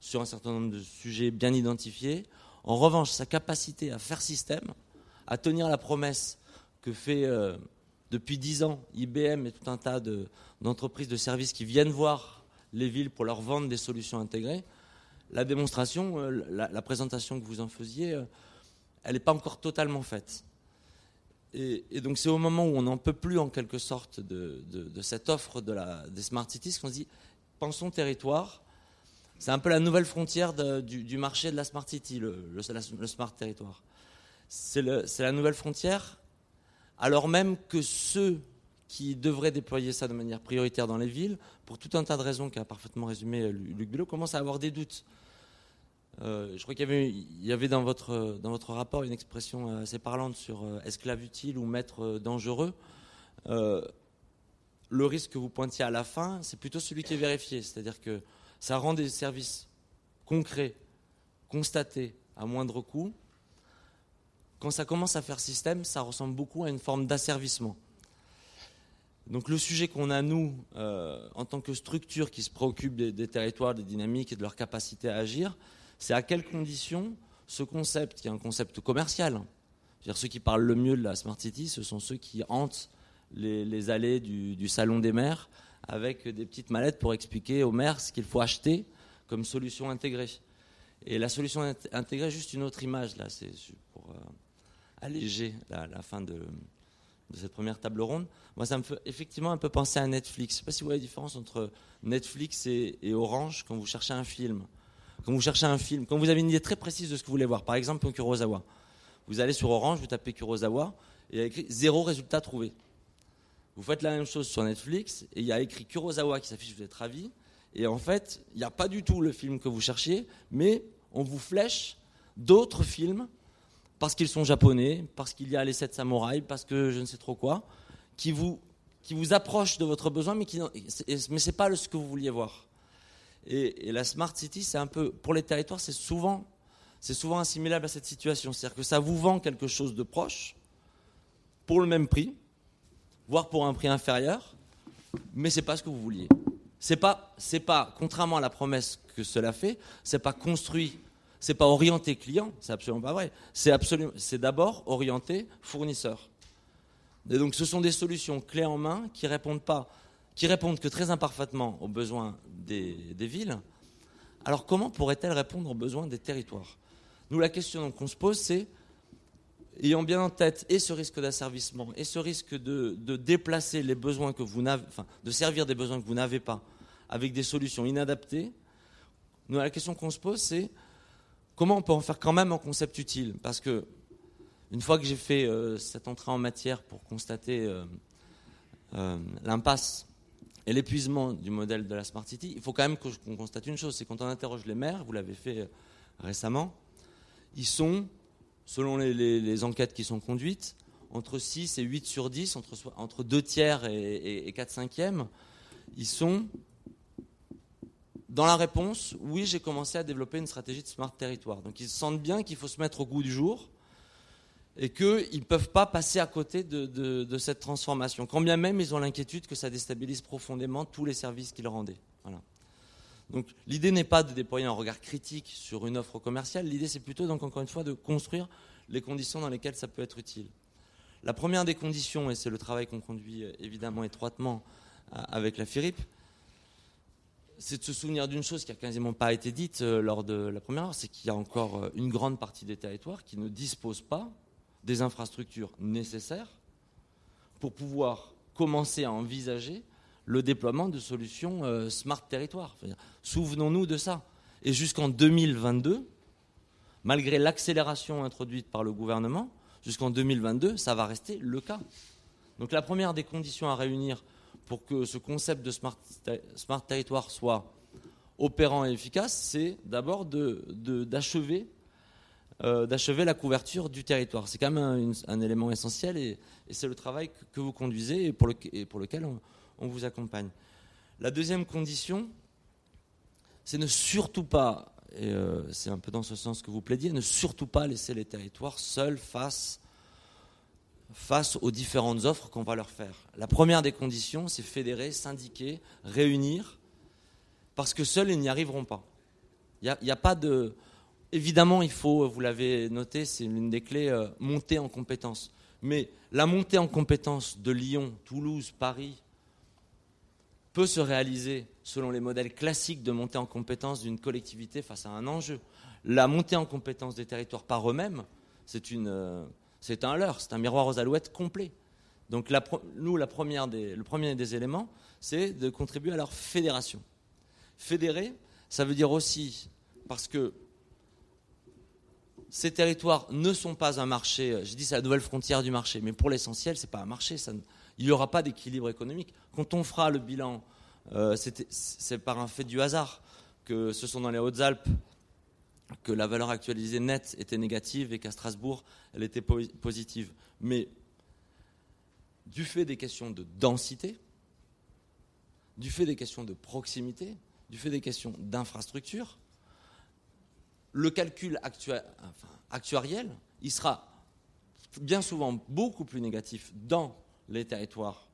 sur un certain nombre de sujets bien identifiés, en revanche, sa capacité à faire système, à tenir la promesse que fait... Euh, depuis dix ans, IBM et tout un tas d'entreprises de, services qui viennent voir les villes pour leur vendre des solutions intégrées. La démonstration, euh, la, présentation que vous en faisiez, euh, elle n'est pas encore totalement faite. Et, donc c'est au moment où on n'en peut plus en quelque sorte de, cette offre de la, des Smart Cities qu'on se dit, pensons territoire. C'est un peu la nouvelle frontière du, marché de la Smart City, le, le Smart Territoire. C'est la nouvelle frontière alors même que ceux qui devraient déployer ça de manière prioritaire dans les villes, pour tout un tas de raisons qu'a parfaitement résumé Luc Bulot, commencent à avoir des doutes. Euh, je crois qu'il y avait, dans, votre, rapport une expression assez parlante sur euh, esclave utile ou maître euh, dangereux. le risque que vous pointiez à la fin, c'est plutôt celui qui est vérifié, c'est-à-dire que ça rend des services concrets, constatés, à moindre coût, quand ça commence à faire système, ça ressemble beaucoup à une forme d'asservissement. Donc le sujet qu'on a, nous, euh, en tant que structure qui se préoccupe des, territoires, des dynamiques et de leur capacité à agir, c'est à quelles conditions ce concept, qui est un concept commercial, dire ceux qui parlent le mieux de la Smart City, ce sont ceux qui hantent les, allées du, Salon des maires avec des petites mallettes pour expliquer aux maires ce qu'il faut acheter comme solution intégrée. Et la solution intégrée, juste une autre image, là, c'est pour euh, alléger la fin de, de cette première table ronde, moi ça me fait effectivement un peu penser à Netflix. Je ne sais pas si vous voyez la différence entre Netflix et, Orange quand vous cherchez un film. Quand vous cherchez un film, quand vous avez une idée très précise de ce que vous voulez voir, par exemple Kurosawa, vous allez sur Orange, vous tapez Kurosawa, et il y a écrit zéro résultat trouvé. Vous faites la même chose sur Netflix, et il y a écrit Kurosawa qui s'affiche, vous êtes ravi, et en fait, il n'y a pas du tout le film que vous cherchiez, mais on vous flèche d'autres films parce qu'ils sont japonais, parce qu'il y a les sept samouraïs, parce que je ne sais trop quoi, qui vous, qui vous approchent de votre besoin, mais, ce n'est pas ce que vous vouliez voir. Et, la Smart City, c'est un peu, pour les territoires, c'est souvent, c'est souvent assimilable à cette situation. C'est-à-dire que ça vous vend quelque chose de proche, pour le même prix, voire pour un prix inférieur, mais ce n'est pas ce que vous vouliez. C'est pas, pas, contrairement à la promesse que cela fait, c'est pas construit c'est pas orienté client, c'est absolument pas vrai. C'est absolument, c'est d'abord orienté fournisseur. Et donc, ce sont des solutions clés en main qui répondent pas, qui répondent que très imparfaitement aux besoins des, villes. Alors, comment pourraient-elles répondre aux besoins des territoires? Nous, la question qu'on se pose, c'est ayant bien en tête et ce risque d'asservissement et ce risque de, de, déplacer les besoins que vous n'avez, enfin, de servir des besoins que vous n'avez pas avec des solutions inadaptées. Nous, la question qu'on se pose, c'est comment on peut en faire quand même un concept utile? Parce que une fois que j'ai fait euh, cette entrée en matière pour constater euh, euh, l'impasse et l'épuisement du modèle de la Smart City, il faut quand même qu'on constate une chose, c'est quand on interroge les maires, vous l'avez fait récemment, ils sont, selon les, enquêtes qui sont conduites, entre 6 et 8 sur 10, entre, entre 2 tiers et, et 4 cinquièmes, ils sont dans la réponse, oui, j'ai commencé à développer une stratégie de smart territoire. Donc ils sentent bien qu'il faut se mettre au goût du jour et qu'ils ne peuvent pas passer à côté de, cette transformation, quand bien même ils ont l'inquiétude que ça déstabilise profondément tous les services qu'ils rendaient. Voilà. Donc l'idée n'est pas de déployer un regard critique sur une offre commerciale, l'idée c'est plutôt donc encore une fois de construire les conditions dans lesquelles ça peut être utile. La première des conditions, et c'est le travail qu'on conduit euh, évidemment étroitement euh, avec la FIRIP, c'est de se souvenir d'une chose qui n'a quasiment pas été dite euh, lors de la première heure, c'est qu'il y a encore euh, une grande partie des territoires qui ne disposent pas des infrastructures nécessaires pour pouvoir commencer à envisager le déploiement de solutions euh, smart territoire. Souvenons-nous de ça. Et jusqu'en 2022, malgré l'accélération introduite par le gouvernement, jusqu'en 2022, ça va rester le cas. Donc la première des conditions à réunir pour que ce concept de smart, territoire soit opérant et efficace, c'est d'abord d'achever euh, d'achever la couverture du territoire. C'est quand même un, élément essentiel et, c'est le travail que, vous conduisez et pour, lequel on, vous accompagne. La deuxième condition, c'est ne surtout pas, et euh, c'est un peu dans ce sens que vous plaidiez, ne surtout pas laisser les territoires seuls face face aux différentes offres qu'on va leur faire. La première des conditions, c'est fédérer, syndiquer, réunir, parce que seuls, ils n'y arriveront pas. Il n'y a, pas de... Évidemment, il faut, vous l'avez noté, c'est l'une des clés, euh, monter en compétences. Mais la montée en compétences de Lyon, Toulouse, Paris peut se réaliser selon les modèles classiques de montée en compétences d'une collectivité face à un enjeu. La montée en compétences des territoires par eux-mêmes, c'est une... Euh, c'est un leurre, c'est un miroir aux alouettes complet. Donc nous, le premier des éléments, c'est de contribuer à leur fédération. Fédérer, ça veut dire aussi, parce que ces territoires ne sont pas un marché, je dis c'est la nouvelle frontière du marché, mais pour l'essentiel, ce n'est pas un marché, il n'y aura pas d'équilibre économique. Quand on fera le bilan, euh, c'est par un fait du hasard que ce sont dans les Hautes-Alpes que la valeur actualisée nette était négative et qu'à Strasbourg, elle était positive. Mais du fait des questions de densité, du fait des questions de proximité, du fait des questions d'infrastructure, le calcul actuariel, sera bien souvent beaucoup plus négatif dans les territoires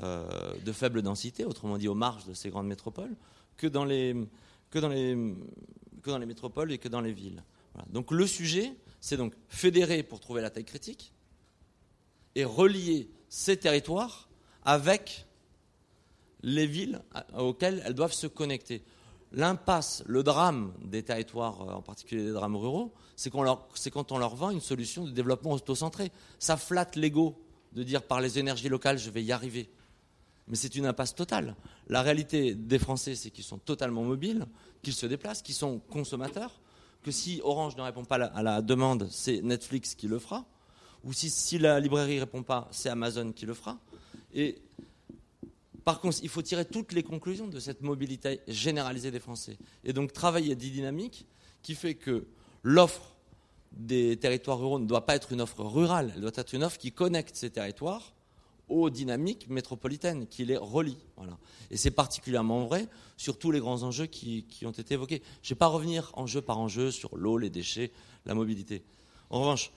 de faible densité, autrement dit aux marges de ces grandes métropoles, que dans les, que dans les, que dans les métropoles et que dans les villes. Donc le sujet, c'est donc fédérer pour trouver la taille critique et relier ces territoires avec les villes auxquelles elles doivent se connecter. L'impasse, le drame des territoires, en particulier des drames ruraux, c'est quand on leur vend une solution de développement autocentré. Ça flatte l'ego de dire par les énergies locales, je vais y arriver. Mais c'est une impasse totale. La réalité des Français, c'est qu'ils sont totalement mobiles, qu'ils se déplacent, qu'ils sont consommateurs, que si Orange ne répond pas à la demande, c'est Netflix qui le fera, ou si, si la librairie ne répond pas, c'est Amazon qui le fera. Et par contre, il faut tirer toutes les conclusions de cette mobilité généralisée des Français. Et donc travailler des dynamiques qui fait que l'offre des territoires ruraux ne doit pas être une offre rurale, elle doit être une offre qui connecte ces territoires aux dynamiques métropolitaines, qui les relient. Voilà. Et c'est particulièrement vrai sur tous les grands enjeux qui, ont été évoqués. Je ne vais pas revenir enjeu par enjeu sur l'eau, les déchets, la mobilité. En revanche,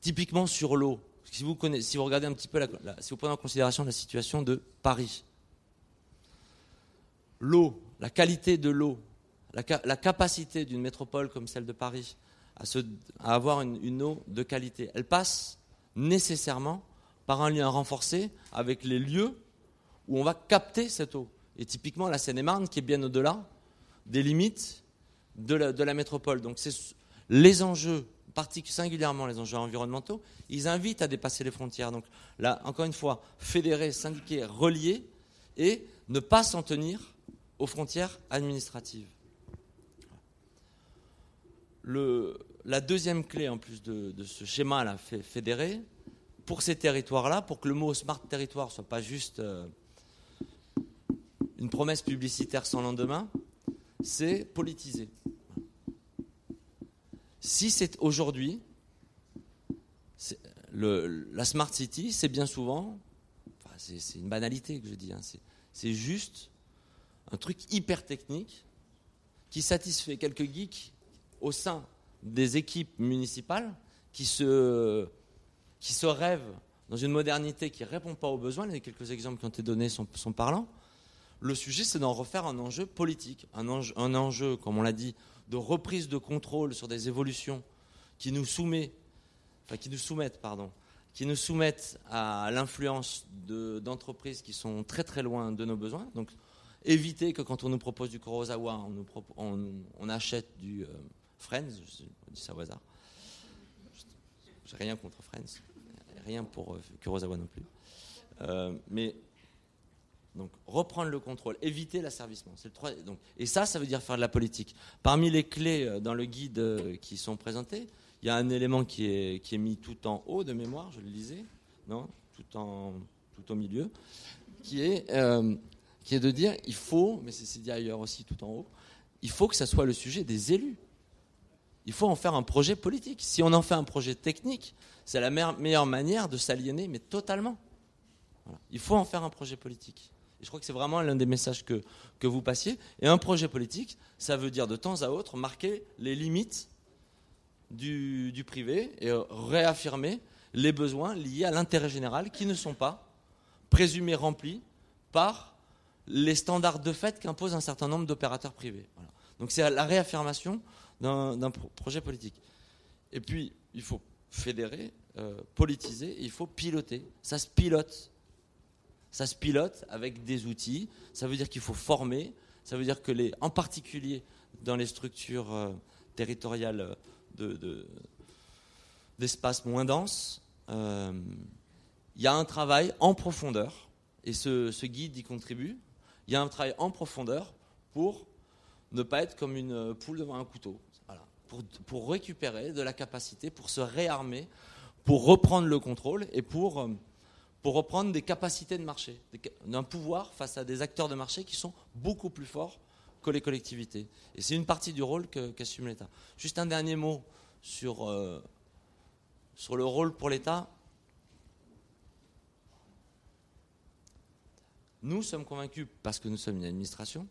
typiquement sur l'eau, si vous, si vous regardez un petit peu, si vous prenez en considération la situation de Paris, l'eau, la qualité de l'eau, la, capacité d'une métropole comme celle de Paris à, avoir une eau de qualité, elle passe nécessairement par un lien renforcé avec les lieux où on va capter cette eau. Et typiquement la Seine-et-Marne qui est bien au-delà des limites de la, métropole. Donc c'est les enjeux, singulièrement les enjeux environnementaux, ils invitent à dépasser les frontières. Donc là, encore une fois, fédérer, syndiquer, relier et ne pas s'en tenir aux frontières administratives. la deuxième clé, en plus de, ce schéma-là fédéré, pour ces territoires-là, pour que le mot smart territoire ne soit pas juste euh, une promesse publicitaire sans lendemain, c'est politiser. Si c'est aujourd'hui, la smart city, c'est bien souvent, c'est une banalité que je dis, hein, c'est juste un truc hyper technique qui satisfait quelques geeks au sein des équipes municipales qui se qui se rêve dans une modernité qui ne répond pas aux besoins, les quelques exemples qui ont été donnés sont, parlants, le sujet c'est d'en refaire un enjeu politique, un enjeu, comme on l'a dit, de reprise de contrôle sur des évolutions qui nous, soumet, qui nous soumettent, pardon, qui nous soumettent à l'influence d'entreprises qui sont très très loin de nos besoins. Donc éviter que quand on nous propose du Kurosawa, on, on, achète du euh, Friends, je dis ça au hasard. J'ai rien contre Friends rien pour euh, Kurosawa non plus. Euh, mais donc reprendre le contrôle, éviter l'asservissement. C'est le donc, et ça, ça veut dire faire de la politique. Parmi les clés euh, dans le guide qui sont présentées, il y a un élément qui est, qui est mis tout en haut de mémoire, je le lisais, non tout, en, tout au milieu, qui est, qui est de dire il faut, mais c'est dit ailleurs aussi tout en haut, il faut que ça soit le sujet des élus. Il faut en faire un projet politique. Si on en fait un projet technique, c'est la meilleure manière de s'aliéner, mais totalement. Il faut en faire un projet politique. Je crois que c'est vraiment l'un des messages que, vous passiez. Et un projet politique, ça veut dire de temps à autre marquer les limites du, du privé et réaffirmer les besoins liés à l'intérêt général qui ne sont pas présumés remplis par les standards de fait qu'imposent un certain nombre d'opérateurs privés. Donc c'est la réaffirmation d'un projet politique. Et puis, il faut fédérer, euh, politiser, il faut piloter. Ça se pilote. Ça se pilote avec des outils. Ça veut dire qu'il faut former. Ça veut dire que, les, en particulier dans les structures euh, territoriales d'espaces de, moins denses, euh, il y a un travail en profondeur, et ce guide y contribue. Il y a un travail en profondeur pour ne pas être comme une poule devant un couteau pour, récupérer de la capacité, pour se réarmer, pour reprendre le contrôle et pour, euh, pour reprendre des capacités de marché, d'un pouvoir face à des acteurs de marché qui sont beaucoup plus forts que les collectivités. Et c'est une partie du rôle qu'assume l'État. Juste un dernier mot sur, euh, sur le rôle pour l'État. Nous sommes convaincus, parce que nous sommes une administration,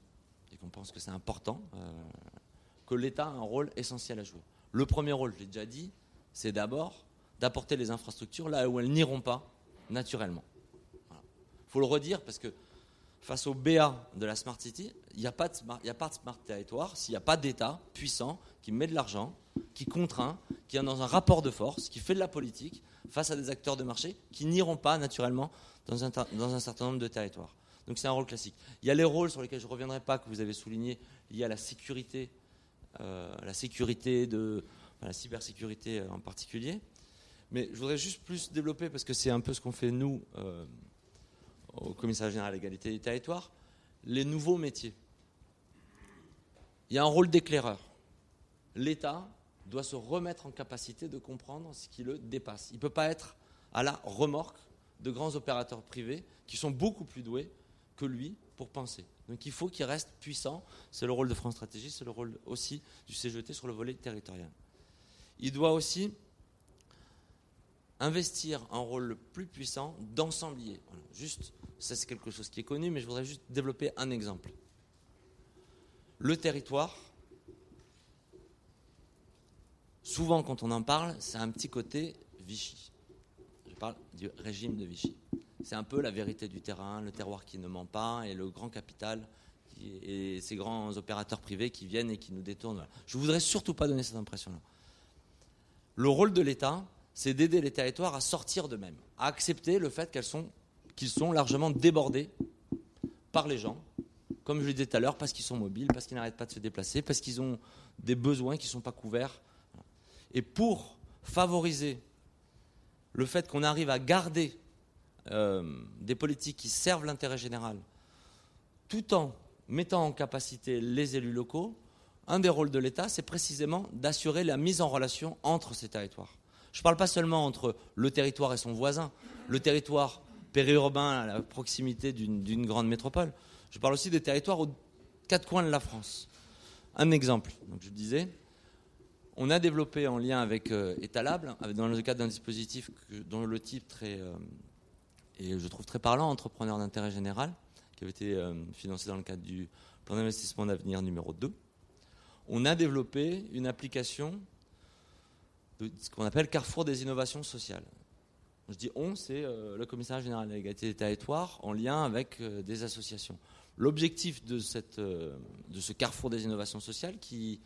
et qu'on pense que c'est important, euh, que l'État a un rôle essentiel à jouer. Le premier rôle, je l'ai déjà dit, c'est d'abord d'apporter les infrastructures là où elles n'iront pas naturellement. faut le redire parce que face au BA de la Smart City, il n'y a, pas de smart- il territoire s'il n'y a pas d'État puissant qui met de l'argent, qui contraint, qui est dans un rapport de force, qui fait de la politique face à des acteurs de marché qui n'iront pas naturellement dans un, dans un certain nombre de territoires. Donc c'est un rôle classique. Il y a les rôles sur lesquels je ne reviendrai pas, que vous avez soulignés, liés à la sécurité, la sécurité la cybersécurité euh, en particulier. Mais je voudrais juste plus développer, parce que c'est un peu ce qu'on fait nous euh, au commissariat général à l'égalité des territoires, les nouveaux métiers. Il y a un rôle d'éclaireur. L'État doit se remettre en capacité de comprendre ce qui le dépasse. Il ne peut pas être à la remorque de grands opérateurs privés qui sont beaucoup plus doués que lui pour penser. Donc il faut qu'il reste puissant. C'est le rôle de France Stratégie, c'est le rôle aussi du CGT sur le volet territorial. Il doit aussi investir un rôle plus puissant d'ensemblier. Juste, ça c'est quelque chose qui est connu, mais je voudrais juste développer un exemple. Le territoire, souvent quand on en parle, c'est un petit côté Vichy. Parle du régime de Vichy. C'est un peu la vérité du terrain, le terroir qui ne ment pas et le grand capital et ces grands opérateurs privés qui viennent et qui nous détournent. Je ne voudrais surtout pas donner cette impression-là. Le rôle de l'État, c'est d'aider les territoires à sortir d'eux-mêmes, à accepter le fait qu'elles sont, qu'ils sont largement débordés par les gens, comme je le disais tout à l'heure, parce qu'ils sont mobiles, parce qu'ils n'arrêtent pas de se déplacer, parce qu'ils ont des besoins qui ne sont pas couverts. Et pour favoriser le fait qu'on arrive à garder euh, des politiques qui servent l'intérêt général, tout en mettant en capacité les élus locaux, un des rôles de l'État, c'est précisément d'assurer la mise en relation entre ces territoires. Je ne parle pas seulement entre le territoire et son voisin, le territoire périurbain à la proximité d'une grande métropole. Je parle aussi des territoires aux quatre coins de la France. Un exemple, donc je disais, on a développé en lien avec euh, Étalable, avec- dans le cadre d'un dispositif dont le titre est, euh, et je trouve très parlant, Entrepreneur d'intérêt général, qui avait été euh, financé dans le cadre du plan d'investissement d'avenir numéro 2. On a développé une application de ce qu'on appelle Carrefour des innovations sociales. Je dis on, c'est euh, le commissariat général de l'égalité des territoires en lien avec des associations. L'objectif de ce Carrefour des innovations sociales, qui,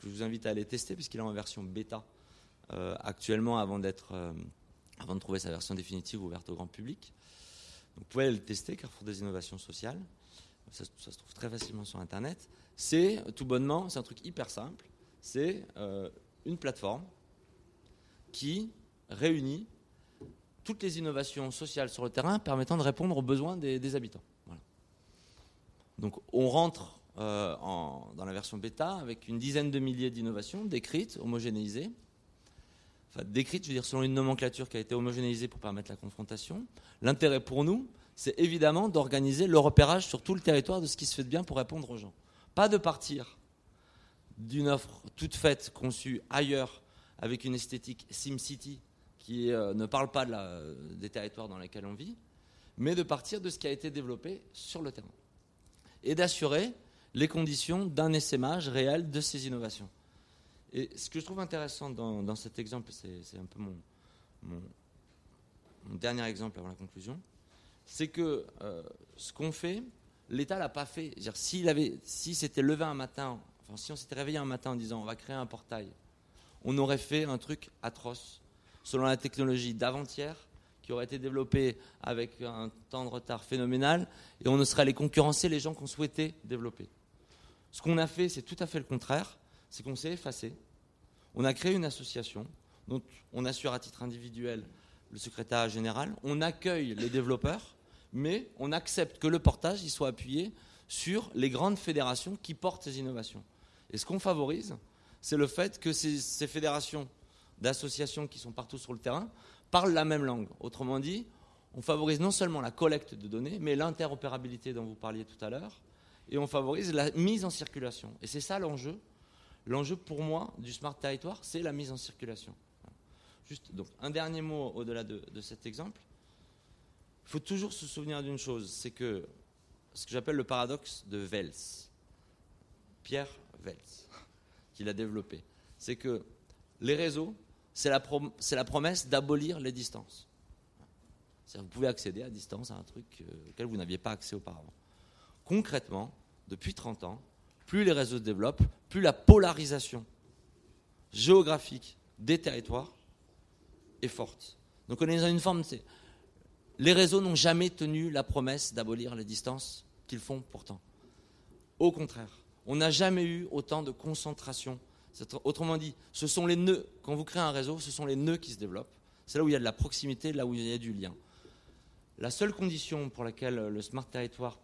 que je vous invite à aller tester, puisqu'il est en version bêta euh, actuellement avant, euh, avant de trouver sa version définitive ouverte au grand public. Vous pouvez aller le tester, Carrefour des innovations sociales. Ça, se- trouve très facilement sur Internet. C'est tout bonnement, c'est un truc hyper simple. C'est euh, une plateforme qui réunit toutes les innovations sociales sur le terrain permettant de répondre aux besoins des, habitants. Donc on rentre euh, dans la version bêta avec une dizaine de milliers d'innovations décrites, homogénéisées. Enfin, décrites, je veux dire, selon une nomenclature qui a été homogénéisée pour permettre la confrontation. L'intérêt pour nous, c'est évidemment d'organiser le repérage sur tout le territoire de ce qui se fait de bien pour répondre aux gens. Pas de partir d'une offre toute faite, conçue ailleurs, avec une esthétique SimCity qui euh, ne parle pas de la- des territoires dans lesquels on vit, mais de partir de ce qui a été développé sur le terrain. Et d'assurer les conditions d'un essaimage réel de ces innovations. Et ce que je trouve intéressant dans, cet exemple, c'est un peu mon, dernier exemple avant la conclusion, c'est que euh, ce qu'on fait, l'État l'a pas fait. S'il avait, si s'était levé un matin, si on s'était réveillé un matin en disant on va créer un portail, on aurait fait un truc atroce selon la technologie d'avant-hier qui aurait été développée avec un temps de retard phénoménal et on ne serait allé concurrencer les gens qu'on souhaitait développer. Ce qu'on a fait, c'est tout à fait le contraire, c'est qu'on s'est effacé. On a créé une association dont on assure à titre individuel le secrétariat général, on accueille les développeurs, mais on accepte que le portage il soit appuyé sur les grandes fédérations qui portent ces innovations. Et ce qu'on favorise, c'est le fait que ces, ces fédérations d'associations qui sont partout sur le terrain parlent la même langue. Autrement dit, on favorise non seulement la collecte de données, mais l'interopérabilité dont vous parliez tout à l'heure, et on favorise la mise en circulation. Et c'est ça l'enjeu. L'enjeu pour moi du smart territoire, c'est la mise en circulation. Juste donc un dernier mot au-delà de, cet exemple. Il faut toujours se souvenir d'une chose, c'est que ce que j'appelle le paradoxe de Vels, Pierre Vels, qui l'a développé, c'est que les réseaux, c'est la, la promesse d'abolir les distances. Vous pouvez accéder à distance à un truc euh, auquel vous n'aviez pas accès auparavant. Concrètement, depuis 30 ans, plus les réseaux se développent, plus la polarisation géographique des territoires est forte. Donc on est dans une forme. Les réseaux n'ont jamais tenu la promesse d'abolir les distances qu'ils font pourtant. Au contraire, on n'a jamais eu autant de concentration. Autrement dit, ce sont les nœuds. Quand vous créez un réseau, ce sont les nœuds qui se développent. C'est là où il y a de la proximité, là où il y a du lien. La seule condition pour laquelle le smart territoire.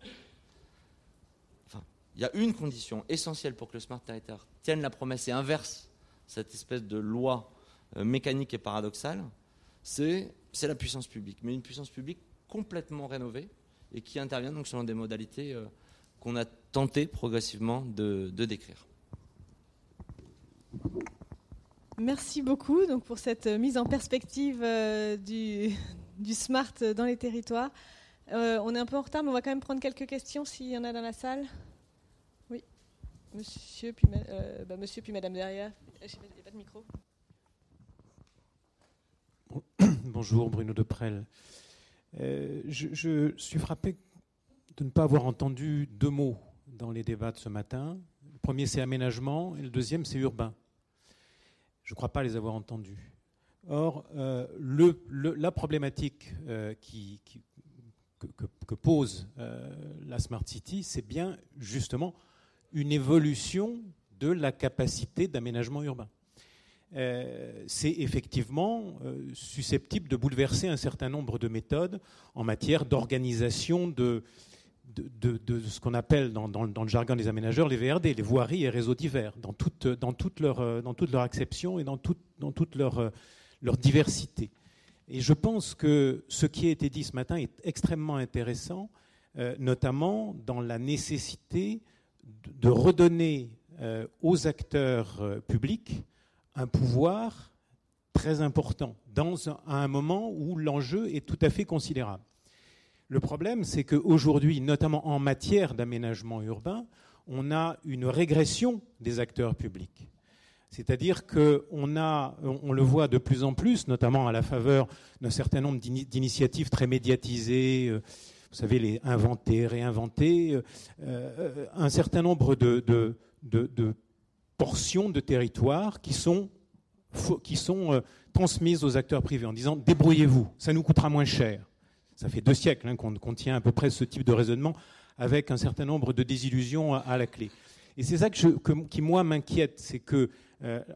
Il y a une condition essentielle pour que le smart territoire tienne la promesse et inverse cette espèce de loi euh, mécanique et paradoxale, c'est la puissance publique. Mais une puissance publique complètement rénovée et qui intervient donc selon des modalités euh, qu'on a tenté progressivement de, décrire. Merci beaucoup donc, pour cette mise en perspective euh, du, smart dans les territoires. on est un peu en retard, mais on va quand même prendre quelques questions s'il y en a dans la salle. Puis, bah, monsieur, puis madame derrière. Il n'y a pas de micro. Bonjour, Bruno Deprel. Euh, je, suis frappé de ne pas avoir entendu deux mots dans les débats de ce matin. Le premier, c'est aménagement, et le deuxième, c'est urbain. Je ne crois pas les avoir entendus. Or, euh, la problématique euh, que, pose la Smart City, c'est bien justement une évolution de la capacité d'aménagement urbain. Euh, c'est effectivement euh, susceptible de bouleverser un certain nombre de méthodes en matière d'organisation de, ce qu'on appelle dans, le jargon des aménageurs les VRD, les voiries et réseaux divers, dans toute, dans toute, leur, euh, dans toute leur acception et dans, dans toute leur, leur diversité. Et je pense que ce qui a été dit ce matin est extrêmement intéressant, notamment dans la nécessité de redonner aux acteurs publics un pouvoir très important dans un, à un moment où l'enjeu est tout à fait considérable. Le problème, c'est qu'aujourd'hui, notamment en matière d'aménagement urbain, on a une régression des acteurs publics. C'est-à-dire qu'on on le voit de plus en plus, notamment à la faveur d'un certain nombre d'initiatives très médiatisées, euh, vous savez, les inventer, réinventer, euh, euh, un certain nombre de, portions de territoire qui sont, euh, transmises aux acteurs privés en disant débrouillez-vous, ça nous coûtera moins cher. Ça fait deux siècles hein, qu'on tient à peu près ce type de raisonnement avec un certain nombre de désillusions à, la clé. Et c'est ça qui, moi, m'inquiète. C'est que,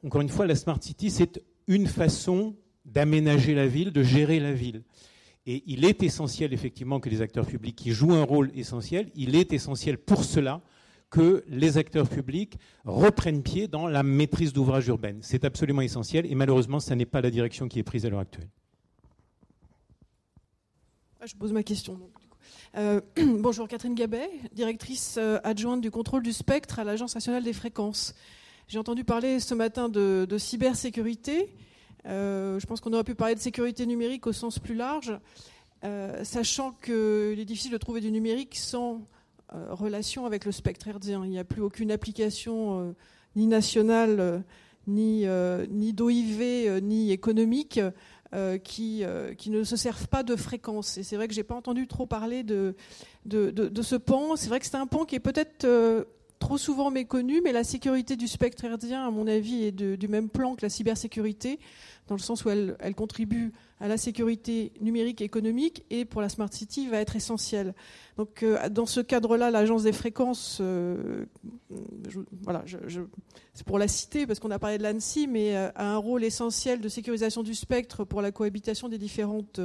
encore une fois, la Smart City, c'est une façon d'aménager la ville, de gérer la ville. Et il est essentiel, effectivement, que les acteurs publics qui jouent un rôle essentiel, il est essentiel pour cela que les acteurs publics reprennent pied dans la maîtrise d'ouvrage urbaine. C'est absolument essentiel et malheureusement, ce n'est pas la direction qui est prise à l'heure actuelle. Ah, je pose ma question. Euh, bonjour, Catherine Gabet, directrice euh, adjointe du contrôle du spectre à l'Agence nationale des fréquences. J'ai entendu parler ce matin de, cybersécurité. Euh, je pense qu'on aurait pu parler de sécurité numérique au sens plus large, sachant qu'il est difficile de trouver du numérique sans euh, relation avec le spectre herdien. Il n'y a plus aucune application euh, ni nationale, euh, ni, ni d'OIV, ni économique qui, qui ne se servent pas de fréquence. Et c'est vrai que je n'ai pas entendu trop parler de, de, de, ce pan. C'est vrai que c'est un pan qui est peut-être trop souvent méconnu, mais la sécurité du spectre herdien, à mon avis, est du même plan que la cybersécurité, dans le sens où elle, elle, contribue à la sécurité numérique et économique, et pour la Smart City va être essentielle. Donc, euh, dans ce cadre-là, l'agence des fréquences, euh, voilà, c'est pour la citer parce qu'on a parlé de l'ANSI, mais euh, a un rôle essentiel de sécurisation du spectre pour la cohabitation des différentes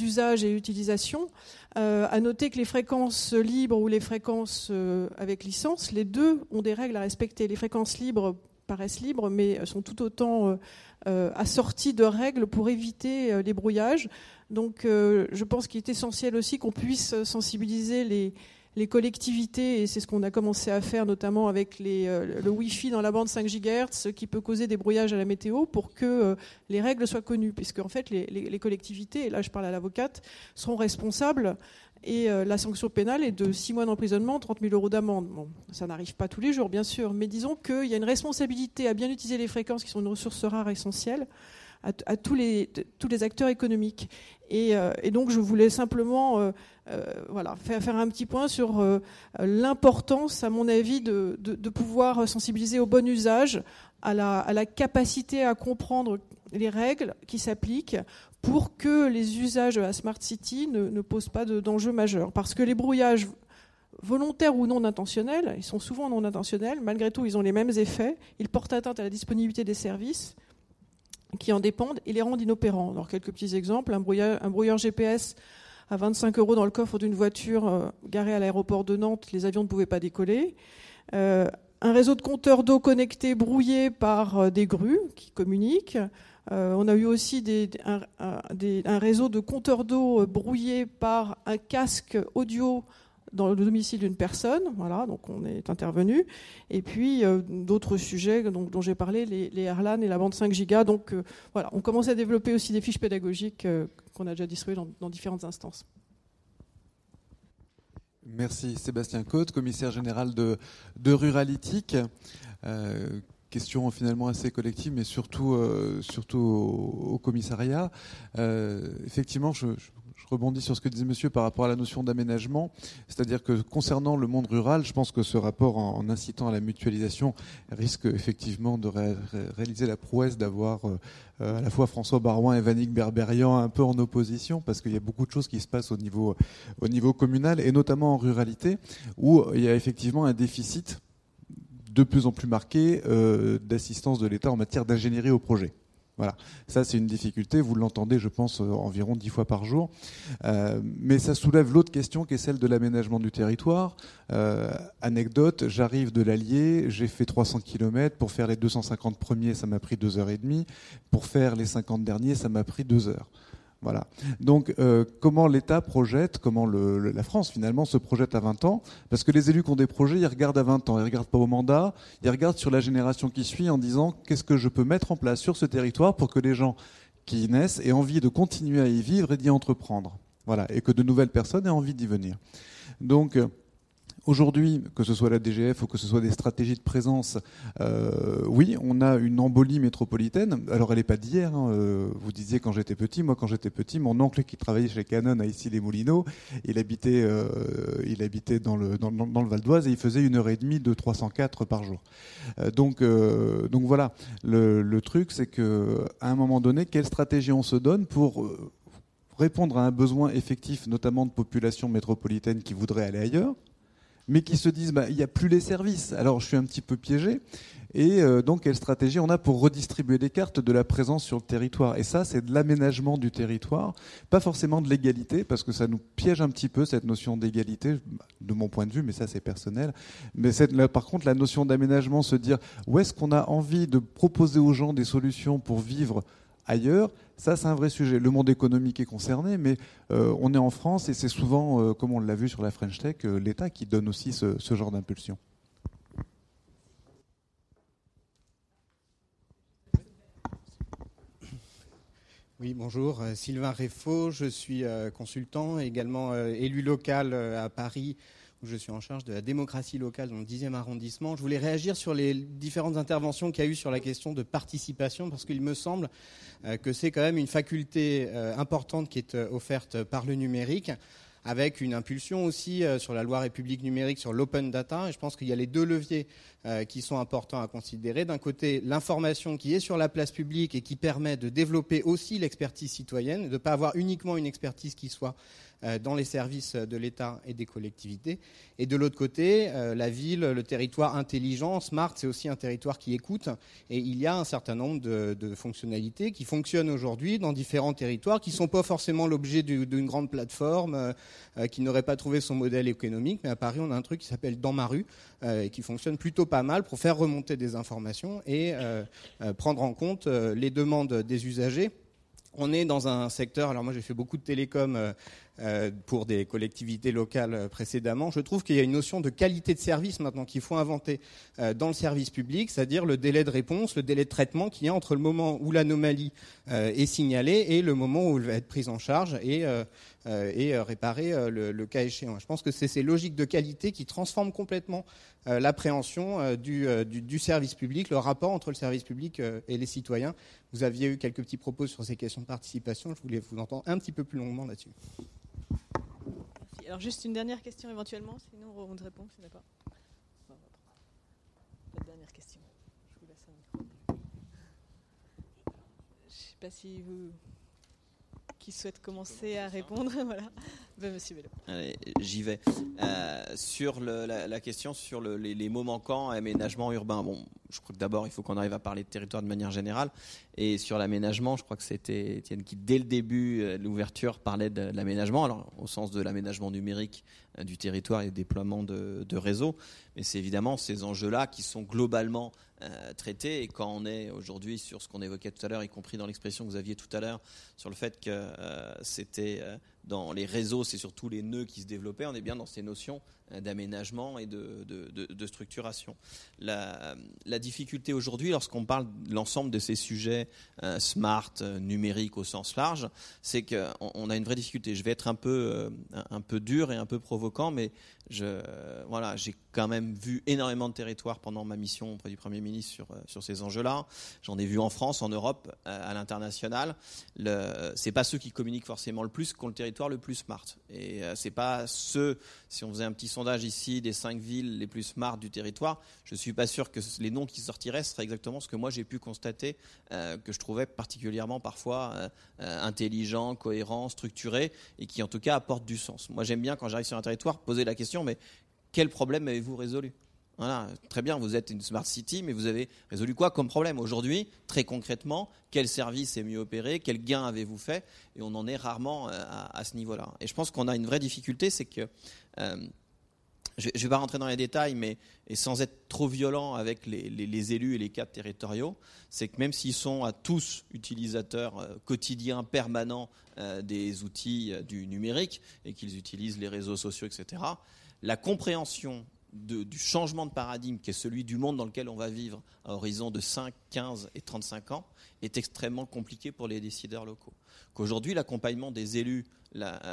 usages et utilisations. à noter que les fréquences libres ou les fréquences avec licence, les deux ont des règles à respecter. Les fréquences libres paraissent libres, mais sont tout autant assorties de règles pour éviter les brouillages. Donc euh, je pense qu'il est essentiel aussi qu'on puisse sensibiliser les, collectivités, et c'est ce qu'on a commencé à faire notamment avec euh, le Wi-Fi dans la bande 5 GHz, qui peut causer des brouillages à la météo, pour que euh, les règles soient connues, puisque en fait les, collectivités, et là je parle à l'avocate, seront responsables, et la sanction pénale est de 6 mois d'emprisonnement, 30 000 euros d'amende. Bon, ça n'arrive pas tous les jours, bien sûr, mais disons qu'il y a une responsabilité à bien utiliser les fréquences, qui sont une ressource rare essentielle, à, tous, les, tous les acteurs économiques. Et, donc je voulais simplement voilà, faire, faire, un petit point sur l'importance, à mon avis, de, de, pouvoir sensibiliser au bon usage, à la, à la capacité à comprendre les règles qui s'appliquent pour que les usages la Smart City ne, ne posent pas d'enjeux majeurs. Parce que les brouillages volontaires ou non intentionnels, ils sont souvent non intentionnels, malgré tout ils ont les mêmes effets, ils portent atteinte à la disponibilité des services qui en dépendent et les rendent inopérants. Alors quelques petits exemples, un brouilleur, un brouilleur GPS à 25 euros dans le coffre d'une voiture euh, garée à l'aéroport de Nantes, les avions ne pouvaient pas décoller. Euh, un réseau de compteurs d'eau connectés brouillé par euh, des grues qui communiquent. On a eu aussi un, réseau de compteurs d'eau euh, brouillé par un casque audio dans le domicile d'une personne. Voilà, donc on est intervenu. Et puis d'autres sujets dont j'ai parlé, les, les et la bande 5 gigas. Donc voilà, on commence à développer aussi des fiches pédagogiques qu'on a déjà distribuées dans, différentes instances. Merci Sébastien Côte, commissaire général de, de Ruralytique question finalement assez collective, mais surtout, euh, surtout au, commissariat. Euh, effectivement, je, rebondis sur ce que disait monsieur par rapport à la notion d'aménagement. C'est-à-dire que concernant le monde rural, je pense que ce rapport, en, incitant à la mutualisation, risque effectivement de réaliser la prouesse d'avoir euh, à la fois François Barouin et Vanik Berberian un peu en opposition, parce qu'il y a beaucoup de choses qui se passent au niveau, au niveau communal, et notamment en ruralité, où il y a effectivement un déficit de plus en plus marqué euh, d'assistance de l'État en matière d'ingénierie au projet. Voilà, ça c'est une difficulté, vous l'entendez je pense euh, environ dix fois par jour, euh, mais ça soulève l'autre question qui est celle de l'aménagement du territoire. anecdote, j'arrive de l'Allier, j'ai fait 300 km, pour faire les 250 premiers ça m'a pris deux heures et demie, pour faire les 50 derniers ça m'a pris deux heures. Voilà. Donc, euh, comment l'État projette, comment la France finalement se projette à 20 ans? Parce que les élus qui ont des projets, ils regardent à 20 ans, ils regardent pas au mandat, ils regardent sur la génération qui suit en disant qu'est-ce que je peux mettre en place sur ce territoire pour que les gens qui y naissent aient envie de continuer à y vivre et d'y entreprendre? Voilà, et que de nouvelles personnes aient envie d'y venir. Donc, euh, Aujourd'hui, que ce soit la DGF ou que ce soit des stratégies de présence, euh, oui, on a une embolie métropolitaine. Alors, elle n'est pas d'hier. Hein. Euh, vous disiez quand j'étais petit. Moi, quand j'étais petit, mon oncle qui travaillait chez Canon à Issy-les-Moulineaux, il habitait, euh, il habitait dans le, dans, le Val d'Oise et il faisait une heure et demie de 304 par jour. donc, donc voilà. Le, le truc, c'est que à un moment donné, quelle stratégie on se donne pour répondre à un besoin effectif, notamment de population métropolitaine qui voudrait aller ailleurs? Mais qui se disent bah, il n'y a plus les services. Alors je suis un petit peu piégé. Et euh, donc, quelle stratégie on a pour redistribuer des cartes de la présence sur le territoire? Et ça, c'est de l'aménagement du territoire, pas forcément de l'égalité, parce que ça nous piège un petit peu cette notion d'égalité, de mon point de vue, mais ça c'est personnel. Mais par contre, la notion d'aménagement, se dire où est-ce qu'on a envie de proposer aux gens des solutions pour vivre ailleurs, ça c'est un vrai sujet. Le monde économique est concerné, mais euh, on est en France et c'est souvent, euh, comme on l'a vu sur la French Tech, euh, l'État qui donne aussi ce, genre d'impulsion. Oui, bonjour. Sylvain Réfaux, je suis consultant, également élu local à Paris je suis en charge de la démocratie locale dans le 10e arrondissement. Je voulais réagir sur les différentes interventions qu'il y a eu sur la question de participation, parce qu'il me semble euh, que c'est quand même une faculté euh, importante qui est euh, offerte par le numérique avec une impulsion aussi sur la loi République numérique sur l'open data. Et je pense qu'il y a les deux leviers qui sont importants à considérer. D'un côté, l'information qui est sur la place publique et qui permet de développer aussi l'expertise citoyenne, de ne pas avoir uniquement une expertise qui soit dans les services de l'État et des collectivités. Et de l'autre côté, euh, la ville, le territoire intelligent, smart, c'est aussi un territoire qui écoute. Et il y a un certain nombre de, fonctionnalités qui fonctionnent aujourd'hui dans différents territoires, qui ne sont pas forcément l'objet d'une grande plateforme, euh, qui n'aurait pas trouvé son modèle économique. Mais à Paris, on a un truc qui s'appelle Dans ma rue, et qui fonctionne plutôt pas mal pour faire remonter des informations et prendre en compte les demandes des usagers on est dans un secteur, alors moi j'ai fait beaucoup de télécom euh, euh, pour des collectivités locales euh, précédemment, je trouve qu'il y a une notion de qualité de service maintenant qu'il faut inventer dans le service public, c'est-à-dire le délai de réponse, le délai de traitement qui est entre le moment où l'anomalie est signalée et le moment où elle va être prise en charge et réparer le, cas échéant. Je pense que c'est ces logiques de qualité qui transforment complètement l'appréhension du, service public, le rapport entre le service public et les citoyens. Vous aviez eu quelques petits propos sur ces questions de participation. Je voulais vous entendre un petit peu plus longuement là-dessus. Alors juste une dernière question éventuellement, sinon on répond, si d'accord. La dernière question. Je ne sais pas si vous qui souhaite commencer à répondre. voilà. Vélo. Allez, j'y vais. Euh, sur la, question sur les, mots manquants, aménagement urbain. Bon, je crois que d'abord, il faut qu'on arrive à parler de territoire de manière générale. Et sur l'aménagement, je crois que c'était Étienne qui, dès le début euh, l'ouverture, parlait de, l'aménagement, alors au sens de l'aménagement numérique euh, du territoire et le déploiement de, réseaux. Mais c'est évidemment ces enjeux-là qui sont globalement euh, traités. Et quand on est aujourd'hui sur ce qu'on évoquait tout à l'heure, y compris dans l'expression que vous aviez tout à l'heure, sur le fait que c'était dans les réseaux, c'est surtout les nœuds qui se développaient, on est bien dans ces notions euh, d'aménagement et de, structuration. La, difficulté aujourd'hui, lorsqu'on parle de l'ensemble de ces sujets euh, smart, euh, numériques au sens large, c'est qu'on a une vraie difficulté. Je vais être un peu, dur et un peu provocant, mais voilà, j'ai quand même vu énormément de territoires pendant ma mission auprès du Premier ministre sur, ces enjeux-là. J'en ai vu en France, en Europe, à l'international. Ce n'est pas ceux qui communiquent forcément le plus qui ont le territoire le plus smart. Et c'est pas ceux, si on faisait un petit sondage ici des cinq villes les plus smart du territoire, je suis pas sûr que les noms qui sortiraient seraient exactement ce que moi j'ai pu constater, euh, que je trouvais particulièrement parfois euh, euh, intelligent, cohérent, structuré, et qui en tout cas apportent du sens. Moi j'aime bien quand j'arrive sur un territoire poser la question, mais quel problème avez-vous résolu? Très bien, vous êtes une smart city, mais vous avez résolu quoi comme problème aujourd'hui? Très concrètement, quel service est mieux opéré? Quel gain avez-vous fait? Et on en est rarement à, ce niveau-là. Et je pense qu'on a une vraie difficulté, c'est que je ne vais pas rentrer dans les détails, mais sans être trop violent avec les, élus et les cadres territoriaux, c'est que même s'ils sont à tous utilisateurs euh, quotidiens, permanents euh, des outils euh, du numérique et qu'ils utilisent les réseaux sociaux, etc., la compréhension du changement de paradigme qui est celui du monde dans lequel on va vivre à horizon de 5, 15 et 35 ans est extrêmement compliqué pour les décideurs locaux. Qu'aujourd'hui, l'accompagnement des élus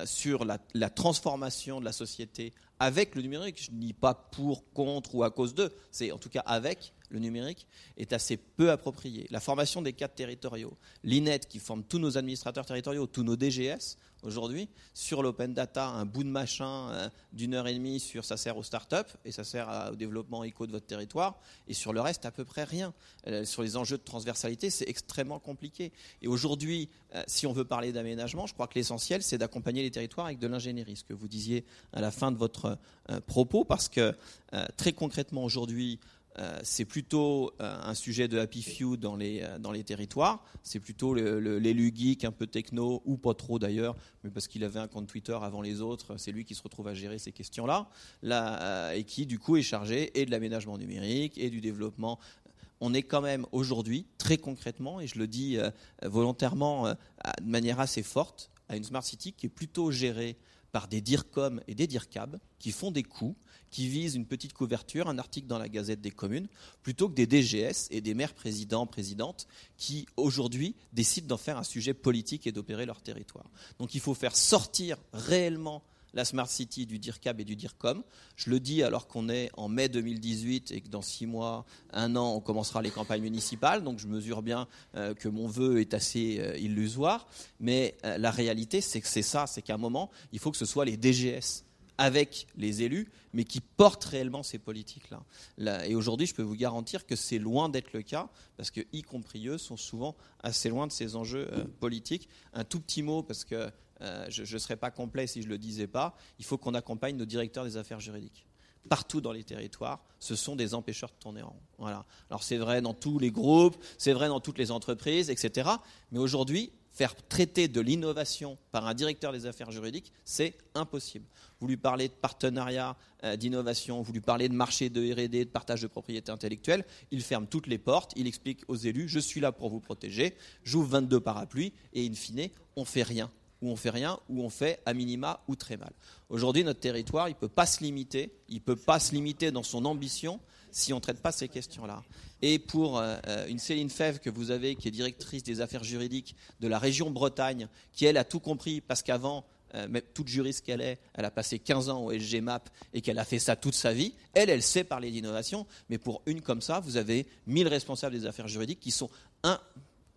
sur la, transformation de la société avec le numérique, je ne dis pas pour, contre ou à cause d'eux, c'est en tout cas avec le numérique, est assez peu approprié. La formation des cadres territoriaux, l'INET qui forme tous nos administrateurs territoriaux, tous nos DGS, aujourd'hui, sur l'open data, un bout de machin euh, d'une heure et demie, sur, ça sert aux startups et ça sert au développement éco de votre territoire, et sur le reste, à peu près rien. Euh, sur les enjeux de transversalité, c'est extrêmement compliqué. Et aujourd'hui, euh, si on veut parler d'aménagement, je crois que l'essentiel, c'est d'accompagner les territoires avec de l'ingénierie, ce que vous disiez à la fin de votre propos, parce que très concrètement aujourd'hui, euh, c'est plutôt euh, un sujet de happy few dans les, euh, dans les territoires. C'est plutôt l'élu geek, un peu techno, ou pas trop d'ailleurs, mais parce qu'il avait un compte Twitter avant les autres, c'est lui qui se retrouve à gérer ces questions-là, là, et qui du coup est chargé et de l'aménagement numérique et du développement. On est quand même aujourd'hui, très concrètement, et je le dis volontairement de manière assez forte, à une smart city qui est plutôt gérée par des DIRCOM et des DIRCAB qui font des coûts, qui visent une petite couverture, un article dans la Gazette des communes, plutôt que des DGS et des maires présidents, présidentes qui aujourd'hui décident d'en faire un sujet politique et d'opérer leur territoire. Donc il faut faire sortir réellement la Smart City du DIRCAB et du DIRCOM. Je le dis alors qu'on est en mai 2018 et que dans six mois, un an, on commencera les campagnes municipales. Donc je mesure bien euh, que mon vœu est assez euh, illusoire. Mais euh, la réalité, c'est que c'est ça, c'est qu'à un moment, il faut que ce soit les DGS avec les élus, mais qui portent réellement ces politiques-là. Et aujourd'hui, je peux vous garantir que c'est loin d'être le cas, parce que, y compris eux, sont souvent assez loin de ces enjeux politiques. Un tout petit mot, parce que euh, je ne serais pas complet si je ne le disais pas, il faut qu'on accompagne nos directeurs des affaires juridiques. Partout dans les territoires, ce sont des empêcheurs de tourner en. Voilà. Alors c'est vrai dans tous les groupes, c'est vrai dans toutes les entreprises, etc. Mais aujourd'hui, faire traiter de l'innovation par un directeur des affaires juridiques, c'est impossible. Vous lui parlez de partenariat euh, d'innovation, vous lui parlez de marché de RD, de partage de propriété intellectuelle, il ferme toutes les portes, il explique aux élus, je suis là pour vous protéger, j'ouvre 22 parapluies, et in fine, on ne fait rien où on fait rien, où on fait à minima ou très mal. Aujourd'hui, notre territoire, il ne peut pas se limiter, il ne peut pas se limiter dans son ambition si on ne traite pas ces questions-là. Et pour euh, euh, une Céline Fèvre que vous avez, qui est directrice des affaires juridiques de la région Bretagne, qui elle a tout compris, parce qu'avant, euh, toute juriste qu'elle est, elle a passé 15 ans au SGMAP et qu'elle a fait ça toute sa vie, elle, elle sait parler d'innovation, mais pour une comme ça, vous avez 1000 responsables des affaires juridiques qui sont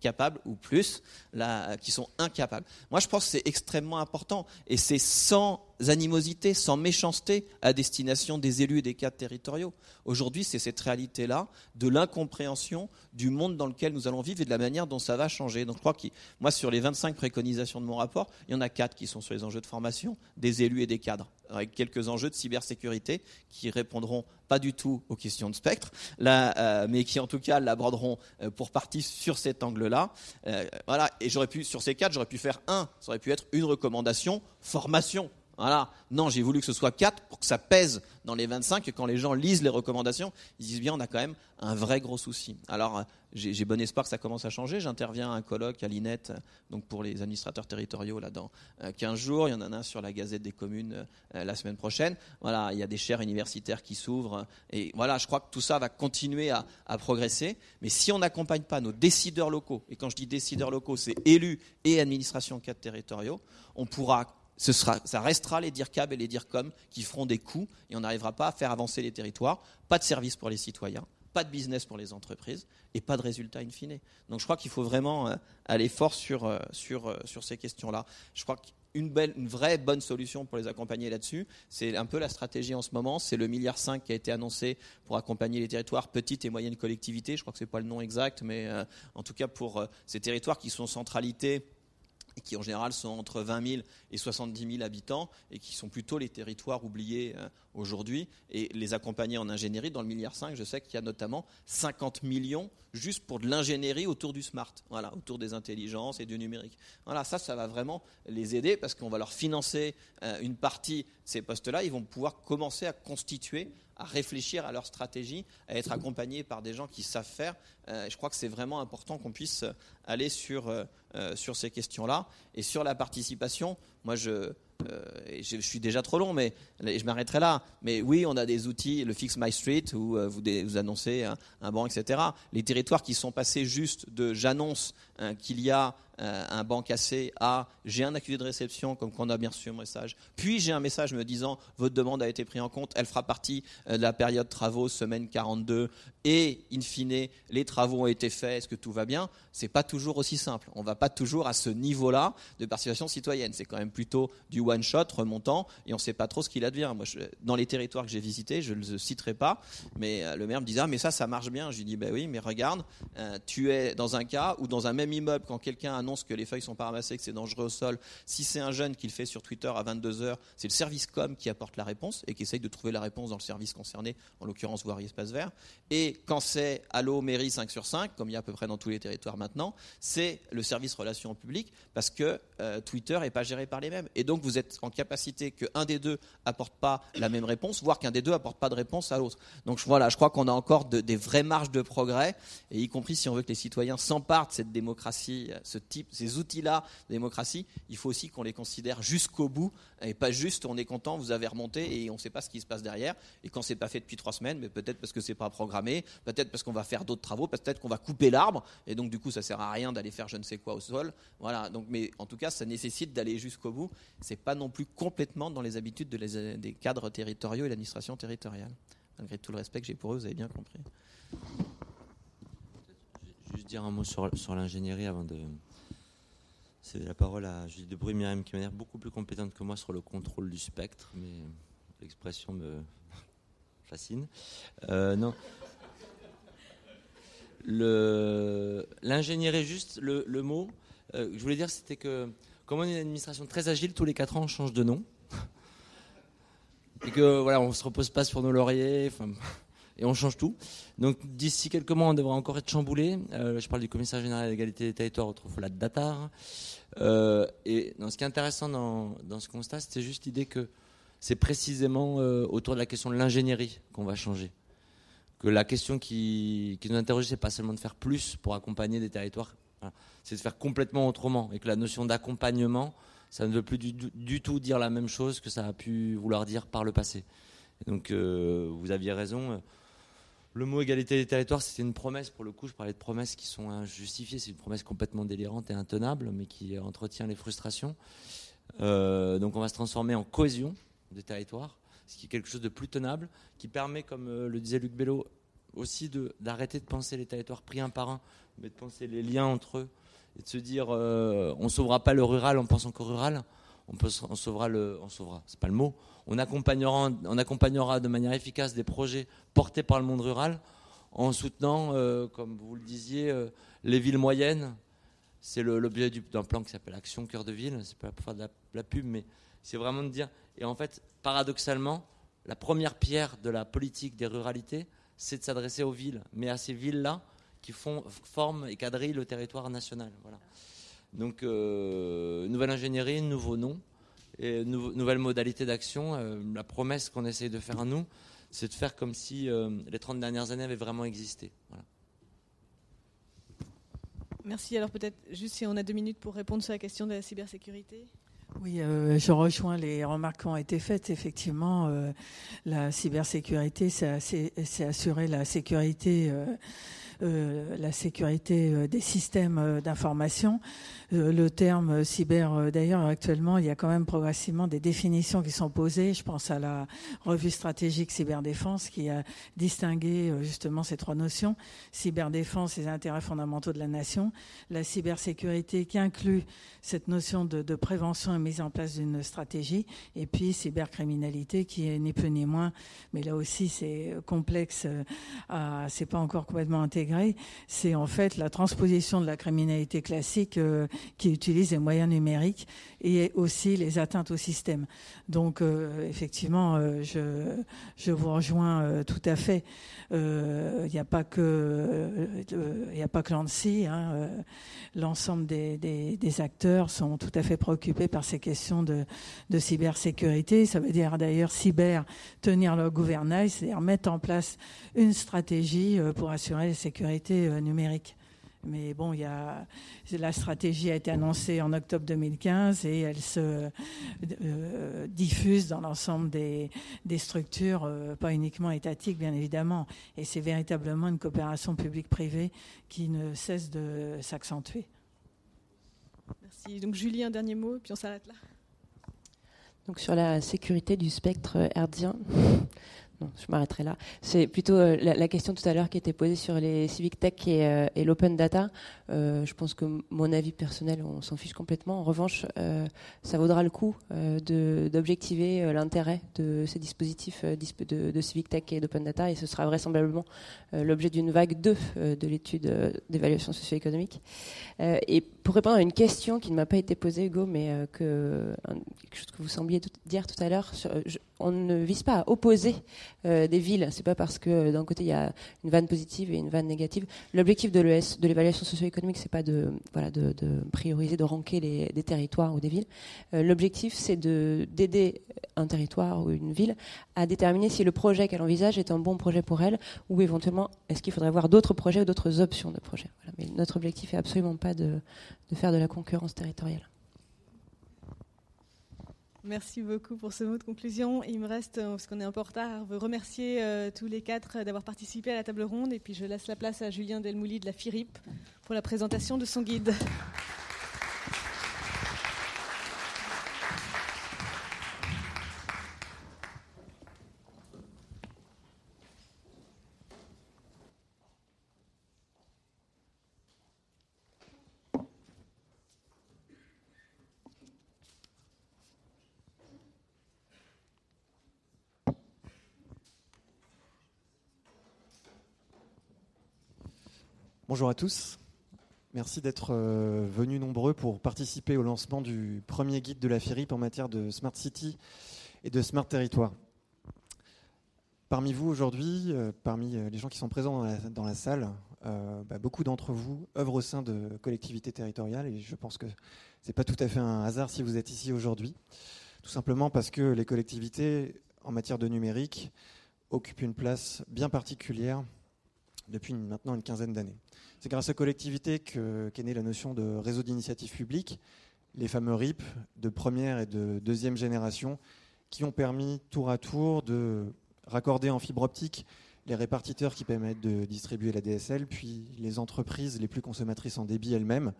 incapables ou plus, là, qui sont incapables. Moi, je pense que c'est extrêmement important et c'est sans animosité, sans méchanceté à destination des élus et des cadres territoriaux. Aujourd'hui, c'est cette réalité-là de l'incompréhension du monde dans lequel nous allons vivre et de la manière dont ça va changer. Donc je crois que moi, sur les 25 préconisations de mon rapport, il y en a quatre qui sont sur les enjeux de formation des élus et des cadres, avec quelques enjeux de cybersécurité qui répondront pas du tout aux questions de spectre, euh, mais qui en tout cas l'aborderont euh, pour partie sur cet angle-là. Euh, voilà, et j'aurais pu, sur ces quatre, j'aurais pu faire un, ça aurait pu être une recommandation formation voilà. Non, j'ai voulu que ce soit 4 pour que ça pèse dans les 25 et quand les gens lisent les recommandations, ils disent bien on a quand même un vrai gros souci. Alors euh, j'ai bon espoir que ça commence à changer. J'interviens à un colloque à l'INET donc pour les administrateurs territoriaux là dans 15 euh, jours. Il y en a un sur la Gazette des communes euh, la semaine prochaine. Voilà, il y a des chaires universitaires qui s'ouvrent et voilà, je crois que tout ça va continuer à, progresser. Mais si on n'accompagne pas nos décideurs locaux, et quand je dis décideurs locaux, c'est élus et administrations cadres territoriaux, on pourra ce ça restera les DIRCAB et les DIRCOM qui feront des coûts et on n'arrivera pas à faire avancer les territoires. Pas de service pour les citoyens, pas de business pour les entreprises et pas de résultat in fine. Donc je crois qu'il faut vraiment euh, aller fort sur, euh, sur, euh, sur ces questions-là. Je crois qu'une belle, une vraie bonne solution pour les accompagner là-dessus, c'est un peu la stratégie en ce moment. C'est le milliard 5 qui a été annoncé pour accompagner les territoires petites et moyennes collectivités. Je crois que c'est pas le nom exact, mais en tout cas pour ces territoires qui sont centralités qui en général sont entre 20 000 et 70 000 habitants et qui sont plutôt les territoires oubliés euh, aujourd'hui. Et les accompagner en ingénierie, dans le milliard 5, je sais qu'il y a notamment 50 millions juste pour de l'ingénierie autour du smart, voilà, autour des intelligences et du numérique. Voilà, ça, ça va vraiment les aider parce qu'on va leur financer euh, une partie de ces postes-là. Ils vont pouvoir commencer à constituer à réfléchir à leur stratégie, à être accompagnés par des gens qui savent faire. Euh, je crois que c'est vraiment important qu'on puisse aller sur, sur ces questions-là. Et sur la participation, moi, je, euh, je, suis déjà trop long, mais je m'arrêterai là. Mais oui, on a des outils, le Fix My Street, où euh, vous, vous, annoncez un, un, banc, etc. Les territoires qui sont passés juste de j'annonce hein, qu'il y a euh, un banc cassé à j'ai un accusé de réception, comme qu'on a bien reçu un message. Puis j'ai un message me disant votre demande a été prise en compte, elle fera partie de la période travaux, semaine 42, et in fine, les travaux ont été faits, est-ce que tout va bien? C'est pas toujours aussi simple. On va pas toujours à ce niveau-là de participation citoyenne. C'est quand même plutôt du one shot remontant et on sait pas trop ce qu'il advient. Moi, dans les territoires que j'ai visités, je ne le citerai pas, mais euh, le maire me disait ah mais ça ça marche bien. Je lui dis ben oui mais regarde, euh, tu es dans un cas ou dans un même immeuble quand quelqu'un annonce que les feuilles sont pas ramassées, que c'est dangereux au sol. Si c'est un jeune qui le fait sur Twitter à 22 h c'est le service com qui apporte la réponse et qui essaye de trouver la réponse dans le service concerné, en l'occurrence voirie espace vert. Et quand c'est Allo mairie 5 sur 5, comme il y a à peu près dans tous les territoires maintenant, c'est le service relations publiques parce que euh, Twitter est pas géré par les mêmes. Et donc vous êtes en capacité qu'un des deux apporte pas la même réponse, voire qu'un des deux apporte pas de réponse à l'autre. Donc voilà, je crois qu'on a encore des vraies marges de progrès, et y compris si on veut que les citoyens s'emparent de cette démocratie, ce type, ces outils-là de démocratie, il faut aussi qu'on les considère jusqu'au bout, et pas juste on est content, vous avez remonté et on ne sait pas ce qui se passe derrière. Et quand c'est pas fait depuis trois semaines, mais peut-être parce que c'est pas programmé, peut-être parce qu'on va faire d'autres travaux, peut-être qu'on va couper l'arbre, et donc du coup ça sert à rien d'aller faire je ne sais quoi au sol. Voilà. Donc, mais en tout cas, ça nécessite d'aller jusqu'au bout. C'est pas non plus complètement dans les habitudes des cadres territoriaux et l'administration territoriale. Malgré tout le respect que j'ai pour eux, vous avez bien compris. Juste dire un mot sur l'ingénierie avant de céder la parole à Julie de Bruy-Myriam qui m'a l'air beaucoup plus compétente que moi sur le contrôle du spectre, mais l'expression me fascine. Euh, non. L'ingénierie, juste le, mot, euh, je voulais dire, c'était que comme on est une administration très agile, tous les 4 ans, on change de nom. Et que voilà, on se repose pas sur nos lauriers, et on change tout. Donc d'ici quelques mois, on devrait encore être chamboulé. Euh, je parle du commissaire général à l'égalité des territoires, autrefois la DATAR. Euh, et ce qui est intéressant dans, ce constat, c'est juste l'idée que c'est précisément euh, autour de la question de l'ingénierie qu'on va changer. Que la question qui, nous interroge, c'est pas seulement de faire plus pour accompagner des territoires c'est de faire complètement autrement et que la notion d'accompagnement, ça ne veut plus du, tout dire la même chose que ça a pu vouloir dire par le passé. donc euh, vous aviez raison. Le mot égalité des territoires, c'était une promesse. Pour le coup, je parlais de promesses qui sont injustifiées. C'est une promesse complètement délirante et intenable, mais qui entretient les frustrations. Euh, donc on va se transformer en cohésion des territoires, ce qui est quelque chose de plus tenable, qui permet, comme euh, le disait Luc Bello, aussi d'arrêter de, penser les territoires pris un par un, mais de penser les liens entre eux et de se dire euh, on sauvera pas le rural en pensant qu'au rural, on, peut, on sauvera le, on c'est pas le mot, on accompagnera, de manière efficace des projets portés par le monde rural en soutenant, euh, comme vous le disiez, euh, les villes moyennes. C'est l'objet d'un plan qui s'appelle Action Cœur de Ville. C'est pas pour faire de la, pub, mais c'est vraiment de dire. Et en fait, paradoxalement, la première pierre de la politique des ruralités, c'est de s'adresser aux villes, mais à ces villes-là qui font, forment et quadrillent le territoire national. Voilà. Donc, euh, nouvelle ingénierie, nouveau nom, et nouvelle modalité d'action. la promesse qu'on essaye de faire à nous, c'est de faire comme si euh, les 30 dernières années avaient vraiment existé. Merci. Alors peut-être juste si on a deux minutes pour répondre sur la question de la cybersécurité. Oui, euh, je rejoins les remarques qui ont été faites. Effectivement, euh, la cybersécurité, c'est assurer la sécurité. La sécurité des systèmes d'information. Euh, le terme cyber, euh, d'ailleurs, actuellement, il y a quand même progressivement des définitions qui sont posées. Je pense à la revue stratégique cyberdéfense qui a distingué euh, justement ces trois notions. Cyberdéfense, les intérêts fondamentaux de la nation. La cybersécurité qui inclut cette notion de, de prévention et mise en place d'une stratégie. Et puis cybercriminalité qui est ni peu ni moins, mais là aussi c'est complexe, c'est pas encore complètement intégré. C'est en fait la transposition de la criminalité classique qui utilisent les moyens numériques et aussi les atteintes au système. Donc euh, effectivement, euh, je, je, vous rejoins euh, tout à fait. Il n'y a pas que il que l'ANSI. Hein, L'ensemble des, des, des, acteurs sont tout à fait préoccupés par ces questions de, de cybersécurité. Ça veut dire d'ailleurs cyber tenir le gouvernail, c'est-à-dire mettre en place une stratégie pour assurer la sécurité numérique. Mais bon, il y a, la stratégie a été annoncée en octobre 2015 et elle se euh, diffuse dans l'ensemble des, des structures, euh, pas uniquement étatiques, bien évidemment. Et c'est véritablement une coopération publique-privée qui ne cesse de s'accentuer. Merci. Donc Julie, un dernier mot, puis on s'arrête là. Donc sur la sécurité du spectre herdien, non, je m'arrêterai là. C'est plutôt euh, la, question tout à l'heure qui était posée sur les civic tech et, euh, l'open data. Euh, je pense que mon avis personnel, on s'en fiche complètement. En revanche, ça vaudra le coup d'objectiver l'intérêt de ces dispositifs de, civic tech et d'open data, et ce sera vraisemblablement l'objet d'une vague 2 de l'étude d'évaluation socio-économique. et pour répondre à une question qui ne m'a pas été posée, Hugo, mais que quelque chose que vous sembliez dire tout à l'heure, on ne vise pas à opposer euh, des villes. C'est pas parce que euh, d'un côté il y a une vanne positive et une vanne négative. L'objectif de l'ES, de l'évaluation socio-économique, c'est pas de voilà de, prioriser, de ranker des territoires ou des villes. Euh, l'objectif, c'est de d'aider un territoire ou une ville à déterminer si le projet qu'elle envisage est un bon projet pour elle ou éventuellement est-ce qu'il faudrait avoir d'autres projets ou d'autres options de projets. Mais notre objectif est absolument pas de, de faire de la concurrence territoriale. Merci beaucoup pour ce mot de conclusion. Il me reste, euh, parce qu'on est un peu en retard, vous remercier euh, tous les quatre d'avoir participé à la table ronde. Et puis je laisse la place à Julien Delmouli de la FIRIP pour la présentation de son guide. Bonjour à tous. Merci d'être euh, venus nombreux pour participer au lancement du premier guide de la FIRIP en matière de Smart City et de Smart Territoire. Parmi vous aujourd'hui, euh, parmi euh, les gens qui sont présents dans la, salle, bah, beaucoup d'entre vous œuvrent au sein de collectivités territoriales et je pense que ce n'est pas tout à fait un hasard si vous êtes ici aujourd'hui. Tout simplement parce que les collectivités, en matière de numérique, occupent une place bien particulière depuis maintenant une quinzaine d'années. C'est grâce aux collectivités qu'est née la notion de réseau d'initiative publique, les fameux RIP de première et de deuxième génération, qui ont permis tour à tour de raccorder en fibre optique les répartiteurs qui permettent de distribuer la DSL, puis les entreprises les plus consommatrices en débit elles-mêmes.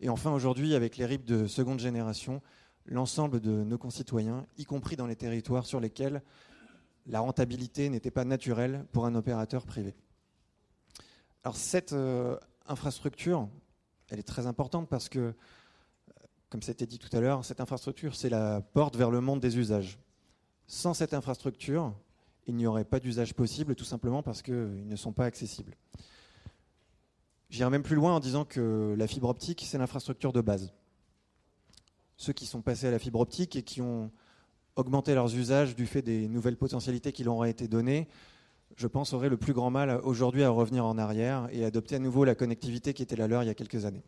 Et enfin, aujourd'hui, avec les RIP de seconde génération, l'ensemble de nos concitoyens, y compris dans les territoires sur lesquels la rentabilité n'était pas naturelle pour un opérateur privé. Alors cette euh, infrastructure, elle est très importante parce que, comme c'était dit tout à l'heure, cette infrastructure, c'est la porte vers le monde des usages. Sans cette infrastructure, il n'y aurait pas d'usage possible, tout simplement parce qu'ils ne sont pas accessibles. J'irai même plus loin en disant que la fibre optique, c'est l'infrastructure de base. Ceux qui sont passés à la fibre optique et qui ont augmenté leurs usages du fait des nouvelles potentialités qui leur ont été données, je pense, auraient le plus grand mal aujourd'hui à revenir en arrière et adopter à nouveau la connectivité qui était la leur il y a quelques années.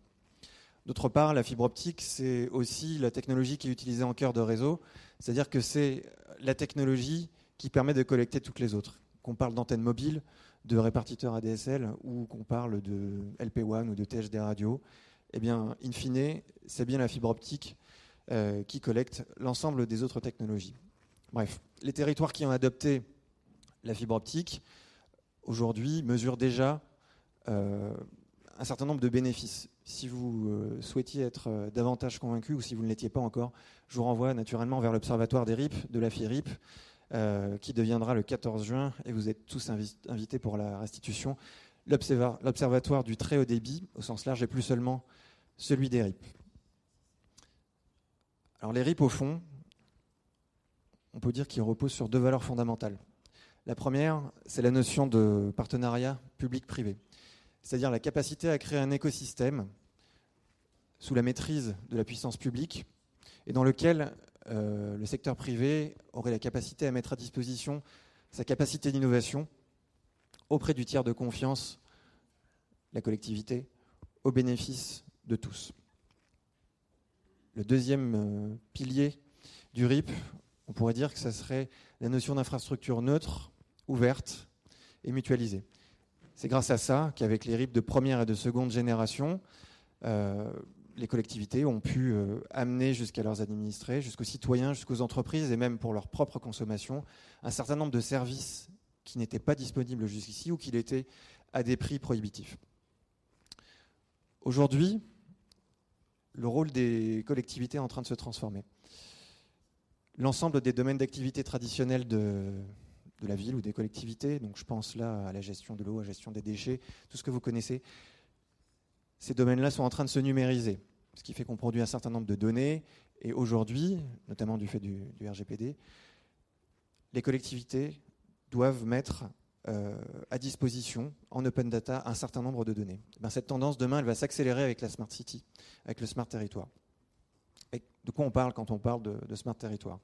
D'autre part, la fibre optique, c'est aussi la technologie qui est utilisée en cœur de réseau, c'est-à-dire que c'est la technologie qui permet de collecter toutes les autres. Qu'on parle d'antennes mobiles, de répartiteurs ADSL ou qu'on parle de LP1 ou de THD radio, eh bien, in fine, c'est bien la fibre optique euh, qui collecte l'ensemble des autres technologies. Bref, les territoires qui ont adopté la fibre optique, aujourd'hui, mesurent déjà euh, un certain nombre de bénéfices. Si vous euh, souhaitiez être davantage convaincu ou si vous ne l'étiez pas encore, je vous renvoie naturellement vers l'observatoire des RIP de la FIRIP, qui deviendra le 14 juin, et vous êtes tous invités pour la restitution. L'observatoire du très haut débit, au sens large, et plus seulement celui des RIP. Alors les RIP, au fond, on peut dire qu'ils reposent sur deux valeurs fondamentales. La première, c'est la notion de partenariat public-privé, c'est-à-dire la capacité à créer un écosystème sous la maîtrise de la puissance publique et dans lequel euh, le secteur privé aurait la capacité à mettre à disposition sa capacité d'innovation auprès du tiers de confiance, la collectivité, au bénéfice de tous. Le deuxième euh, pilier du RIP, on pourrait dire que ça serait la notion d'infrastructure neutre, ouverte et mutualisée. C'est grâce à ça qu'avec les RIP de première et de seconde génération, euh, les collectivités ont pu euh, amener jusqu'à leurs administrés, jusqu'aux citoyens, jusqu'aux entreprises et même pour leur propre consommation, un certain nombre de services qui n'étaient pas disponibles jusqu'ici ou qui l'étaient à des prix prohibitifs. Aujourd'hui, le rôle des collectivités est en train de se transformer. L'ensemble des domaines d'activité traditionnels de, la ville ou des collectivités, donc je pense là à la gestion de l'eau, à la gestion des déchets, tout ce que vous connaissez, ces domaines-là sont en train de se numériser, ce qui fait qu'on produit un certain nombre de données. Et aujourd'hui, notamment du fait du, RGPD, les collectivités doivent mettre euh, à disposition en open data un certain nombre de données. Eh cette tendance, demain, elle va s'accélérer avec la Smart City, avec le Smart Territoire. De quoi on parle quand on parle de, Smart Territoire?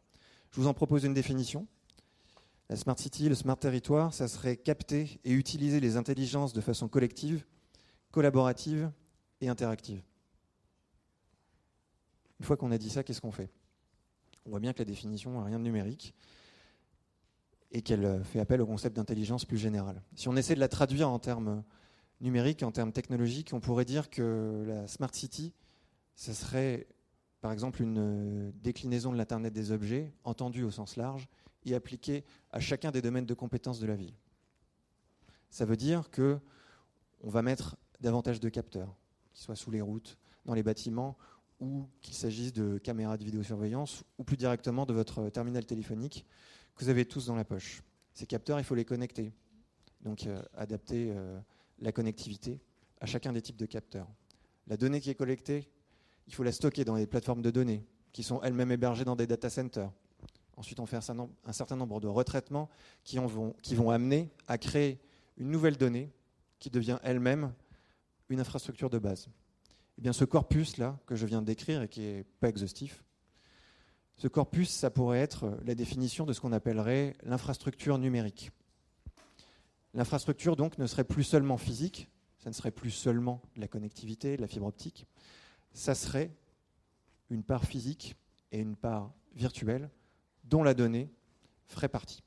Je vous en propose une définition. La Smart City, le Smart Territoire, ça serait capter et utiliser les intelligences de façon collective, collaborative et interactive. Une fois qu'on a dit ça, qu'est-ce qu'on fait? On voit bien que la définition n'a rien de numérique et qu'elle euh, fait appel au concept d'intelligence plus générale. Si on essaie de la traduire en termes numériques, en termes technologiques, on pourrait dire que la Smart City, ce serait par exemple une euh, déclinaison de l'Internet des objets, entendue au sens large, et appliquée à chacun des domaines de compétences de la ville. Ça veut dire que on va mettre davantage de capteurs, qu'ils soient sous les routes, dans les bâtiments, ou qu'il s'agisse de caméras de vidéosurveillance, ou plus directement de votre terminal téléphonique, que vous avez tous dans la poche. Ces capteurs, il faut les connecter. Donc euh, adapter euh, la connectivité à chacun des types de capteurs. La donnée qui est collectée, il faut la stocker dans des plateformes de données qui sont elles-mêmes hébergées dans des data centers. Ensuite, on fait un certain nombre de retraitements qui, vont, amener à créer une nouvelle donnée qui devient elle-même une infrastructure de base. Eh bien, ce corpus-là que je viens de décrire et qui n'est pas exhaustif, ce corpus, ça pourrait être la définition de ce qu'on appellerait l'infrastructure numérique. L'infrastructure, donc, ne serait plus seulement physique, ça ne serait plus seulement la connectivité, la fibre optique, ça serait une part physique et une part virtuelle dont la donnée ferait partie.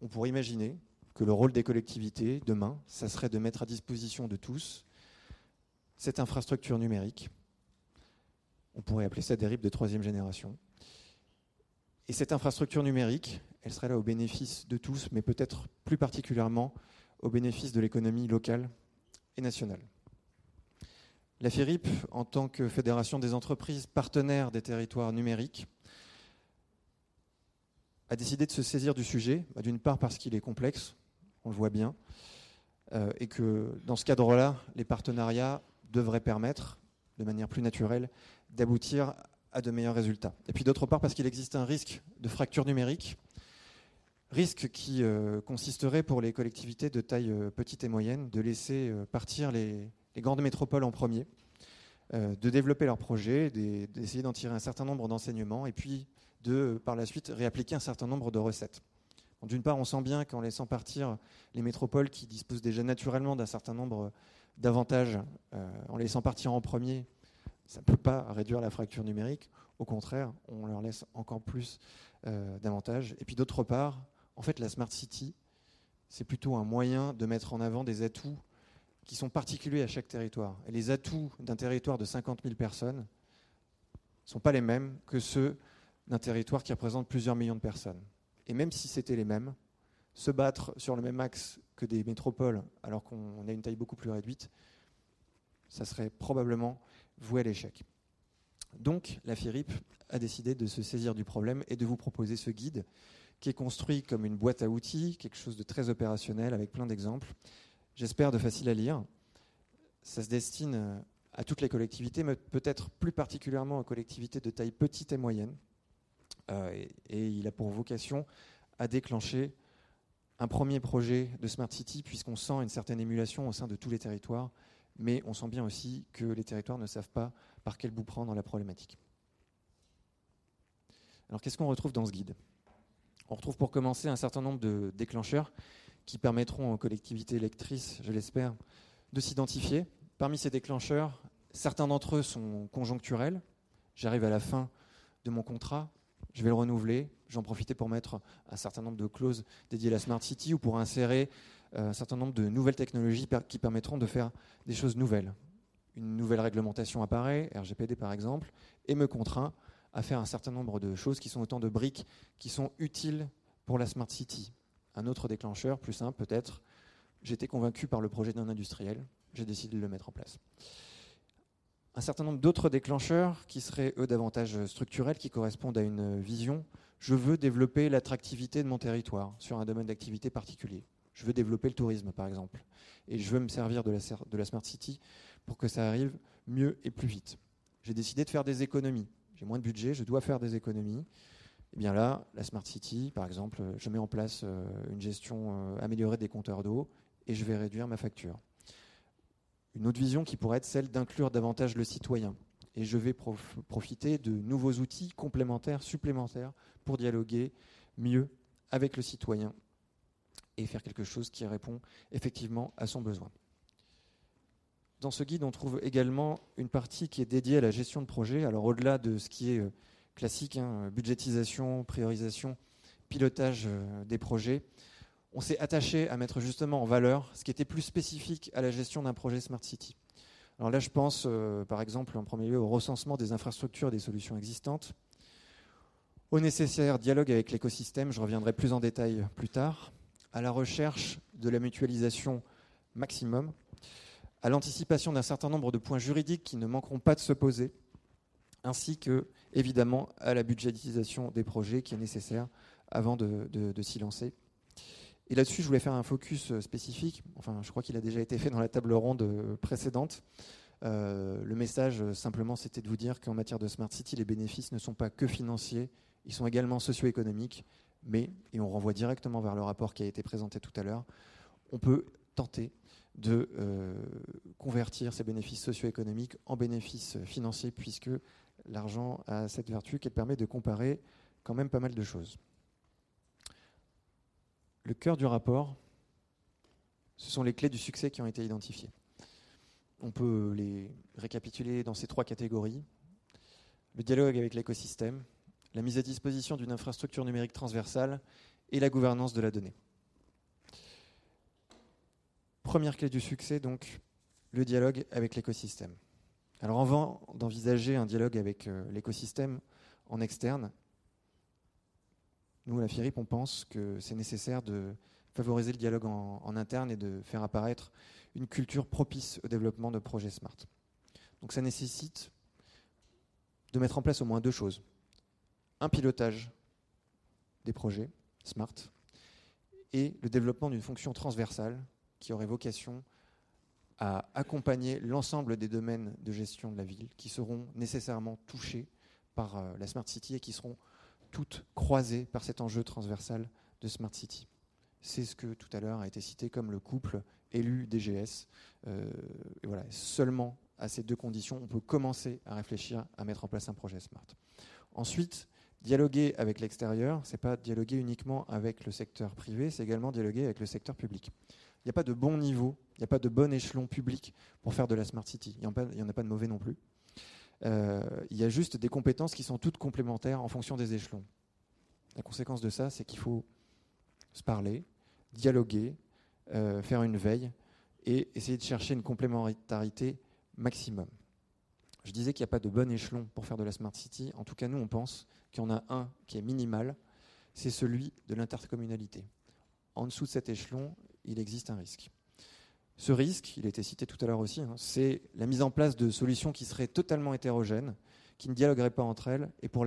On pourrait imaginer que le rôle des collectivités, demain, ça serait de mettre à disposition de tous cette infrastructure numérique on pourrait appeler ça des RIP de troisième génération. Et cette infrastructure numérique, elle serait là au bénéfice de tous, mais peut-être plus particulièrement au bénéfice de l'économie locale et nationale. La FIRIP, en tant que fédération des entreprises partenaires des territoires numériques, a décidé de se saisir du sujet, bah, d'une part parce qu'il est complexe, on le voit bien, euh, et que dans ce cadre-là, les partenariats devraient permettre, de manière plus naturelle, d'aboutir à de meilleurs résultats. Et puis d'autre part parce qu'il existe un risque de fracture numérique, risque qui euh, consisterait pour les collectivités de taille euh, petite et moyenne de laisser partir les, les, grandes métropoles en premier, de développer leurs projets, d'essayer d'en tirer un certain nombre d'enseignements, et puis de par la suite réappliquer un certain nombre de recettes. D'une part, on sent bien qu'en laissant partir les métropoles qui disposent déjà naturellement d'un certain nombre d'avantages, euh, en laissant partir en premier, ça ne peut pas réduire la fracture numérique. Au contraire, on leur laisse encore plus euh, d'avantages. Et puis d'autre part, en fait, la Smart City, c'est plutôt un moyen de mettre en avant des atouts qui sont particuliers à chaque territoire. Et les atouts d'un territoire de 50 000 personnes ne sont pas les mêmes que ceux d'un territoire qui représente plusieurs millions de personnes. Et même si c'était les mêmes, se battre sur le même axe que des métropoles, alors qu'on a une taille beaucoup plus réduite, ça serait probablement voué à l'échec. Donc, la FIRIP a décidé de se saisir du problème et de vous proposer ce guide qui est construit comme une boîte à outils, quelque chose de très opérationnel avec plein d'exemples. J'espère de facile à lire. Ça se destine à toutes les collectivités, mais peut-être plus particulièrement aux collectivités de taille petite et moyenne, euh, et, il a pour vocation à déclencher un premier projet de Smart City, puisqu'on sent une certaine émulation au sein de tous les territoires, mais on sent bien aussi que les territoires ne savent pas par quel bout prendre la problématique. Alors qu'est-ce qu'on retrouve dans ce guide? On retrouve pour commencer un certain nombre de déclencheurs qui permettront aux collectivités électrices, je l'espère, de s'identifier. Parmi ces déclencheurs, certains d'entre eux sont conjoncturels. J'arrive à la fin de mon contrat, je vais le renouveler. J'en profiter pour mettre un certain nombre de clauses dédiées à la Smart City ou pour insérer euh, un certain nombre de nouvelles technologies qui permettront de faire des choses nouvelles. Une nouvelle réglementation apparaît, RGPD par exemple, et me contraint à faire un certain nombre de choses qui sont autant de briques qui sont utiles pour la Smart City. Un autre déclencheur, plus simple peut-être, j'étais convaincu par le projet d'un industriel, j'ai décidé de le mettre en place un certain nombre d'autres déclencheurs qui seraient, eux, davantage structurels, qui correspondent à une vision. Je veux développer l'attractivité de mon territoire sur un domaine d'activité particulier. Je veux développer le tourisme, par exemple. Et je veux me servir de la, Smart City pour que ça arrive mieux et plus vite. J'ai décidé de faire des économies. J'ai moins de budget, je dois faire des économies. Et eh bien là, la Smart City, par exemple, je mets en place euh, une gestion euh, améliorée des compteurs d'eau et je vais réduire ma facture. Une autre vision qui pourrait être celle d'inclure davantage le citoyen. Et je vais profiter de nouveaux outils complémentaires, supplémentaires, pour dialoguer mieux avec le citoyen et faire quelque chose qui répond effectivement à son besoin. Dans ce guide, on trouve également une partie qui est dédiée à la gestion de projet. Alors au-delà de ce qui est euh, classique, hein, budgétisation, priorisation, pilotage euh, des projets, on s'est attaché à mettre justement en valeur ce qui était plus spécifique à la gestion d'un projet Smart City. Alors là, je pense euh, par exemple en premier lieu au recensement des infrastructures et des solutions existantes, au nécessaire dialogue avec l'écosystème, je reviendrai plus en détail plus tard, à la recherche de la mutualisation maximum, à l'anticipation d'un certain nombre de points juridiques qui ne manqueront pas de se poser, ainsi que évidemment à la budgétisation des projets qui est nécessaire avant de, de s'y lancer. Et là-dessus, je voulais faire un focus euh, spécifique. Enfin, je crois qu'il a déjà été fait dans la table ronde euh, précédente. Euh, le message, simplement, c'était de vous dire qu'en matière de Smart City, les bénéfices ne sont pas que financiers, ils sont également socio-économiques. Mais, et on renvoie directement vers le rapport qui a été présenté tout à l'heure, on peut tenter de convertir ces bénéfices socio-économiques en bénéfices financiers, puisque l'argent a cette vertu qu'elle permet de comparer quand même pas mal de choses. Le cœur du rapport, ce sont les clés du succès qui ont été identifiées. On peut les récapituler dans ces trois catégories. Le dialogue avec l'écosystème, la mise à disposition d'une infrastructure numérique transversale et la gouvernance de la donnée. Première clé du succès, donc, le dialogue avec l'écosystème. Alors avant d'envisager un dialogue avec euh, l'écosystème en externe, nous, à la FIRIP, on pense que c'est nécessaire de favoriser le dialogue en, interne et de faire apparaître une culture propice au développement de projets smart. Donc ça nécessite de mettre en place au moins deux choses. Un pilotage des projets SMART et le développement d'une fonction transversale qui aurait vocation à accompagner l'ensemble des domaines de gestion de la ville qui seront nécessairement touchés par euh, la Smart City et qui seront toutes croisées par cet enjeu transversal de Smart City. C'est ce que tout à l'heure a été cité comme le couple élu DGS. Euh, voilà, seulement à ces deux conditions, on peut commencer à réfléchir à mettre en place un projet Smart. Ensuite, dialoguer avec l'extérieur, c'est pas dialoguer uniquement avec le secteur privé, c'est également dialoguer avec le secteur public. Il n'y a pas de bon niveau, il n'y a pas de bon échelon public pour faire de la Smart City. Il n'y en, a pas de mauvais non plus. Euh, il y a juste des compétences qui sont toutes complémentaires en fonction des échelons. La conséquence de ça, c'est qu'il faut se parler, dialoguer, euh, faire une veille et essayer de chercher une complémentarité maximum. Je disais qu'il n'y a pas de bon échelon pour faire de la Smart City. En tout cas, nous, on pense qu'il y en a un qui est minimal, c'est celui de l'intercommunalité. En dessous de cet échelon, il existe un risque. Ce risque, il été cité tout à l'heure aussi, hein, c'est la mise en place de solutions qui seraient totalement hétérogènes, qui ne dialogueraient pas entre elles et pour,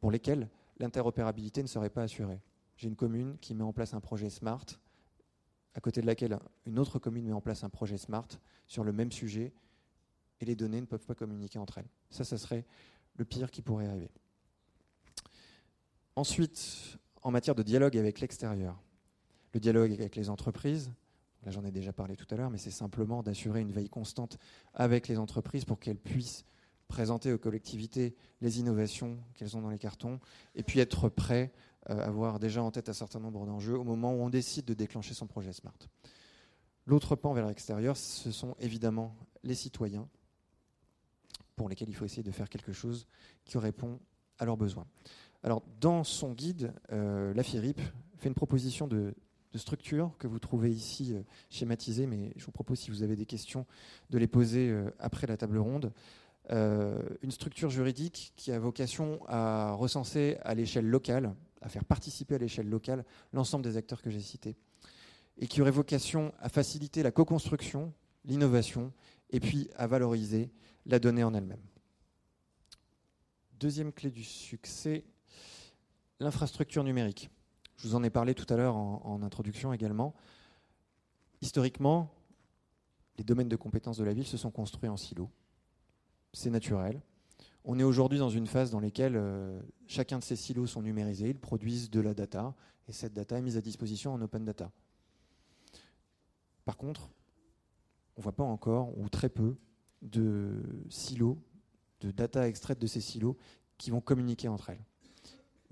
pour lesquelles l'interopérabilité ne serait pas assurée. J'ai une commune qui met en place un projet Smart, à côté de laquelle une autre commune met en place un projet Smart sur le même sujet, et les données ne peuvent pas communiquer entre elles. Ça, ça serait le pire qui pourrait arriver. Ensuite, en matière de dialogue avec l'extérieur, le dialogue avec les entreprises, là j'en ai déjà parlé tout à l'heure, mais c'est simplement d'assurer une veille constante avec les entreprises pour qu'elles puissent présenter aux collectivités les innovations qu'elles ont dans les cartons, et puis être prêt à euh, avoir déjà en tête un certain nombre d'enjeux au moment où on décide de déclencher son projet Smart. L'autre pan vers l'extérieur, ce sont évidemment les citoyens, pour lesquels il faut essayer de faire quelque chose qui répond à leurs besoins. Alors, dans son guide, euh, la FIRIP fait une proposition de, structure que vous trouvez ici euh, schématisée, mais je vous propose, si vous avez des questions, de les poser euh, après la table ronde. une structure juridique qui a vocation à recenser à l'échelle locale, à faire participer à l'échelle locale l'ensemble des acteurs que j'ai cités, et qui aurait vocation à faciliter la co-construction, l'innovation, et puis à valoriser la donnée en elle-même. Deuxième clé du succès, l'infrastructure numérique. Je vous en ai parlé tout à l'heure en, introduction également. Historiquement, les domaines de compétences de la ville se sont construits en silos. C'est naturel. On est aujourd'hui dans une phase dans laquelle euh, chacun de ces silos sont numérisés, ils produisent de la data, et cette data est mise à disposition en open data. Par contre, on ne voit pas encore, ou très peu, de silos, de data extraites de ces silos qui vont communiquer entre elles.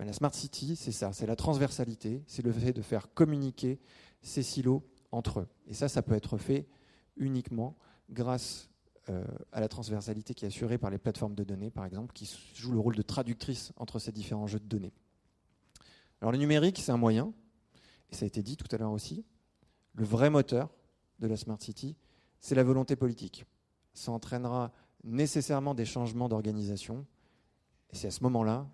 Ben, la Smart City, c'est ça, c'est la transversalité, c'est le fait de faire communiquer ces silos entre eux. Et ça, ça peut être fait uniquement grâce euh, à la transversalité qui est assurée par les plateformes de données, par exemple, qui jouent le rôle de traductrice entre ces différents jeux de données. Alors le numérique, c'est un moyen, et ça a été dit tout à l'heure aussi. Le vrai moteur de la Smart City, c'est la volonté politique. Ça entraînera nécessairement des changements d'organisation, et c'est à ce moment-là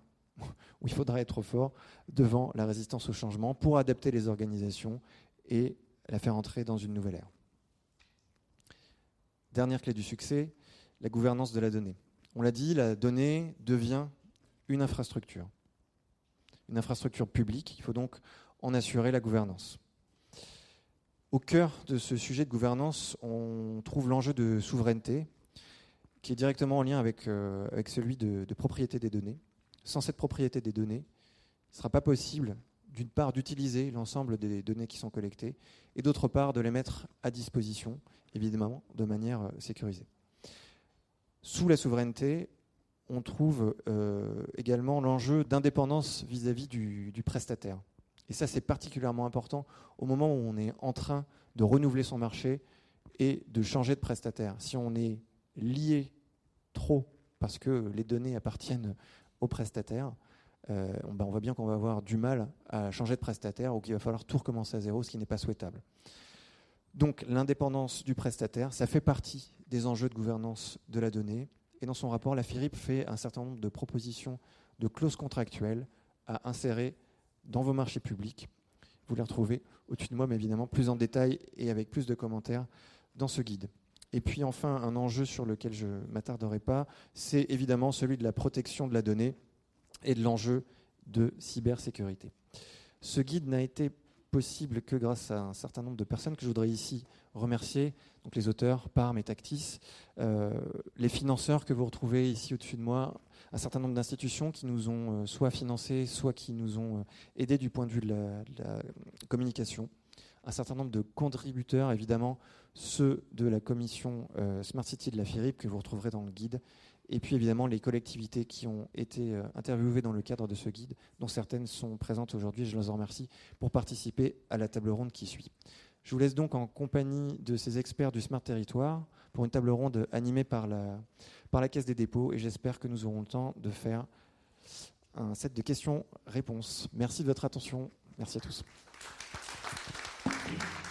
où il faudra être fort devant la résistance au changement pour adapter les organisations et la faire entrer dans une nouvelle ère. Dernière clé du succès, la gouvernance de la donnée. On l'a dit, la donnée devient une infrastructure. Une infrastructure publique, il faut donc en assurer la gouvernance. Au cœur de ce sujet de gouvernance, on trouve l'enjeu de souveraineté, qui est directement en lien avec, euh, avec celui de propriété des données sans cette propriété des données, il ne sera pas possible, d'une part, d'utiliser l'ensemble des données qui sont collectées, et d'autre part, de les mettre à disposition, évidemment, de manière euh, sécurisée. Sous la souveraineté, on trouve euh, également l'enjeu d'indépendance vis-à-vis du, du prestataire. Et ça, c'est particulièrement important au moment où on est en train de renouveler son marché et de changer de prestataire. Si on est lié trop parce que les données appartiennent aux prestataires, euh, ben, on voit bien qu'on va avoir du mal à changer de prestataire ou qu'il va falloir tout recommencer à zéro, ce qui n'est pas souhaitable. Donc l'indépendance du prestataire, ça fait partie des enjeux de gouvernance de la donnée. Et dans son rapport, la FIRIP fait un certain nombre de propositions de clauses contractuelles à insérer dans vos marchés publics. Vous les retrouvez au-dessus de moi, mais évidemment plus en détail et avec plus de commentaires dans ce guide. Et puis enfin, un enjeu sur lequel je ne m'attarderai pas, c'est évidemment celui de la protection de la donnée et de l'enjeu de cybersécurité. Ce guide n'a été possible que grâce à un certain nombre de personnes que je voudrais ici remercier, donc les auteurs, Parme et Tactis, euh, les financeurs que vous retrouvez ici au-dessus de moi, un certain nombre d'institutions qui nous ont euh, soit financés, soit qui nous ont euh, aidés du point de vue de la, communication, un certain nombre de contributeurs, évidemment, ceux de la commission Smart City de la FIRIP que vous retrouverez dans le guide, et puis évidemment les collectivités qui ont été euh, interviewées dans le cadre de ce guide, dont certaines sont présentes aujourd'hui, je les en remercie, pour participer à la table ronde qui suit. Je vous laisse donc en compagnie de ces experts du Smart Territoire pour une table ronde animée par la, par la Caisse des dépôts et j'espère que nous aurons le temps de faire un set de questions-réponses. Merci de votre attention. Merci à tous. Thank you.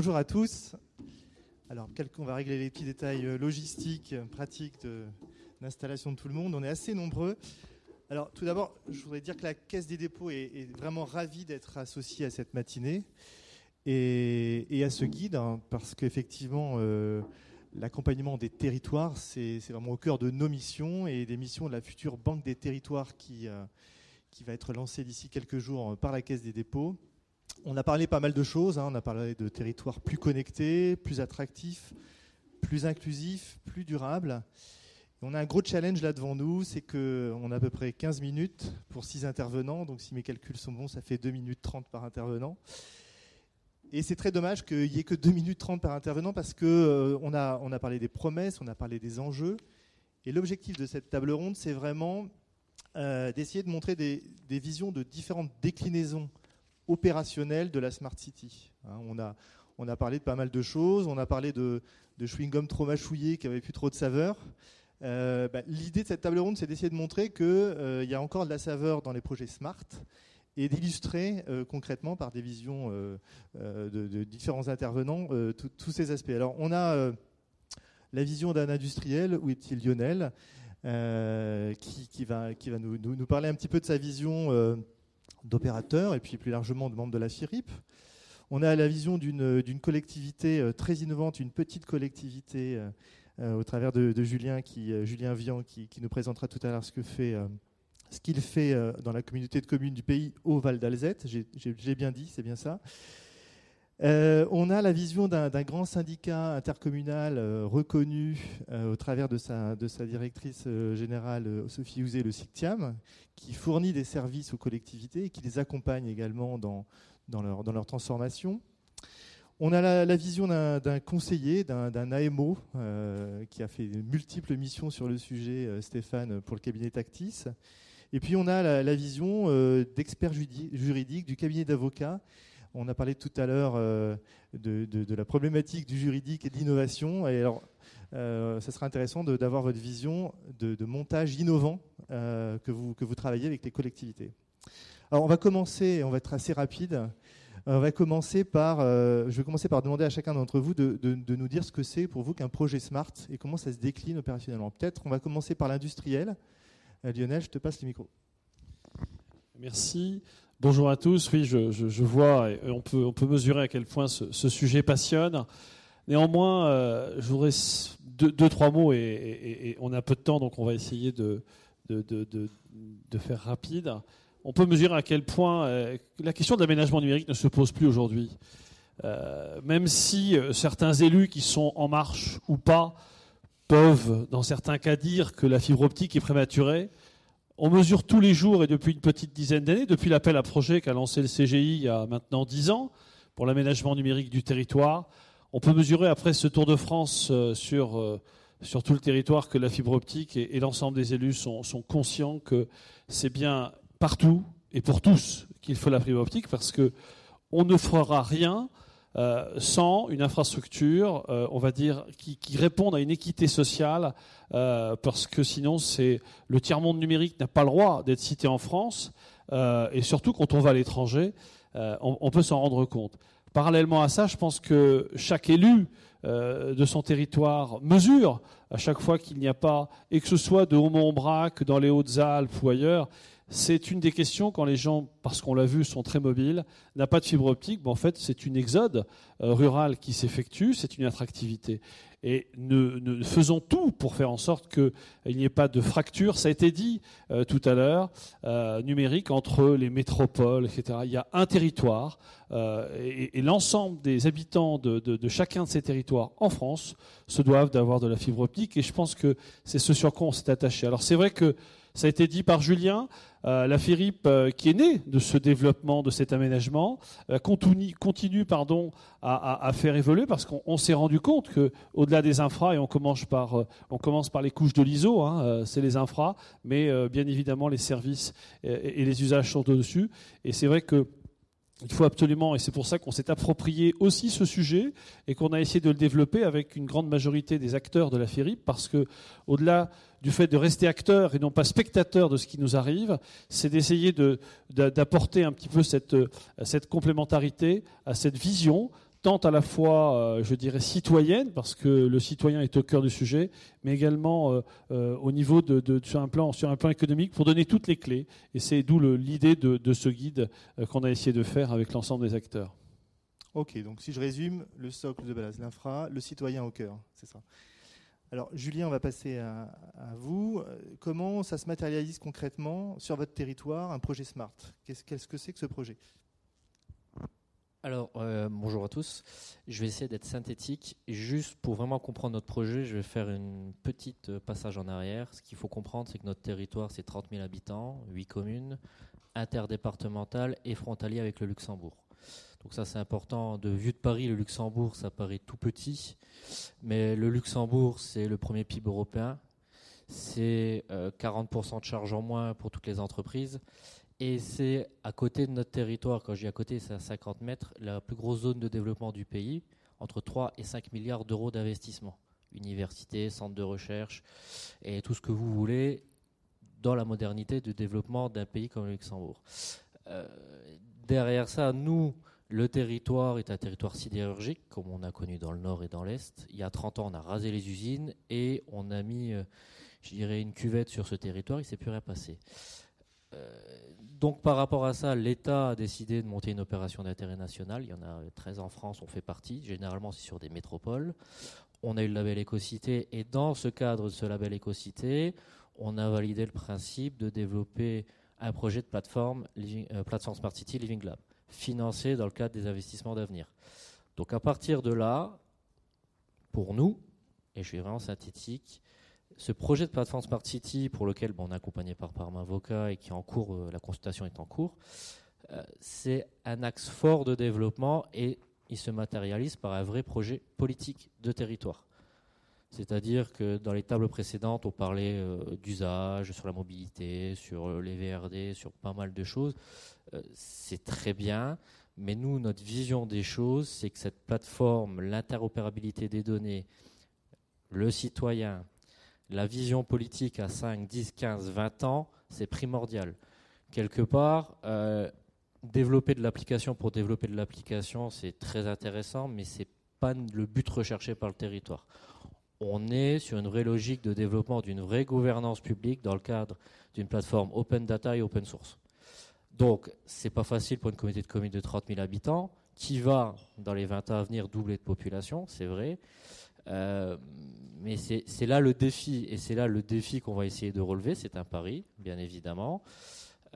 Bonjour à tous. Alors, on va régler les petits détails euh, logistiques, pratiques d'installation de, tout le monde. On est assez nombreux. Alors, tout d'abord, je voudrais dire que la Caisse des dépôts est, vraiment ravie d'être associée à cette matinée et, à ce guide, hein, parce qu'effectivement, euh, l'accompagnement des territoires, c'est vraiment au cœur de nos missions et des missions de la future Banque des territoires qui, euh, qui va être lancée d'ici quelques jours par la Caisse des dépôts. On a parlé pas mal de choses. Hein. On a parlé de territoires plus connectés, plus attractifs, plus inclusifs, plus durables. on a un gros challenge là devant nous, c'est qu'on a à peu près 15 minutes pour 6 intervenants. Donc si mes calculs sont bons, ça fait 2 minutes 30 par intervenant. Et c'est très dommage qu'il n'y ait que 2 minutes 30 par intervenant parce qu'on euh, a, on a parlé des promesses, on a parlé des enjeux. Et l'objectif de cette table ronde, c'est vraiment euh, d'essayer de montrer des, visions de différentes déclinaisons opérationnel de la Smart City. Hein, on, a, on a parlé de pas mal de choses, on a parlé de, de chewing-gum trop mâchouillé qui avait plus trop de saveur. Euh, bah, l'idée de cette table ronde, c'est d'essayer de montrer qu'il euh, y a encore de la saveur dans les projets Smart et d'illustrer euh, concrètement par des visions de, différents intervenants tous ces aspects. Alors, on a la vision d'un industriel, où est-il Lionel, qui, qui, va, qui va nous, nous, parler un petit peu de sa vision d'opérateurs et puis plus largement de membres de la FIRIP. On a la vision d'une collectivité euh, très innovante, une petite collectivité euh, euh, au travers de, Julien, qui, Julien Vian, qui, nous présentera tout à l'heure ce que fait ce qu'il fait dans la communauté de communes du pays au Val d'Alzette. J'ai bien dit, c'est bien ça. On a la vision d'un grand syndicat intercommunal reconnu au travers de sa, directrice générale Sophie Ouzé, le SICTIAM, qui fournit des services aux collectivités et qui les accompagne également dans, leur, transformation. On a la, vision d'un conseiller, d'un AMO, euh, qui a fait multiples missions sur le sujet, euh, Stéphane, pour le cabinet Tactis. Et puis on a la, vision euh, d'experts juridiques, du cabinet d'avocats. On a parlé tout à l'heure de, de, la problématique du juridique et de l'innovation. Et alors, euh, ça sera intéressant d'avoir votre vision de, montage innovant euh, que, vous, travaillez avec les collectivités. Alors on va commencer, on va être assez rapide. On va commencer par, euh, je vais commencer par demander à chacun d'entre vous de, de, nous dire ce que c'est pour vous qu'un projet smart et comment ça se décline opérationnellement. Peut-être on va commencer par l'industriel. Lionel, je te passe le micro. Merci. Bonjour à tous. Oui, je, vois, et on peut, mesurer à quel point ce, sujet passionne. Néanmoins, euh, deux, trois mots et, on a peu de temps, donc on va essayer de, faire rapide. On peut mesurer à quel point euh, la question de l'aménagement numérique ne se pose plus aujourd'hui. Euh, même si certains élus qui sont en marche ou pas peuvent, dans certains cas, dire que la fibre optique est prématurée, on mesure tous les jours et depuis une petite dizaine d'années, depuis l'appel à projet qu'a lancé le CGI il y a maintenant dix ans pour l'aménagement numérique du territoire, on peut mesurer après ce Tour de France euh, sur euh, sur tout le territoire que la fibre optique et, l'ensemble des élus sont, conscients que c'est bien partout et pour tous qu'il faut la fibre optique parce que on ne fera rien euh, sans une infrastructure, euh, on va dire, qui, qui, réponde à une équité sociale, euh, parce que sinon, c'est le tiers-monde numérique n'a pas le droit d'être cité en France, et surtout quand on va à l'étranger, on, peut s'en rendre compte. Parallèlement à ça, je pense que chaque élu de son territoire mesure à chaque fois qu'il n'y a pas, et que ce soit de Haut-Montbrac, dans les Hautes-Alpes ou ailleurs, c'est une des questions quand les gens, parce qu'on l'a vu, sont très mobiles, n'a pas de fibre optique. en fait, c'est une exode euh, rural qui s'effectue, c'est une attractivité. Et nous, faisons tout pour faire en sorte qu'il n'y ait pas de fracture. Ça a été dit euh, tout à l'heure, euh, numérique entre les métropoles, etc. Il y a un territoire et, l'ensemble des habitants de, de, chacun de ces territoires en France se doivent d'avoir de la fibre optique. Et je pense que c'est ce sur quoi on s'est attaché. Alors c'est vrai que ça a été dit par Julien. Euh, la FIRIP, euh, qui est née de ce développement, de cet aménagement, euh, continue, pardon, à, faire évoluer parce qu'on s'est rendu compte que, au-delà des infras, et on commence par, on commence par les couches de l'ISO, hein, c'est les infras, mais bien évidemment les services et, et les usages sont au-dessus. Et c'est vrai que il faut absolument, et c'est pour ça qu'on s'est approprié aussi ce sujet et qu'on a essayé de le développer avec une grande majorité des acteurs de la FIRIP, parce que, au-delà du fait de rester acteur et non pas spectateur de ce qui nous arrive, c'est d'essayer d'apporter un petit peu cette, cette complémentarité à cette vision tant à la fois, euh, je dirais, citoyenne, parce que le citoyen est au cœur du sujet, mais également euh, euh, au niveau de, sur, un plan, sur un plan économique, pour donner toutes les clés. Et c'est d'où l'idée de, ce guide qu'on a essayé de faire avec l'ensemble des acteurs. Ok, donc si je résume, le socle de base, l'infra, le citoyen au cœur, c'est ça. Alors, Julien, on va passer à, vous. Comment ça se matérialise concrètement sur votre territoire, un projet Smart? Qu'est-ce que c'est que ce projet? Alors, euh, bonjour à tous. Je vais essayer d'être synthétique. Juste pour vraiment comprendre notre projet, je vais faire une petite euh, passage en arrière. Ce qu'il faut comprendre, c'est que notre territoire, c'est 30 000 habitants, 8 communes, interdépartementales et frontalier avec le Luxembourg. Donc ça c'est important. De vue de Paris, le Luxembourg, ça paraît tout petit, mais le Luxembourg, c'est le premier PIB européen. C'est 40% euh, de charges en moins pour toutes les entreprises. Et c'est à côté de notre territoire, quand je dis à côté, c'est à 50 mètres, la plus grosse zone de développement du pays, entre 3 et 5 milliards d'euros d'investissement. Université, centre de recherche et tout ce que vous voulez dans la modernité de développement d'un pays comme le Luxembourg. Euh, derrière ça, nous, le territoire est un territoire sidérurgique, comme on a connu dans le nord et dans l'est. Il y a 30 ans, on a rasé les usines et on a mis, euh, je dirais, une cuvette sur ce territoire. Il ne s'est plus rien passé. Euh, donc par rapport à ça, l'État a décidé de monter une opération d'intérêt national. Il y en a 13 en France, on fait partie. Généralement, c'est sur des métropoles. On a eu le label Écocité et dans ce cadre de ce label Écocité, on a validé le principe de développer un projet de plateforme, plateforme Smart City Living Lab financé dans le cadre des investissements d'avenir. Donc à partir de là, pour nous, et je suis vraiment synthétique, ce projet de plateforme Smart City pour lequel on est accompagné par Parma Avocat et qui est en cours, euh, la consultation est en cours, euh, c'est un axe fort de développement et il se matérialise par un vrai projet politique de territoire. C'est-à-dire que dans les tables précédentes, on parlait euh, d'usage, sur la mobilité, sur les VRD, sur pas mal de choses. Euh, c'est très bien, mais nous, notre vision des choses, c'est que cette plateforme, l'interopérabilité des données, le citoyen, la vision politique à 5, 10, 15, 20 ans, c'est primordial. Quelque part, euh, développer de l'application pour développer de l'application, c'est très intéressant, mais c'est pas le but recherché par le territoire on est sur une vraie logique de développement d'une vraie gouvernance publique dans le cadre d'une plateforme open data et open source. Donc, c'est pas facile pour une communauté de communes de 30 000 habitants qui va, dans les 20 ans à venir, doubler de population, c'est vrai. Euh, mais c'est là le défi, et c'est là le défi qu'on va essayer de relever. C'est un pari, bien évidemment,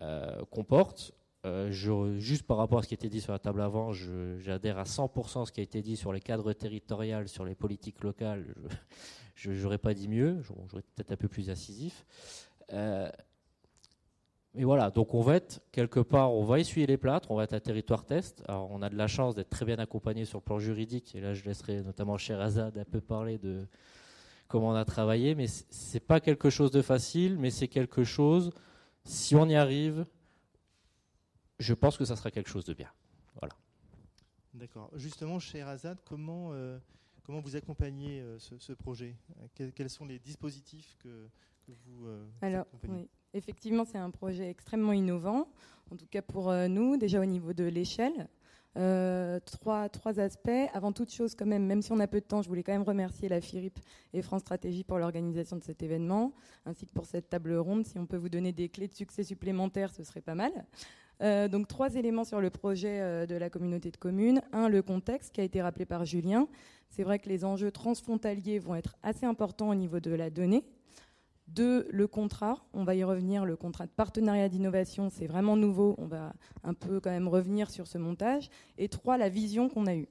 euh, qu'on porte. Euh, juste par rapport à ce qui a été dit sur la table avant, j'adhère à 100% à ce qui a été dit sur les cadres territoriaux, sur les politiques locales. Je n'aurais pas dit mieux, j'aurais peut-être un peu plus incisif. Euh, mais voilà, donc on va être quelque part, on va essuyer les plâtres, on va être un territoire test. Alors on a de la chance d'être très bien accompagné sur le plan juridique, et là je laisserai notamment cher Azad un peu parler de comment on a travaillé, mais c'est pas quelque chose de facile, mais c'est quelque chose, si on y arrive, je pense que ça sera quelque chose de bien. Voilà. D'accord. Justement, chez Razad, comment, euh, comment vous accompagnez euh, ce, projet? Quels, sont les dispositifs que, vous euh, Alors, oui. effectivement, c'est un projet extrêmement innovant, en tout cas pour nous, déjà au niveau de l'échelle. Trois, trois aspects. Avant toute chose, quand même, même si on a peu de temps, je voulais quand même remercier la FIRIP et France Stratégie pour l'organisation de cet événement, ainsi que pour cette table ronde. Si on peut vous donner des clés de succès supplémentaires, ce serait pas mal. Euh, donc trois éléments sur le projet euh, de la communauté de communes. Un, le contexte qui a été rappelé par Julien. C'est vrai que les enjeux transfrontaliers vont être assez importants au niveau de la donnée. Deux, le contrat. On va y revenir. Le contrat de partenariat d'innovation, c'est vraiment nouveau. On va un peu quand même revenir sur ce montage. Et trois, la vision qu'on a eue.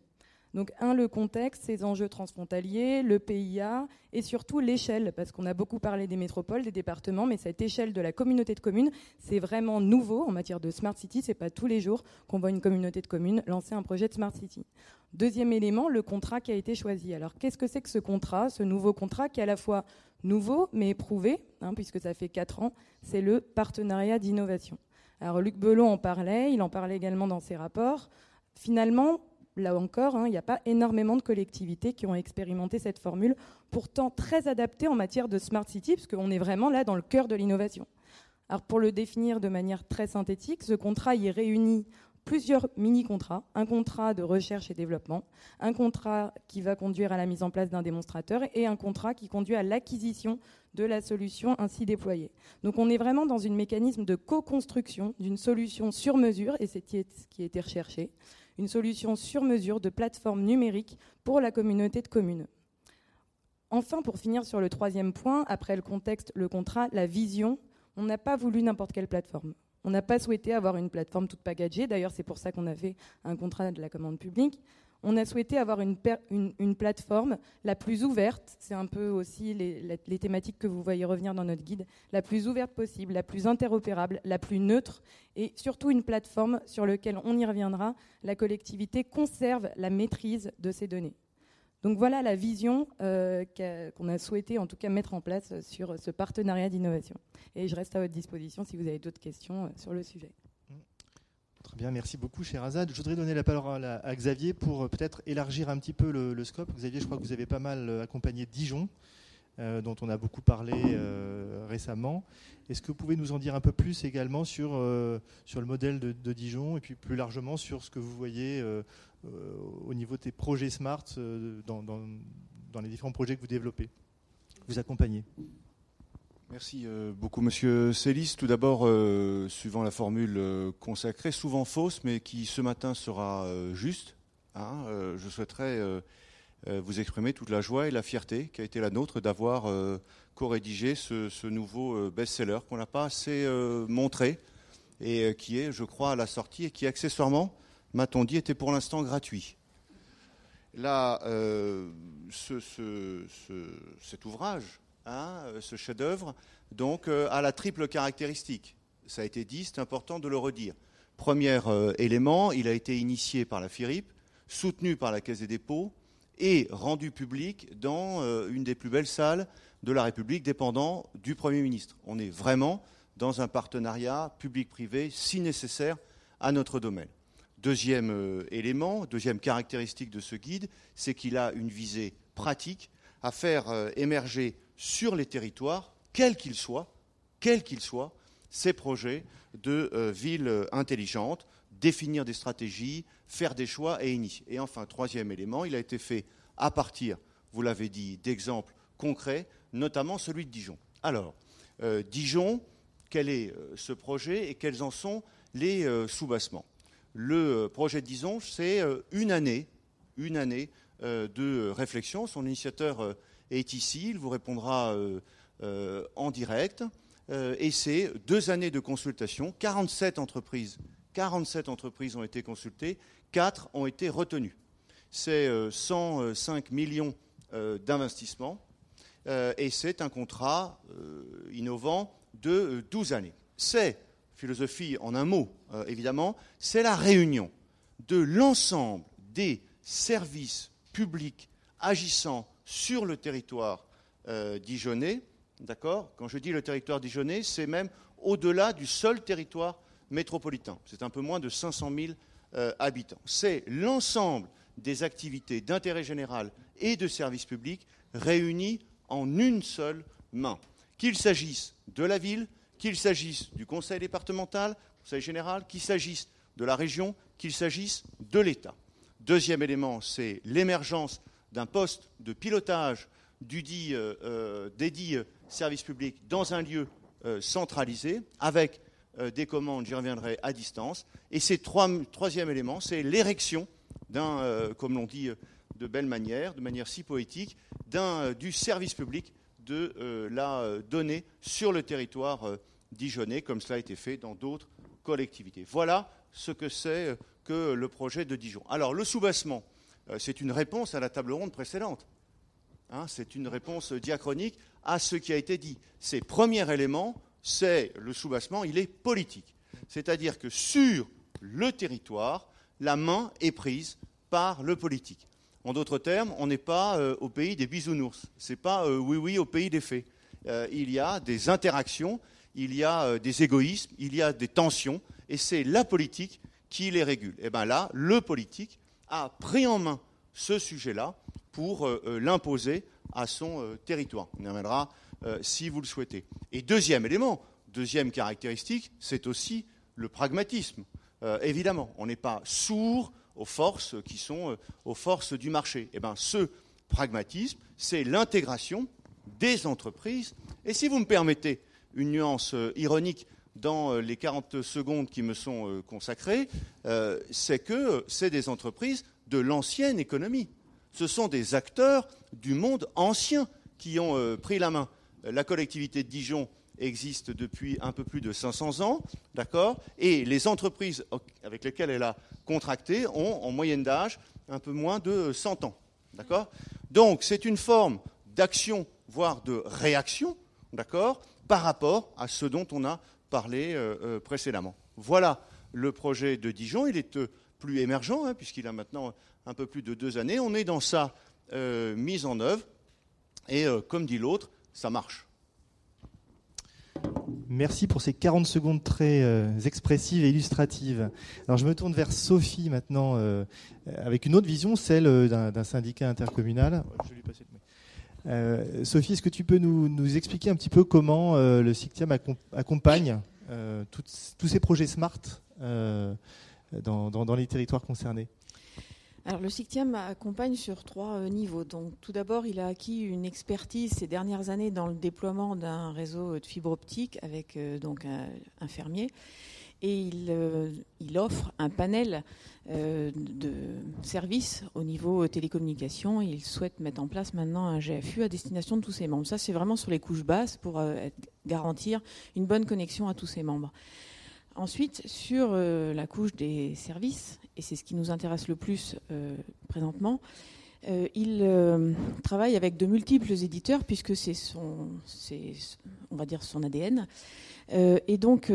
Donc un, le contexte, ces enjeux transfrontaliers, le PIA et surtout l'échelle, parce qu'on a beaucoup parlé des métropoles, des départements, mais cette échelle de la communauté de communes, c'est vraiment nouveau en matière de Smart City. C'est pas tous les jours qu'on voit une communauté de communes lancer un projet de Smart City. Deuxième élément, le contrat qui a été choisi. Alors qu'est-ce que c'est que ce contrat, ce nouveau contrat qui est à la fois nouveau mais éprouvé, hein, puisque ça fait quatre ans, c'est le partenariat d'innovation. Alors Luc Belon en parlait, il en parlait également dans ses rapports. Finalement, là encore, hein, il n'y a pas énormément de collectivités qui ont expérimenté cette formule, pourtant très adaptée en matière de smart city, parce qu'on est vraiment là dans le cœur de l'innovation. Alors pour le définir de manière très synthétique, ce contrat y réunit plusieurs mini-contrats, un contrat de recherche et développement, un contrat qui va conduire à la mise en place d'un démonstrateur et un contrat qui conduit à l'acquisition de la solution ainsi déployée. Donc on est vraiment dans un mécanisme de co-construction d'une solution sur mesure, et c'est ce qui été recherché, une solution sur mesure de plateforme numérique pour la communauté de communes. Enfin, pour finir sur le troisième point, après le contexte, le contrat, la vision, on n'a pas voulu n'importe quelle plateforme. On n'a pas souhaité avoir une plateforme toute packagée. D'ailleurs, c'est pour ça qu'on a fait un contrat de la commande publique on a souhaité avoir une, plateforme la plus ouverte, c'est un peu aussi les, thématiques que vous voyez revenir dans notre guide, la plus ouverte possible, la plus interopérable, la plus neutre, et surtout une plateforme sur laquelle, on y reviendra, la collectivité conserve la maîtrise de ces données. Donc voilà la vision euh, qu'on a souhaité en tout cas mettre en place sur ce partenariat d'innovation. Et je reste à votre disposition si vous avez d'autres questions euh, sur le sujet. Très bien, merci beaucoup, cher Azad. Je voudrais donner la parole à, Xavier pour euh, peut-être élargir un petit peu le, scope. Xavier, je crois que vous avez pas mal euh, accompagné Dijon, euh, dont on a beaucoup parlé récemment. Est-ce que vous pouvez nous en dire un peu plus également sur, sur le modèle de, Dijon et puis plus largement sur ce que vous voyez au niveau des projets Smart dans, dans les différents projets que vous développez, vous accompagnez? Merci euh, beaucoup, Monsieur Célis. Tout d'abord, euh, suivant la formule euh, consacrée, souvent fausse, mais qui ce matin sera juste, hein, je souhaiterais vous exprimer toute la joie et la fierté qui a été la nôtre d'avoir co-rédigé ce, nouveau best-seller qu'on n'a pas assez montré et qui est, je crois, à la sortie et qui, accessoirement, m'a-t-on dit, était pour l'instant gratuit. Là, cet ouvrage Euh, ce chef-d'œuvre, donc euh, a la triple caractéristique. Ça a été dit, c'est important de le redire. Premier euh, élément, il a été initié par la FIRIP, soutenu par la Caisse des dépôts et rendu public dans une des plus belles salles de la République dépendant du Premier ministre. On est vraiment dans un partenariat public-privé si nécessaire à notre domaine. Deuxième élément, deuxième caractéristique de ce guide, c'est qu'il a une visée pratique à faire émerger sur les territoires, quels qu'ils soient, quels qu'ils ces projets de euh, villes intelligentes, définir des stratégies, faire des choix et initier. Et enfin, troisième élément, il a été fait à partir, vous l'avez dit, d'exemples concrets, notamment celui de Dijon. Alors, euh, Dijon, quel est euh, ce projet et quels en sont les sous-bassements? Le projet de Dijon, c'est une année, une année de réflexion. Son initiateur est ici, il vous répondra euh, euh, en direct. Euh, et c'est deux années de consultation, 47 entreprises, 47 entreprises ont été consultées, 4 ont été retenues. C'est 105 millions d'investissements et c'est un contrat innovant de 12 années. C'est, philosophie en un mot évidemment, c'est la réunion de l'ensemble des services publics agissant sur le territoire euh. D'accord? Quand je dis le territoire dijonnais, c'est même au-delà du seul territoire métropolitain. C'est un peu moins de 500 000 euh, habitants. C'est l'ensemble des activités d'intérêt général et de service public réunies en une seule main. Qu'il s'agisse de la ville, qu'il s'agisse du conseil départemental, conseil général, qu'il s'agisse de la région, qu'il s'agisse de l'État. Deuxième élément, c'est l'émergence d'un poste de pilotage du dit, euh, euh, des dits services publics dans un lieu euh, centralisé, avec des commandes, j'y reviendrai, à distance. Et c'est troisième élément, c'est l'érection comme l'on dit de belle manière, de manière si poétique, du service public de la donnée sur le territoire dijonnais, comme cela a été fait dans d'autres collectivités. Voilà ce que c'est que le projet de Dijon. Alors, le soubassement, c'est une réponse à la table ronde précédente. Hein, c'est une réponse diachronique à ce qui a été dit. Ces premiers éléments, c'est le soubassement, il est politique. C'est-à-dire que sur le territoire, la main est prise par le politique. En d'autres termes, on n'est pas euh, au pays des bisounours. Ce n'est pas euh, oui, oui, au pays des faits. Euh, il y a des interactions, il y a des égoïsmes, il y a des tensions, et c'est la politique qui les régule. Et bien là, le politique a pris en main ce sujet-là pour euh, euh, l'imposer à son euh, territoire. On y reviendra si vous le souhaitez. Et deuxième élément, deuxième caractéristique, c'est aussi le pragmatisme. évidemment, on n'est pas sourd aux forces qui sont aux forces du marché. Et eh ben, ce pragmatisme, c'est l'intégration des entreprises. Et si vous me permettez une nuance ironique dans les 40 secondes qui me sont consacrées, c'est que c'est des entreprises de l'ancienne économie. Ce sont des acteurs du monde ancien qui ont euh, pris la main. La collectivité de Dijon existe depuis un peu plus de 500 ans, d'accord? Et les entreprises avec lesquelles elle a contracté ont en moyenne d'âge un peu moins de 100 ans, d'accord? Donc c'est une forme d'action, voire de réaction, d'accord? Par rapport à ce dont on a parlé euh, euh, précédemment. Voilà le projet de Dijon. Il est plus émergent, hein, puisqu'il a maintenant un peu plus de deux années. On est dans sa euh, mise en œuvre. Et euh, comme dit l'autre, ça marche. Merci pour ces 40 secondes très euh, expressives et illustratives. Alors je me tourne vers Sophie maintenant, avec une autre vision, celle d'un syndicat intercommunal. Sophie, est-ce que tu peux nous, expliquer un petit peu comment le SICTIAM accompagne tous ces projets SMART dans les territoires concernés? Alors, le SICTIAM accompagne sur trois euh, niveaux. Donc, tout d'abord, il a acquis une expertise ces dernières années dans le déploiement d'un réseau de fibre optique avec euh, un, fermier. Et il, euh, il, offre un panel de services au niveau télécommunications. Il souhaite mettre en place maintenant un GFU à destination de tous ses membres. Ça, c'est vraiment sur les couches basses pour garantir une bonne connexion à tous ses membres. Ensuite, sur euh, la couche des services, et c'est ce qui nous intéresse le plus euh, présentement, euh, il travaille avec de multiples éditeurs puisque c'est son, on va dire son ADN. et donc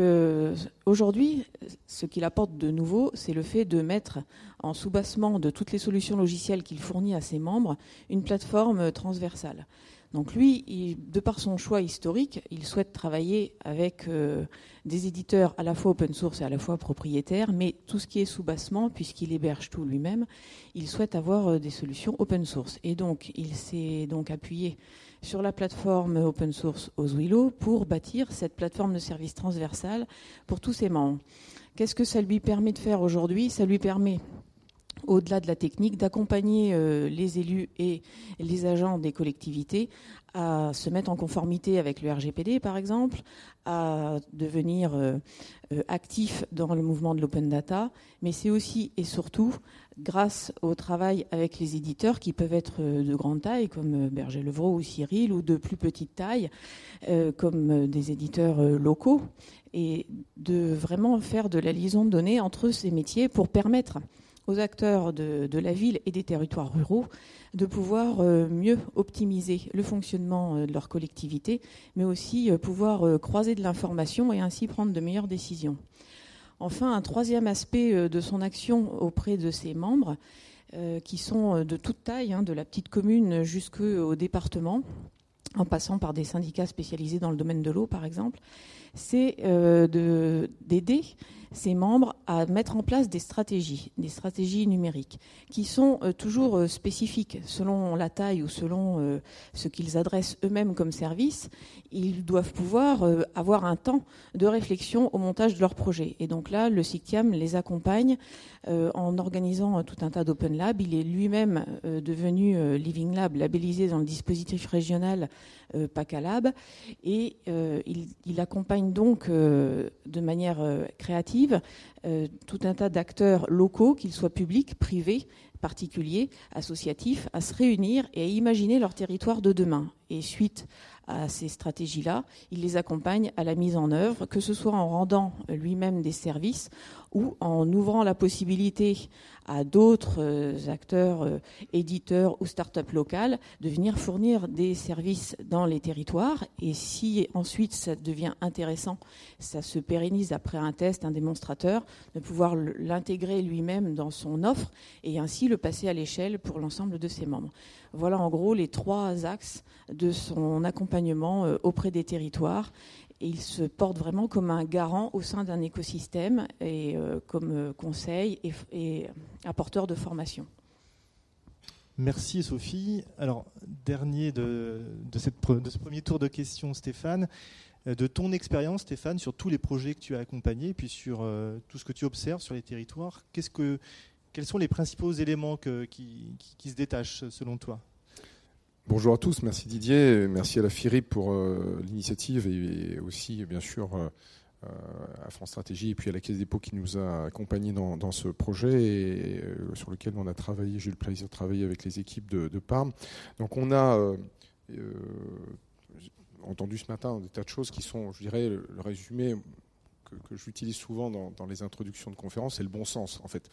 aujourd'hui, ce qu'il apporte de nouveau, c'est le fait de mettre en sous-bassement de toutes les solutions logicielles qu'il fournit à ses membres une plateforme transversale. Donc lui, de par son choix historique, il souhaite travailler avec euh, des éditeurs à la fois open source et à la fois propriétaires, mais tout ce qui est sous-bassement, puisqu'il héberge tout lui-même, il souhaite avoir euh, des solutions open source. Et donc, il s'est donc appuyé sur la plateforme open source Oswillow pour bâtir cette plateforme de service transversale pour tous ses membres. Qu'est-ce que ça lui permet de faire aujourd'hui? Ça lui permet au-delà de la technique, d'accompagner euh, les élus et les agents des collectivités à se mettre en conformité avec le RGPD, par exemple, à devenir euh, euh, actifs dans le mouvement de l'open data, mais c'est aussi et surtout grâce au travail avec les éditeurs qui peuvent être de grande taille, comme Berger Levrault ou Cyril, ou de plus petite taille, comme des éditeurs locaux, et de vraiment faire de la liaison de données entre ces métiers pour permettre aux acteurs de, la ville et des territoires ruraux de pouvoir euh, mieux optimiser le fonctionnement euh, de leur collectivité, mais aussi euh, pouvoir croiser de l'information et ainsi prendre de meilleures décisions. Enfin, un troisième aspect de son action auprès de ses membres, qui sont de toute taille, hein, de la petite commune jusqu'au département, en passant par des syndicats spécialisés dans le domaine de l'eau, par exemple, c'est d'aider ses membres à mettre en place des stratégies, des stratégies numériques, qui sont euh, toujours euh, spécifiques selon la taille ou selon ce qu'ils adressent eux-mêmes comme service. Ils doivent pouvoir avoir un temps de réflexion au montage de leur projet. Et donc là, le SICTIAM les accompagne en organisant tout un tas d'open lab. Il est lui-même devenu Living Lab, labellisé dans le dispositif régional euh, PACALAB. Et euh, il, accompagne donc euh, de manière créative tout un tas d'acteurs locaux, qu'ils soient publics, privés, particuliers, associatifs, à se réunir et à imaginer leur territoire de demain. Et suite à ces stratégies-là, il les accompagne à la mise en œuvre, que ce soit en rendant lui-même des services ou en ouvrant la possibilité à d'autres euh, acteurs, euh, éditeurs ou start-up locales de venir fournir des services dans les territoires. Et si ensuite ça devient intéressant, ça se pérennise après un test, un démonstrateur, de pouvoir l'intégrer lui-même dans son offre et ainsi le passer à l'échelle pour l'ensemble de ses membres. Voilà en gros les trois axes de son accompagnement euh, auprès des territoires. Il se porte vraiment comme un garant au sein d'un écosystème et euh, comme euh, conseil et, apporteur de formation. Merci Sophie. Alors, dernier de, ce premier tour de questions, Stéphane. De ton expérience, Stéphane, sur tous les projets que tu as accompagnés, puis sur tout ce que tu observes sur les territoires, qu'est-ce que, quels sont les principaux éléments qui, se détachent selon toi Bonjour à tous, merci Didier, merci à la FIRIP pour euh, l'initiative et, aussi bien sûr euh, à France Stratégie et puis à la Caisse des dépôts qui nous a accompagnés dans, ce projet et euh, sur lequel on a travaillé, j'ai eu le plaisir de travailler avec les équipes de, Parme. Donc on a entendu ce matin des tas de choses qui sont, je dirais, le, résumé que, j'utilise souvent dans, les introductions de conférences, c'est le bon sens en fait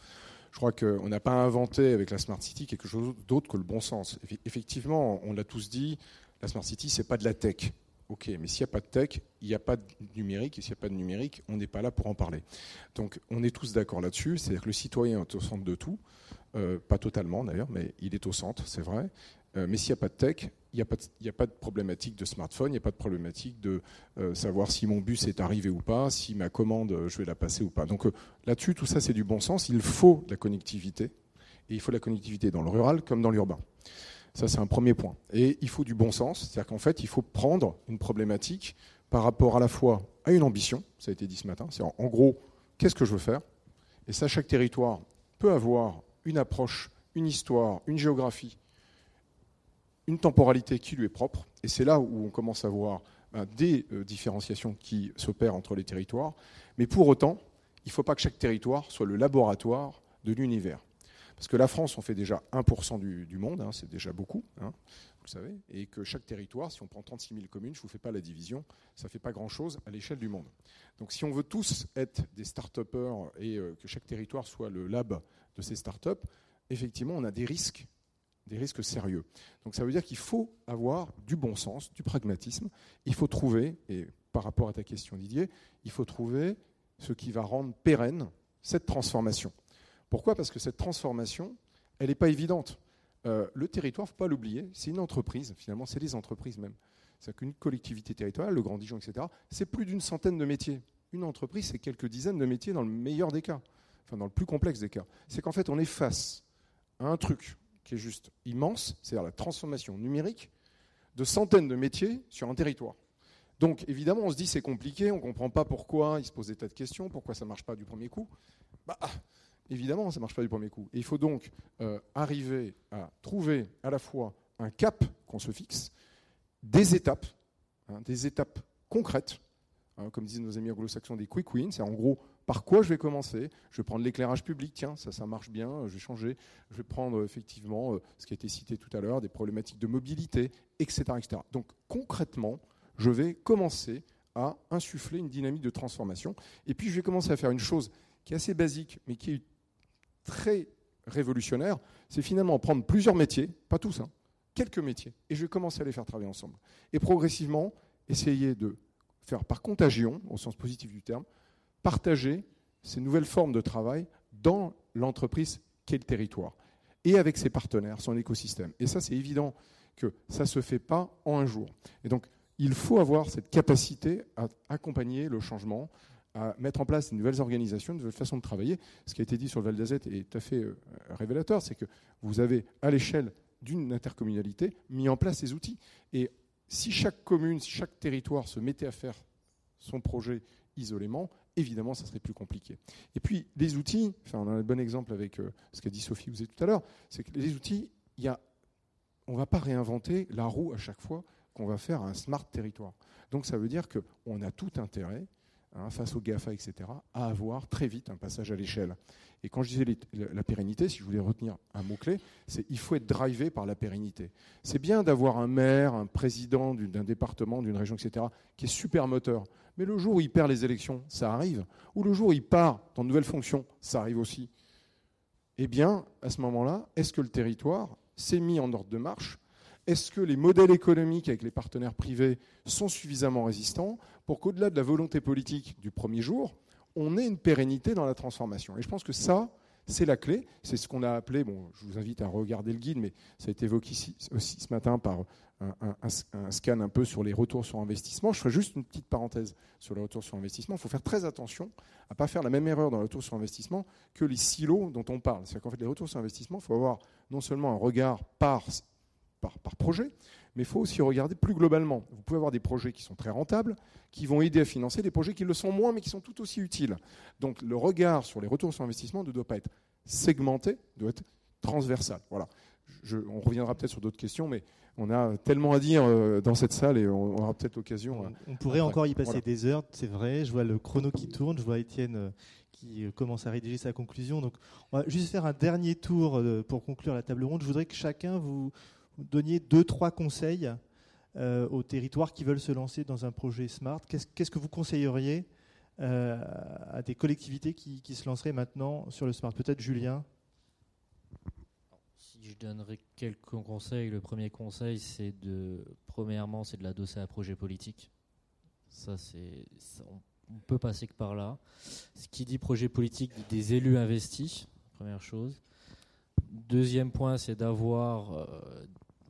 je crois qu'on n'a pas inventé avec la Smart City quelque chose d'autre que le bon sens. Effectivement, on l'a tous dit, la Smart City, c'est pas de la tech. Ok, mais s'il n'y a pas de tech, il n'y a pas de numérique, et s'il n'y a pas de numérique, on n'est pas là pour en parler. Donc on est tous d'accord là-dessus, c'est-à-dire que le citoyen est au centre de tout, euh, pas totalement d'ailleurs, mais il est au centre, c'est vrai. Euh, mais s'il n'y a pas de tech, n'y a, pas de problématique de smartphone, il n'y a pas de problématique de euh, savoir si mon bus est arrivé ou pas, si ma commande, euh, je vais la passer ou pas. Donc euh, là-dessus, tout ça, c'est du bon sens. Il faut de la connectivité. Et il faut de la connectivité dans le rural comme dans l'urbain. Ça, c'est un premier point. Et il faut du bon sens. C'est-à-dire qu'en fait, il faut prendre une problématique par rapport à la fois à une ambition, ça a été dit ce matin, c'est en gros, qu'est-ce que je veux faire? Et ça, chaque territoire peut avoir une approche, une histoire, une géographie une temporalité qui lui est propre, et c'est là où on commence à voir ben, des euh, différenciations qui s'opèrent entre les territoires, mais pour autant, il ne faut pas que chaque territoire soit le laboratoire de l'univers. Parce que la France, on fait déjà 1% du, monde, hein, c'est déjà beaucoup, hein, vous le savez, et que chaque territoire, si on prend 36 000 communes, je ne vous fais pas la division, ça ne fait pas grand-chose à l'échelle du monde. Donc si on veut tous être des start-upers et euh, que chaque territoire soit le lab de ces start-up, effectivement, on a des risques des risques sérieux. Donc ça veut dire qu'il faut avoir du bon sens, du pragmatisme. Il faut trouver, et par rapport à ta question Didier, il faut trouver ce qui va rendre pérenne cette transformation. Pourquoi? Parce que cette transformation, elle n'est pas évidente. Euh, le territoire, il ne faut pas l'oublier, c'est une entreprise, finalement c'est les entreprises même. C'est qu'une collectivité territoriale, le Grand Dijon, etc., c'est plus d'une centaine de métiers. Une entreprise, c'est quelques dizaines de métiers dans le meilleur des cas, enfin dans le plus complexe des cas. C'est qu'en fait, on est face à un truc qui est juste immense, c'est-à-dire la transformation numérique de centaines de métiers sur un territoire. Donc évidemment, on se dit c'est compliqué, on ne comprend pas pourquoi, il se pose des tas de questions, pourquoi ça ne marche pas du premier coup. Bah, évidemment, ça ne marche pas du premier coup. Et il faut donc euh, arriver à trouver à la fois un cap qu'on se fixe, des étapes, hein, des étapes concrètes, hein, comme disent nos amis anglo-saxons, des quick wins, c'est en gros par quoi je vais commencer Je vais prendre l'éclairage public, tiens, ça, ça marche bien, je vais changer. Je vais prendre effectivement euh, ce qui a été cité tout à l'heure, des problématiques de mobilité, etc., etc. Donc concrètement, je vais commencer à insuffler une dynamique de transformation. Et puis je vais commencer à faire une chose qui est assez basique, mais qui est très révolutionnaire, c'est finalement prendre plusieurs métiers, pas tous, hein, quelques métiers, et je vais commencer à les faire travailler ensemble. Et progressivement, essayer de faire par contagion, au sens positif du terme, partager ces nouvelles formes de travail dans l'entreprise qu'est le territoire et avec ses partenaires, son écosystème. Et ça, c'est évident que ça ne se fait pas en un jour. Et donc, il faut avoir cette capacité à accompagner le changement, à mettre en place de nouvelles organisations, de nouvelles façons de travailler. Ce qui a été dit sur le Val d'Azette est tout à fait euh, révélateur, c'est que vous avez, à l'échelle d'une intercommunalité, mis en place ces outils. Et si chaque commune, si chaque territoire se mettait à faire son projet isolément, évidemment, ça serait plus compliqué. Et puis, les outils, enfin, on a un bon exemple avec euh, ce qu'a dit Sophie vous êtes tout à l'heure, c'est que les outils, on ne va pas réinventer la roue à chaque fois qu'on va faire un smart territoire. Donc, ça veut dire qu'on a tout intérêt Hein, face aux GAFA, etc., à avoir très vite un passage à l'échelle. Et quand je disais la pérennité, si je voulais retenir un mot-clé, c'est il faut être drivé par la pérennité. C'est bien d'avoir un maire, un président d'un département, d'une région, etc., qui est super moteur. Mais le jour où il perd les élections, ça arrive. Ou le jour où il part dans de nouvelles fonctions, ça arrive aussi. Eh bien, à ce moment-là, est-ce que le territoire s'est mis en ordre de marche est-ce que les modèles économiques avec les partenaires privés sont suffisamment résistants pour qu'au-delà de la volonté politique du premier jour, on ait une pérennité dans la transformation? Et je pense que ça, c'est la clé. C'est ce qu'on a appelé, bon, je vous invite à regarder le guide, mais ça a été évoqué aussi ce matin par un, scan un peu sur les retours sur investissement. Je ferai juste une petite parenthèse sur les retours sur investissement. Il faut faire très attention à ne pas faire la même erreur dans les retours sur investissement que les silos dont on parle. C'est-à-dire qu'en fait, les retours sur investissement, il faut avoir non seulement un regard par par, projet, mais il faut aussi regarder plus globalement. Vous pouvez avoir des projets qui sont très rentables, qui vont aider à financer des projets qui le sont moins, mais qui sont tout aussi utiles. Donc le regard sur les retours sur investissement ne doit pas être segmenté, doit être transversal. Voilà. on reviendra peut-être sur d'autres questions, mais on a tellement à dire euh, dans cette salle et on aura peut-être l'occasion. Euh, on, pourrait encore y passer des heures, c'est vrai. Je vois le chrono qui tourne, je vois Étienne euh, qui commence à rédiger sa conclusion. Donc, on va juste faire un dernier tour pour conclure la table ronde. Je voudrais que chacun vous donniez deux, trois conseils euh, aux territoires qui veulent se lancer dans un projet smart. Qu'est-ce que vous conseilleriez euh, à des collectivités qui, se lanceraient maintenant sur le smart? Peut-être Julien Si je donnerais quelques conseils, le premier conseil, c'est de, premièrement, c'est de l'adosser à un projet politique. Ça, c'est, on peut passer que par là. Ce qui dit projet politique, des élus investis, première chose. Deuxième point, c'est d'avoir euh,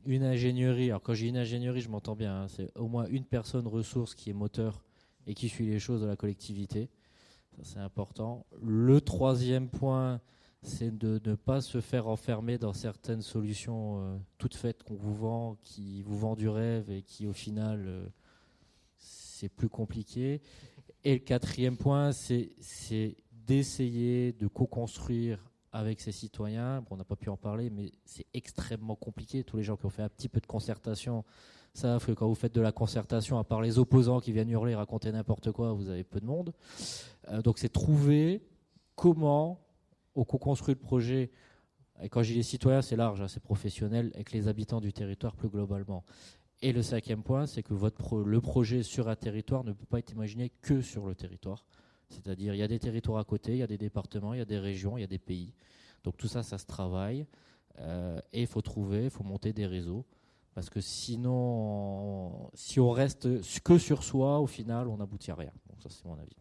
une ingénierie. Alors quand j'ai une ingénierie, je m'entends bien. Hein, c'est au moins une personne ressource qui est moteur et qui suit les choses de la collectivité. Ça c'est important. Le troisième point, c'est de ne pas se faire enfermer dans certaines solutions euh, toutes faites qu'on vous vend, qui vous vend du rêve et qui au final euh, c'est plus compliqué. Et le quatrième point, c'est d'essayer de co-construire avec ses citoyens. on n'a pas pu en parler, mais c'est extrêmement compliqué. Tous les gens qui ont fait un petit peu de concertation savent que quand vous faites de la concertation, à part les opposants qui viennent hurler, raconter n'importe quoi, vous avez peu de monde. Euh, donc c'est trouver comment on co-construit le projet. Et quand j'ai les citoyens, c'est large, hein, c'est professionnel, avec les habitants du territoire plus globalement. Et le cinquième point, c'est que le projet sur un territoire ne peut pas être imaginé que sur le territoire. C'est-à-dire, il y a des territoires à côté, il y a des départements, il y a des régions, il y a des pays. Donc tout ça, ça se travaille. Euh, et il faut trouver, il faut monter des réseaux. Parce que sinon, si on reste que sur soi, au final, on n'aboutit à rien. Donc ça, c'est mon avis.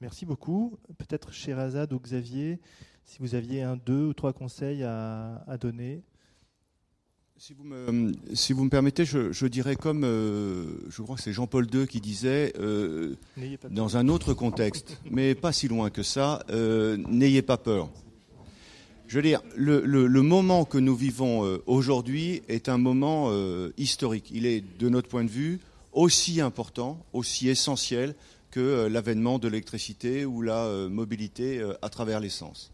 Merci beaucoup. Peut-être Sherazade ou Xavier, si vous aviez un, deux ou trois conseils à, à donner. Si vous, me, si vous me permettez, je, dirais comme, euh, je crois que c'est Jean-Paul II qui disait, euh, dans un autre contexte, mais pas si loin que ça, euh, n'ayez pas peur. Je veux dire, le, le, moment que nous vivons aujourd'hui est un moment historique. Il est, de notre point de vue, aussi important, aussi essentiel que l'avènement de l'électricité ou la mobilité à travers l'essence.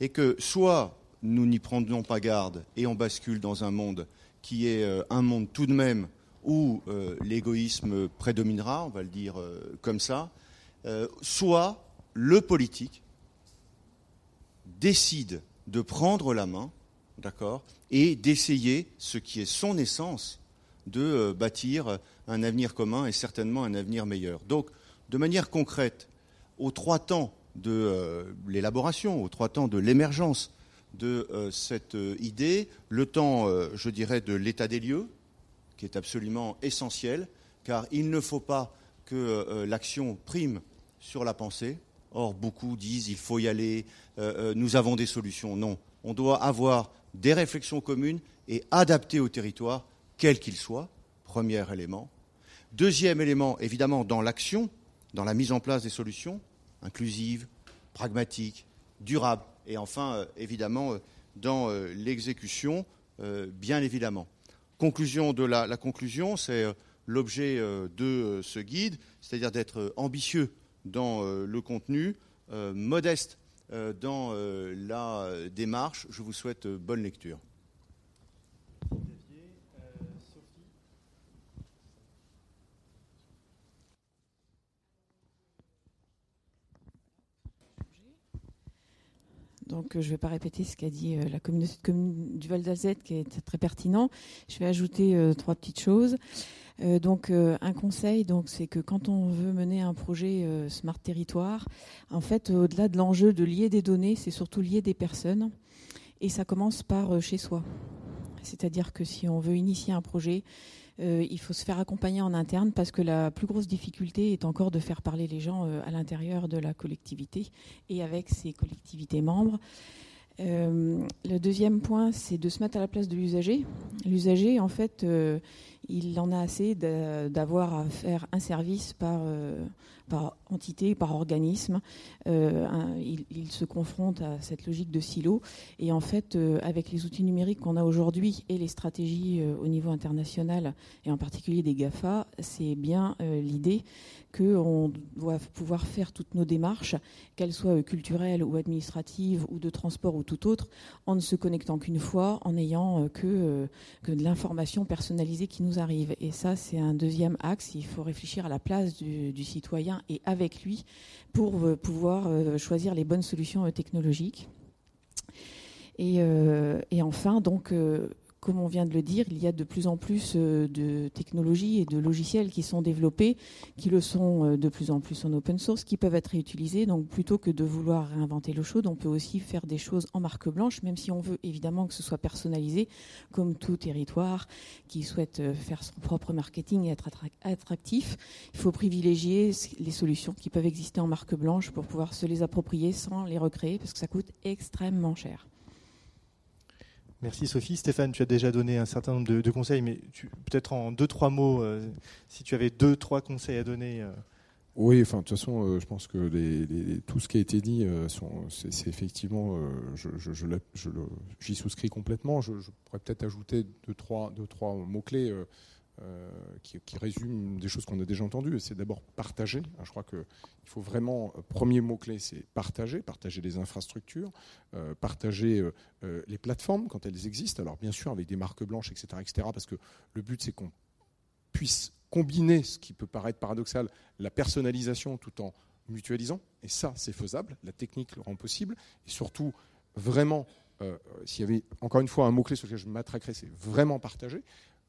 Et que soit nous n'y prenons pas garde et on bascule dans un monde qui est euh, un monde tout de même où euh, l'égoïsme prédominera, on va le dire euh, comme ça, soit le politique décide de prendre la main, d'accord, et d'essayer ce qui est son essence, de bâtir un avenir commun et certainement un avenir meilleur. Donc, de manière concrète, aux trois temps de l'élaboration, aux trois temps de l'émergence de euh, cette euh, idée, le temps, euh, je dirais, de l'état des lieux, qui est absolument essentiel, car il ne faut pas que l'action prime sur la pensée. Or, beaucoup disent il faut y aller, nous avons des solutions. Non, On doit avoir des réflexions communes et adaptées au territoire, quel qu'il soit, premier élément. Deuxième élément, évidemment, dans l'action, dans la mise en place des solutions, inclusives, pragmatiques, durables, et enfin, euh, évidemment, euh, dans euh, l'exécution, bien évidemment. Conclusion de la, la conclusion, c'est l'objet de ce guide, c'est-à-dire d'être ambitieux dans le contenu, modeste dans la démarche. Je vous souhaite bonne lecture. Donc, euh, je ne vais pas répéter ce qu'a dit euh, la communauté du Val d'Alzette, qui est très pertinent. Je vais ajouter euh, trois petites choses. donc, un conseil, donc, c'est que quand on veut mener un projet Smart Territoire, en fait, au-delà de l'enjeu de lier des données, c'est surtout lier des personnes. Et ça commence par chez soi. C'est-à-dire que si on veut initier un projet, euh, il faut se faire accompagner en interne parce que la plus grosse difficulté est encore de faire parler les gens euh, à l'intérieur de la collectivité et avec ses collectivités membres. Euh, le deuxième point, c'est de se mettre à la place de l'usager. L'usager, en fait, il en a assez d'avoir à faire un service par, par entité, par organisme. Euh, il, se confronte à cette logique de silo. Et en fait, euh, avec les outils numériques qu'on a aujourd'hui et les stratégies euh, au niveau international, et en particulier des GAFA, c'est bien l'idée qu'on doit pouvoir faire toutes nos démarches, qu'elles soient culturelles ou administratives ou de transport ou tout autre, en ne se connectant qu'une fois, en n'ayant que, que de l'information personnalisée qui nous arrive. Et ça, c'est un deuxième axe. Il faut réfléchir à la place du, citoyen et avec lui pour euh, pouvoir euh, choisir les bonnes solutions euh, technologiques. Et, enfin, donc, comme on vient de le dire, il y a de plus en plus euh, de technologies et de logiciels qui sont développés, qui le sont euh, de plus en plus en open source, qui peuvent être réutilisés. Donc plutôt que de vouloir réinventer l'eau chaude, on peut aussi faire des choses en marque blanche, même si on veut évidemment que ce soit personnalisé, comme tout territoire qui souhaite euh, faire son propre marketing et être attractif. Il faut privilégier les solutions qui peuvent exister en marque blanche pour pouvoir se les approprier sans les recréer, parce que ça coûte extrêmement cher. Merci Sophie. Stéphane, tu as déjà donné un certain nombre de, conseils, mais peut-être en deux, trois mots, euh, si tu avais deux, trois conseils à donner. Euh. Oui, enfin, de toute façon, euh, je pense que tout ce qui a été dit, c'est effectivement, j'y souscris complètement. Je, pourrais peut-être ajouter deux, trois, deux, trois mots-clés. Euh, qui, résume des choses qu'on a déjà entendues. C'est d'abord partager. je crois qu'il faut vraiment, euh, premier mot-clé, c'est partager, partager les infrastructures, euh, partager les plateformes quand elles existent. Alors bien sûr avec des marques blanches, etc. etc. parce que le but c'est qu'on puisse combiner ce qui peut paraître paradoxal, la personnalisation tout en mutualisant. Et ça, c'est faisable. La technique le rend possible. Et surtout, vraiment, s'il y avait encore une fois un mot-clé sur lequel je m'attraquerais, c'est vraiment partager.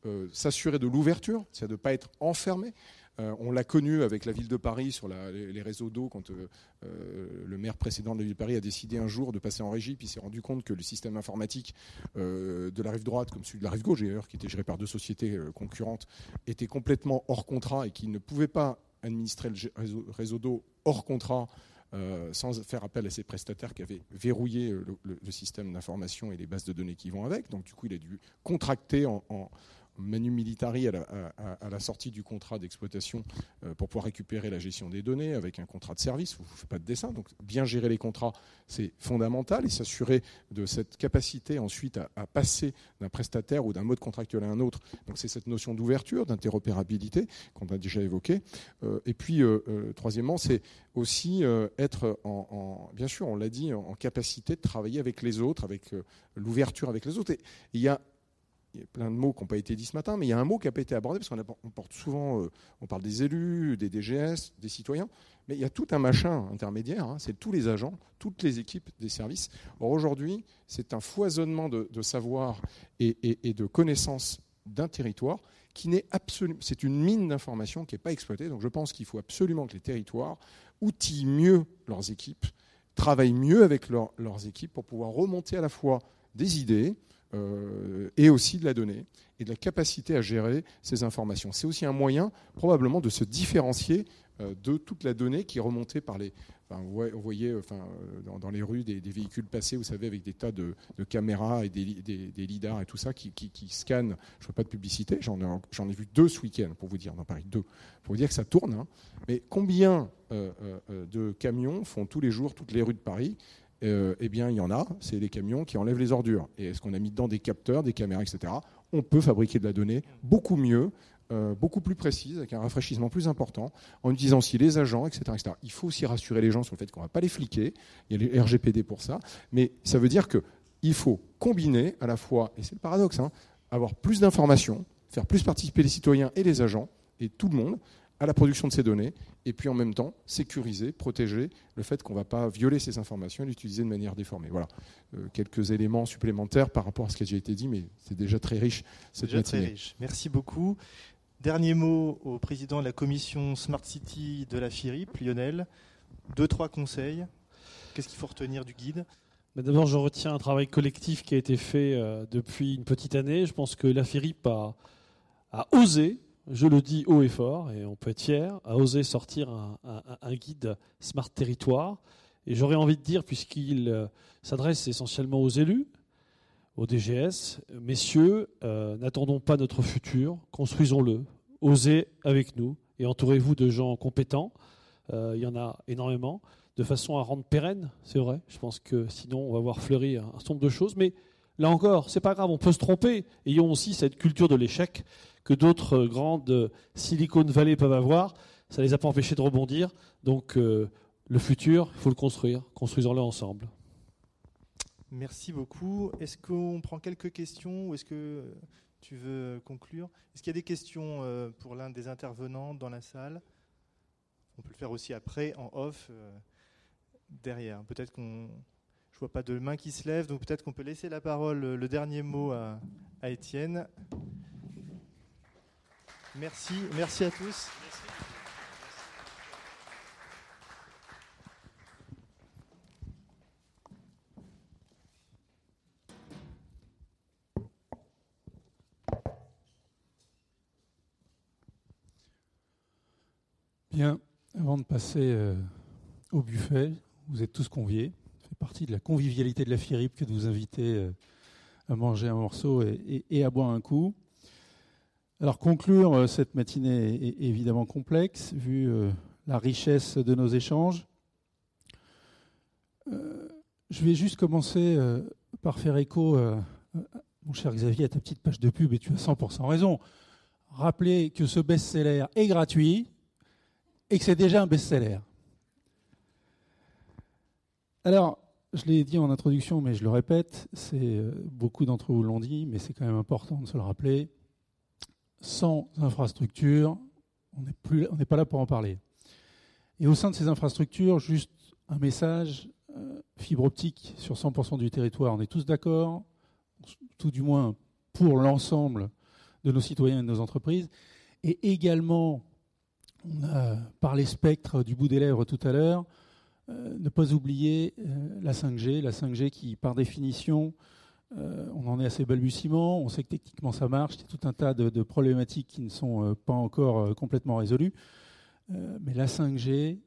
Euh, s'assurer de l'ouverture, c'est de ne pas être enfermé. Euh, on l'a connu avec la ville de Paris sur les, réseaux d'eau quand euh, le maire précédent de la ville de Paris a décidé un jour de passer en régie, puis s'est rendu compte que le système informatique de la rive droite, comme celui de la rive gauche d'ailleurs, qui était géré par deux sociétés concurrentes, était complètement hors contrat et qu'il ne pouvait pas administrer le réseau, d'eau hors contrat. sans faire appel à ses prestataires qui avaient verrouillé le, système d'information et les bases de données qui vont avec. Donc du coup, il a dû contracter en manu militari à la, sortie du contrat d'exploitation euh, pour pouvoir récupérer la gestion des données avec un contrat de service. Vous ne faites pas de dessin. Donc, bien gérer les contrats, c'est fondamental et s'assurer de cette capacité ensuite à, passer d'un prestataire ou d'un mode contractuel à un autre. Donc, c'est cette notion d'ouverture, d'interopérabilité qu'on a déjà évoquée. Euh, et puis, euh, troisièmement, c'est aussi être en, bien sûr, on l'a dit, en, capacité de travailler avec les autres, avec l'ouverture avec les autres. Et il y a il y a plein de mots qui n'ont pas été dits ce matin, mais il y a un mot qui n'a pas été abordé parce qu'on porte souvent, euh, on parle des élus, des DGS, des citoyens, mais il y a tout un machin intermédiaire, hein, c'est tous les agents, toutes les équipes des services. Or aujourd'hui, c'est un foisonnement de, savoir et, de connaissances d'un territoire qui n'est absolument, c'est une mine d'informations qui n'est pas exploitée. Donc je pense qu'il faut absolument que les territoires outillent mieux leurs équipes, travaillent mieux avec leurs équipes pour pouvoir remonter à la fois des idées, et aussi de la donnée et de la capacité à gérer ces informations. C'est aussi un moyen probablement de se différencier euh, de toute la donnée qui est remontée par les, on voyait enfin, dans, les rues des, véhicules passer, vous savez, avec des tas de, caméras et des, des, lidars et tout ça qui, scannent. Je ne fais pas de publicité, j'en ai, ai, vu deux ce week-end, pour vous dire, dans Paris, deux. Pour vous dire que ça tourne. Hein. Mais combien de camions font tous les jours toutes les rues de Paris eh bien, il y en a, c'est les camions qui enlèvent les ordures. Et est-ce qu'on a mis dedans des capteurs, des caméras, etc. On peut fabriquer de la donnée beaucoup mieux euh, beaucoup plus précise, avec un rafraîchissement plus important, en utilisant aussi les agents, etc., etc. Il faut aussi rassurer les gens sur le fait qu'on ne va pas les fliquer. Il y a les RGPD pour ça. Mais ça veut dire qu'il faut combiner à la fois, et c'est le paradoxe, hein, avoir plus d'informations, faire plus participer les citoyens et les agents, et tout le monde, à la production de ces données, et puis en même temps sécuriser, protéger le fait qu'on ne va pas violer ces informations et l'utiliser de manière déformée. Voilà, euh, quelques éléments supplémentaires par rapport à ce qui a déjà été dit, mais c'est déjà très riche cette déjà Très riche. Merci beaucoup. Dernier mot au président de la commission Smart City de la FIRIP, Lionel. Deux, trois conseils. Qu'est-ce qu'il faut retenir du guide? D'abord, je retiens un travail collectif qui a été fait euh, depuis une petite année. Je pense que la FIRIP a, osé, je le dis haut et fort, et on peut être fier, a osé sortir un, guide Smart Territoire. Et j'aurais envie de dire, puisqu'il euh, s'adresse essentiellement aux élus, au DGS, messieurs, euh, n'attendons pas notre futur, construisons-le, osez avec nous et entourez-vous de gens compétents. Euh, il y en a énormément, de façon à rendre pérenne, c'est vrai. Je pense que sinon on va voir fleurir un certain nombre de choses, mais là encore, c'est pas grave, on peut se tromper. Ayons aussi cette culture de l'échec que d'autres grandes Silicon Valley peuvent avoir. Ça les a pas empêchés de rebondir. Donc euh, le futur, il faut le construire. Construisons-le ensemble. Merci beaucoup. Est-ce qu'on prend quelques questions ou est-ce que tu veux conclure? Est-ce qu'il y a des questions euh, pour l'un des intervenants dans la salle? On peut le faire aussi après, en off, euh, derrière. Peut-être qu'on. Je vois pas de main qui se lève, donc peut-être qu'on peut laisser la parole, le dernier mot à, à Étienne. Merci, merci à tous. Bien, avant de passer euh, au buffet, vous êtes tous conviés. Partie de la convivialité de la FIRIP que de vous inviter euh, à manger un morceau et, à boire un coup. Alors conclure euh, cette matinée est évidemment complexe vu la richesse de nos échanges. je vais juste commencer par faire écho, mon cher Xavier, à ta petite page de pub et tu as 100% raison. Rappeler que ce best-seller est gratuit, et que c'est déjà un best-seller. Alors, je l'ai dit en introduction, mais je le répète, c'est euh, beaucoup d'entre vous l'ont dit, mais c'est quand même important de se le rappeler. Sans infrastructure, on n'est pas là pour en parler. Et au sein de ces infrastructures, juste un message euh, fibre optique sur 100% du territoire. On est tous d'accord, tout du moins pour l'ensemble de nos citoyens et de nos entreprises, et également on a parlé spectre du bout des lèvres tout à l'heure. Euh, ne pas oublier euh, la 5G, la 5G qui, par définition, euh, on en est assez balbutiement. On sait que techniquement ça marche. Il tout un tas de, problématiques qui ne sont pas encore complètement résolues. mais la 5G,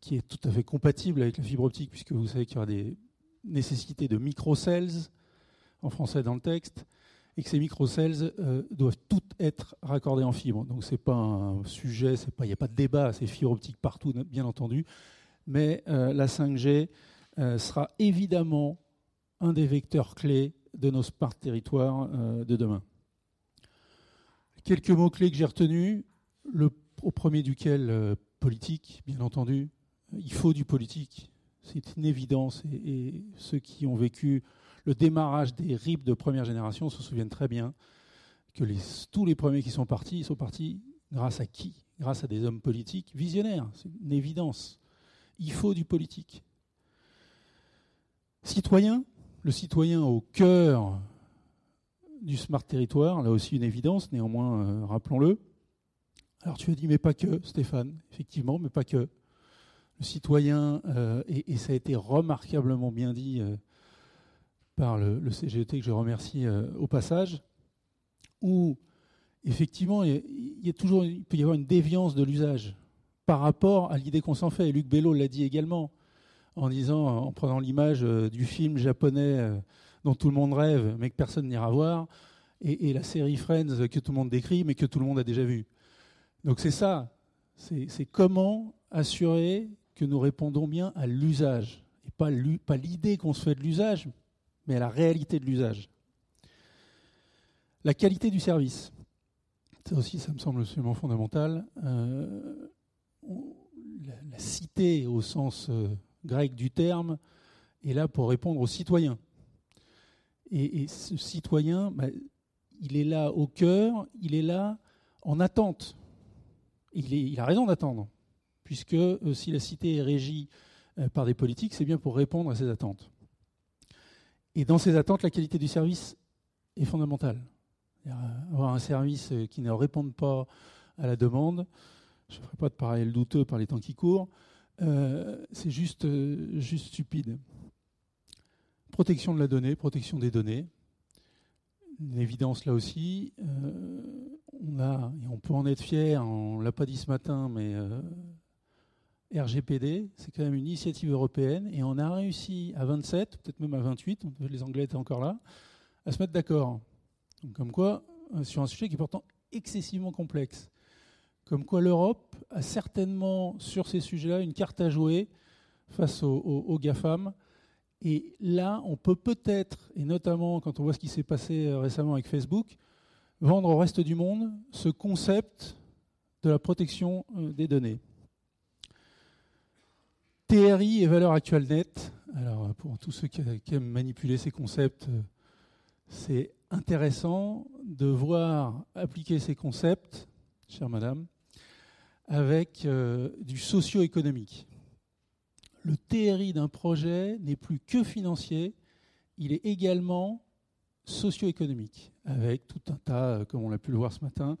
qui est tout à fait compatible avec la fibre optique, puisque vous savez qu'il y aura des nécessités de microcells, en français dans le texte, et que ces microcells euh, doivent toutes être raccordées en fibre. Donc ce n'est pas un sujet, il n'y a pas de débat, c'est fibre optique partout, bien entendu. Mais euh, la 5G euh, sera évidemment un des vecteurs clés de nos smart territoires de demain. Quelques mots-clés que j'ai retenus, au premier duquel politique, bien entendu. Il faut du politique, c'est une évidence, et ceux qui ont vécu le démarrage des RIP de première génération se souviennent très bien que tous les premiers qui sont partis, ils sont partis grâce à qui? Grâce à des hommes politiques visionnaires, c'est une évidence. Il faut du politique. Citoyen, le citoyen au cœur du smart territoire, là aussi une évidence, néanmoins, euh, rappelons-le. Alors tu as dit, mais pas que, Stéphane, effectivement, mais pas que. Le citoyen, euh, et, ça a été remarquablement bien dit euh, par le, CGET que je remercie au passage, où effectivement il, y a toujours, il peut y avoir une déviance de l'usage par rapport à l'idée qu'on s'en fait. Luc Bello l'a dit également. en disant, en prenant l'image du film japonais dont tout le monde rêve, mais que personne n'ira voir, et, la série Friends que tout le monde décrit, mais que tout le monde a déjà vu. Donc c'est ça, c'est comment assurer que nous répondons bien à l'usage, et pas l'idée qu'on se fait de l'usage, mais à la réalité de l'usage. La qualité du service. Ça aussi, ça me semble absolument fondamental. Euh, la, cité, au sens euh, grec du terme, est là pour répondre aux citoyens. Et, ce citoyen, bah, il est là au cœur, il est là en attente. Il, a raison d'attendre, puisque euh, si la cité est régie par des politiques, c'est bien pour répondre à ces attentes. Et dans ces attentes, la qualité du service est fondamentale. Avoir un service qui ne réponde pas à la demande, je ne ferai pas de parallèle douteux par les temps qui courent, euh, c'est juste, euh, juste stupide. Protection de la donnée, protection des données. Une évidence là aussi. Euh, on a, et on peut en être fier, on ne l'a pas dit ce matin, mais RGPD, c'est quand même une initiative européenne, et on a réussi à 27, peut-être même à 28, les Anglais étaient encore là, à se mettre d'accord. Comme quoi, sur un sujet qui est pourtant excessivement complexe. Comme quoi l'Europe a certainement, sur ces sujets-là, une carte à jouer face aux, GAFAM. Et là, on peut peut-être, et notamment quand on voit ce qui s'est passé euh, récemment avec Facebook, vendre au reste du monde ce concept de la protection euh, des données. TRI et valeur actuelle nette. Alors, pour tous ceux qui, aiment manipuler ces concepts, euh, c'est intéressant de voir appliquer ces concepts, chère madame, avec euh, du socio-économique. Le TRI d'un projet n'est plus que financier, il est également socio-économique, avec tout un tas, euh, comme on l'a pu le voir ce matin,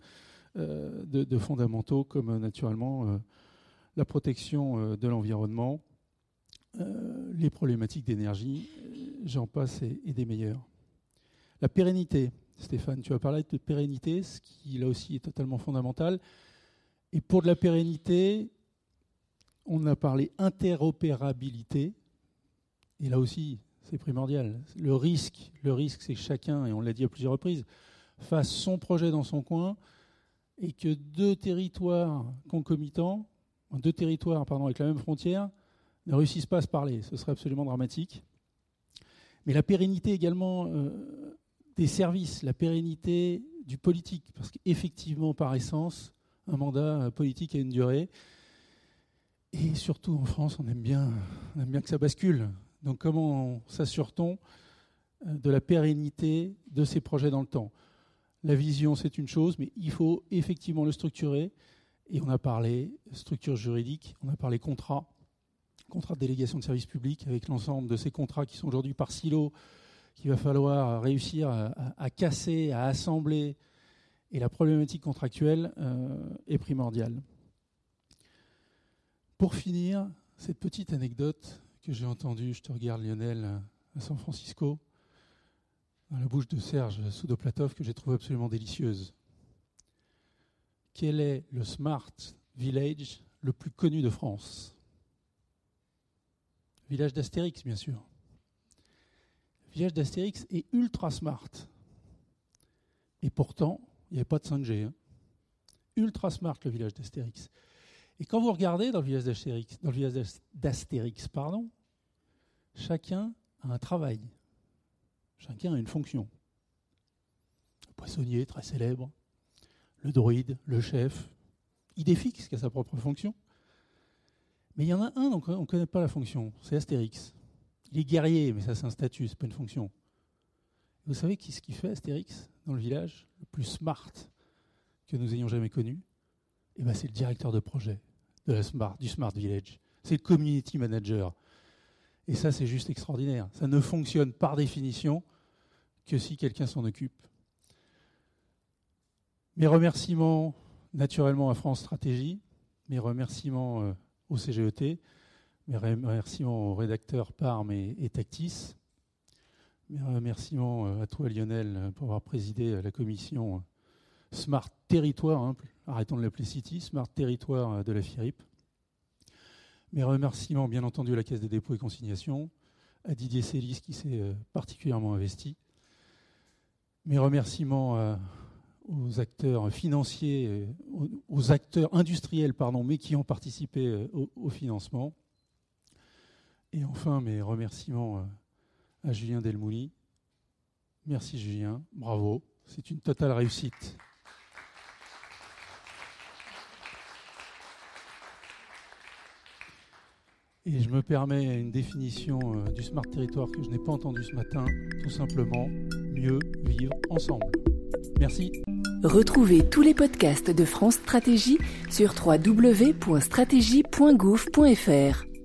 de, fondamentaux comme naturellement la protection euh, de l'environnement, euh, les problématiques d'énergie, euh, j'en passe et, des meilleurs. La pérennité, Stéphane, tu as parlé de pérennité, ce qui là aussi est totalement fondamental. Et pour de la pérennité, on a parlé interopérabilité, et là aussi, c'est primordial. Le risque, le risque, c'est que chacun, et on l'a dit à plusieurs reprises, fasse son projet dans son coin, et que deux territoires concomitants deux territoires avec la même frontière ne réussissent pas à se parler. Ce serait absolument dramatique. Mais la pérennité également euh, des services, la pérennité du politique, parce qu'effectivement, par essence, un mandat euh, politique a une durée. Et surtout en France, on aime bien, on aime bien que ça bascule. Donc comment s'assure-t-on euh, de la pérennité de ces projets dans le temps? La vision, c'est une chose, mais il faut effectivement le structurer. Et on a parlé structure juridique, on a parlé contrat, contrat de délégation de service public, avec l'ensemble de ces contrats qui sont aujourd'hui par silo, qu'il va falloir réussir à, casser, à assembler. Et la problématique contractuelle euh, est primordiale. Pour finir, cette petite anecdote que j'ai entendue, je te regarde Lionel, à San Francisco, dans la bouche de Serge Soudoplatov, que j'ai trouvée absolument délicieuse quel est le smart village le plus connu de France? Village d'Astérix, bien sûr. Village d'Astérix est ultra smart. Et pourtant, il n'y avait pas de 5G. Hein. Ultra smart, le village d'Astérix. Et quand vous regardez dans le village d'Astérix, pardon, chacun a un travail. Chacun a une fonction. Le poissonnier, très célèbre, le druide, le chef, idéfix qui a sa propre fonction. Mais il y en a un dont on ne connaît pas la fonction, c'est Astérix. Il est guerrier, mais ça c'est un statut, c'est pas une fonction. Vous savez qui ce qui fait Astérix dans le village le plus smart que nous ayons jamais connu? Eh ben, c'est le directeur de projet de la smart, du Smart Village. C'est le community manager. Et ça, c'est juste extraordinaire. Ça ne fonctionne par définition que si quelqu'un s'en occupe. Mes remerciements naturellement à France Stratégie, mes remerciements euh, au CGET, mes remerciements aux rédacteurs Parme et, Tactis, remerciements euh, à toi Lionel pour avoir présidé la commission euh, Smart Territoire, hein, arrêtons de l'appeler City, Smart Territoire de la FIRIP. Mes remerciements, bien entendu, à la Caisse des dépôts et consignations, à Didier Célis qui s'est euh, particulièrement investi. Mes remerciements euh, aux acteurs financiers, euh, aux acteurs industriels, pardon, mais qui ont participé au, financement. Et enfin, mes remerciements à Julien Delmouli. Merci Julien, bravo, c'est une totale réussite. Et je me permets une définition euh, du smart territoire que je n'ai pas entendue ce matin, tout simplement mieux vivre ensemble. Merci. Retrouvez tous les podcasts de France Stratégie sur www.stratégie.gouv.fr.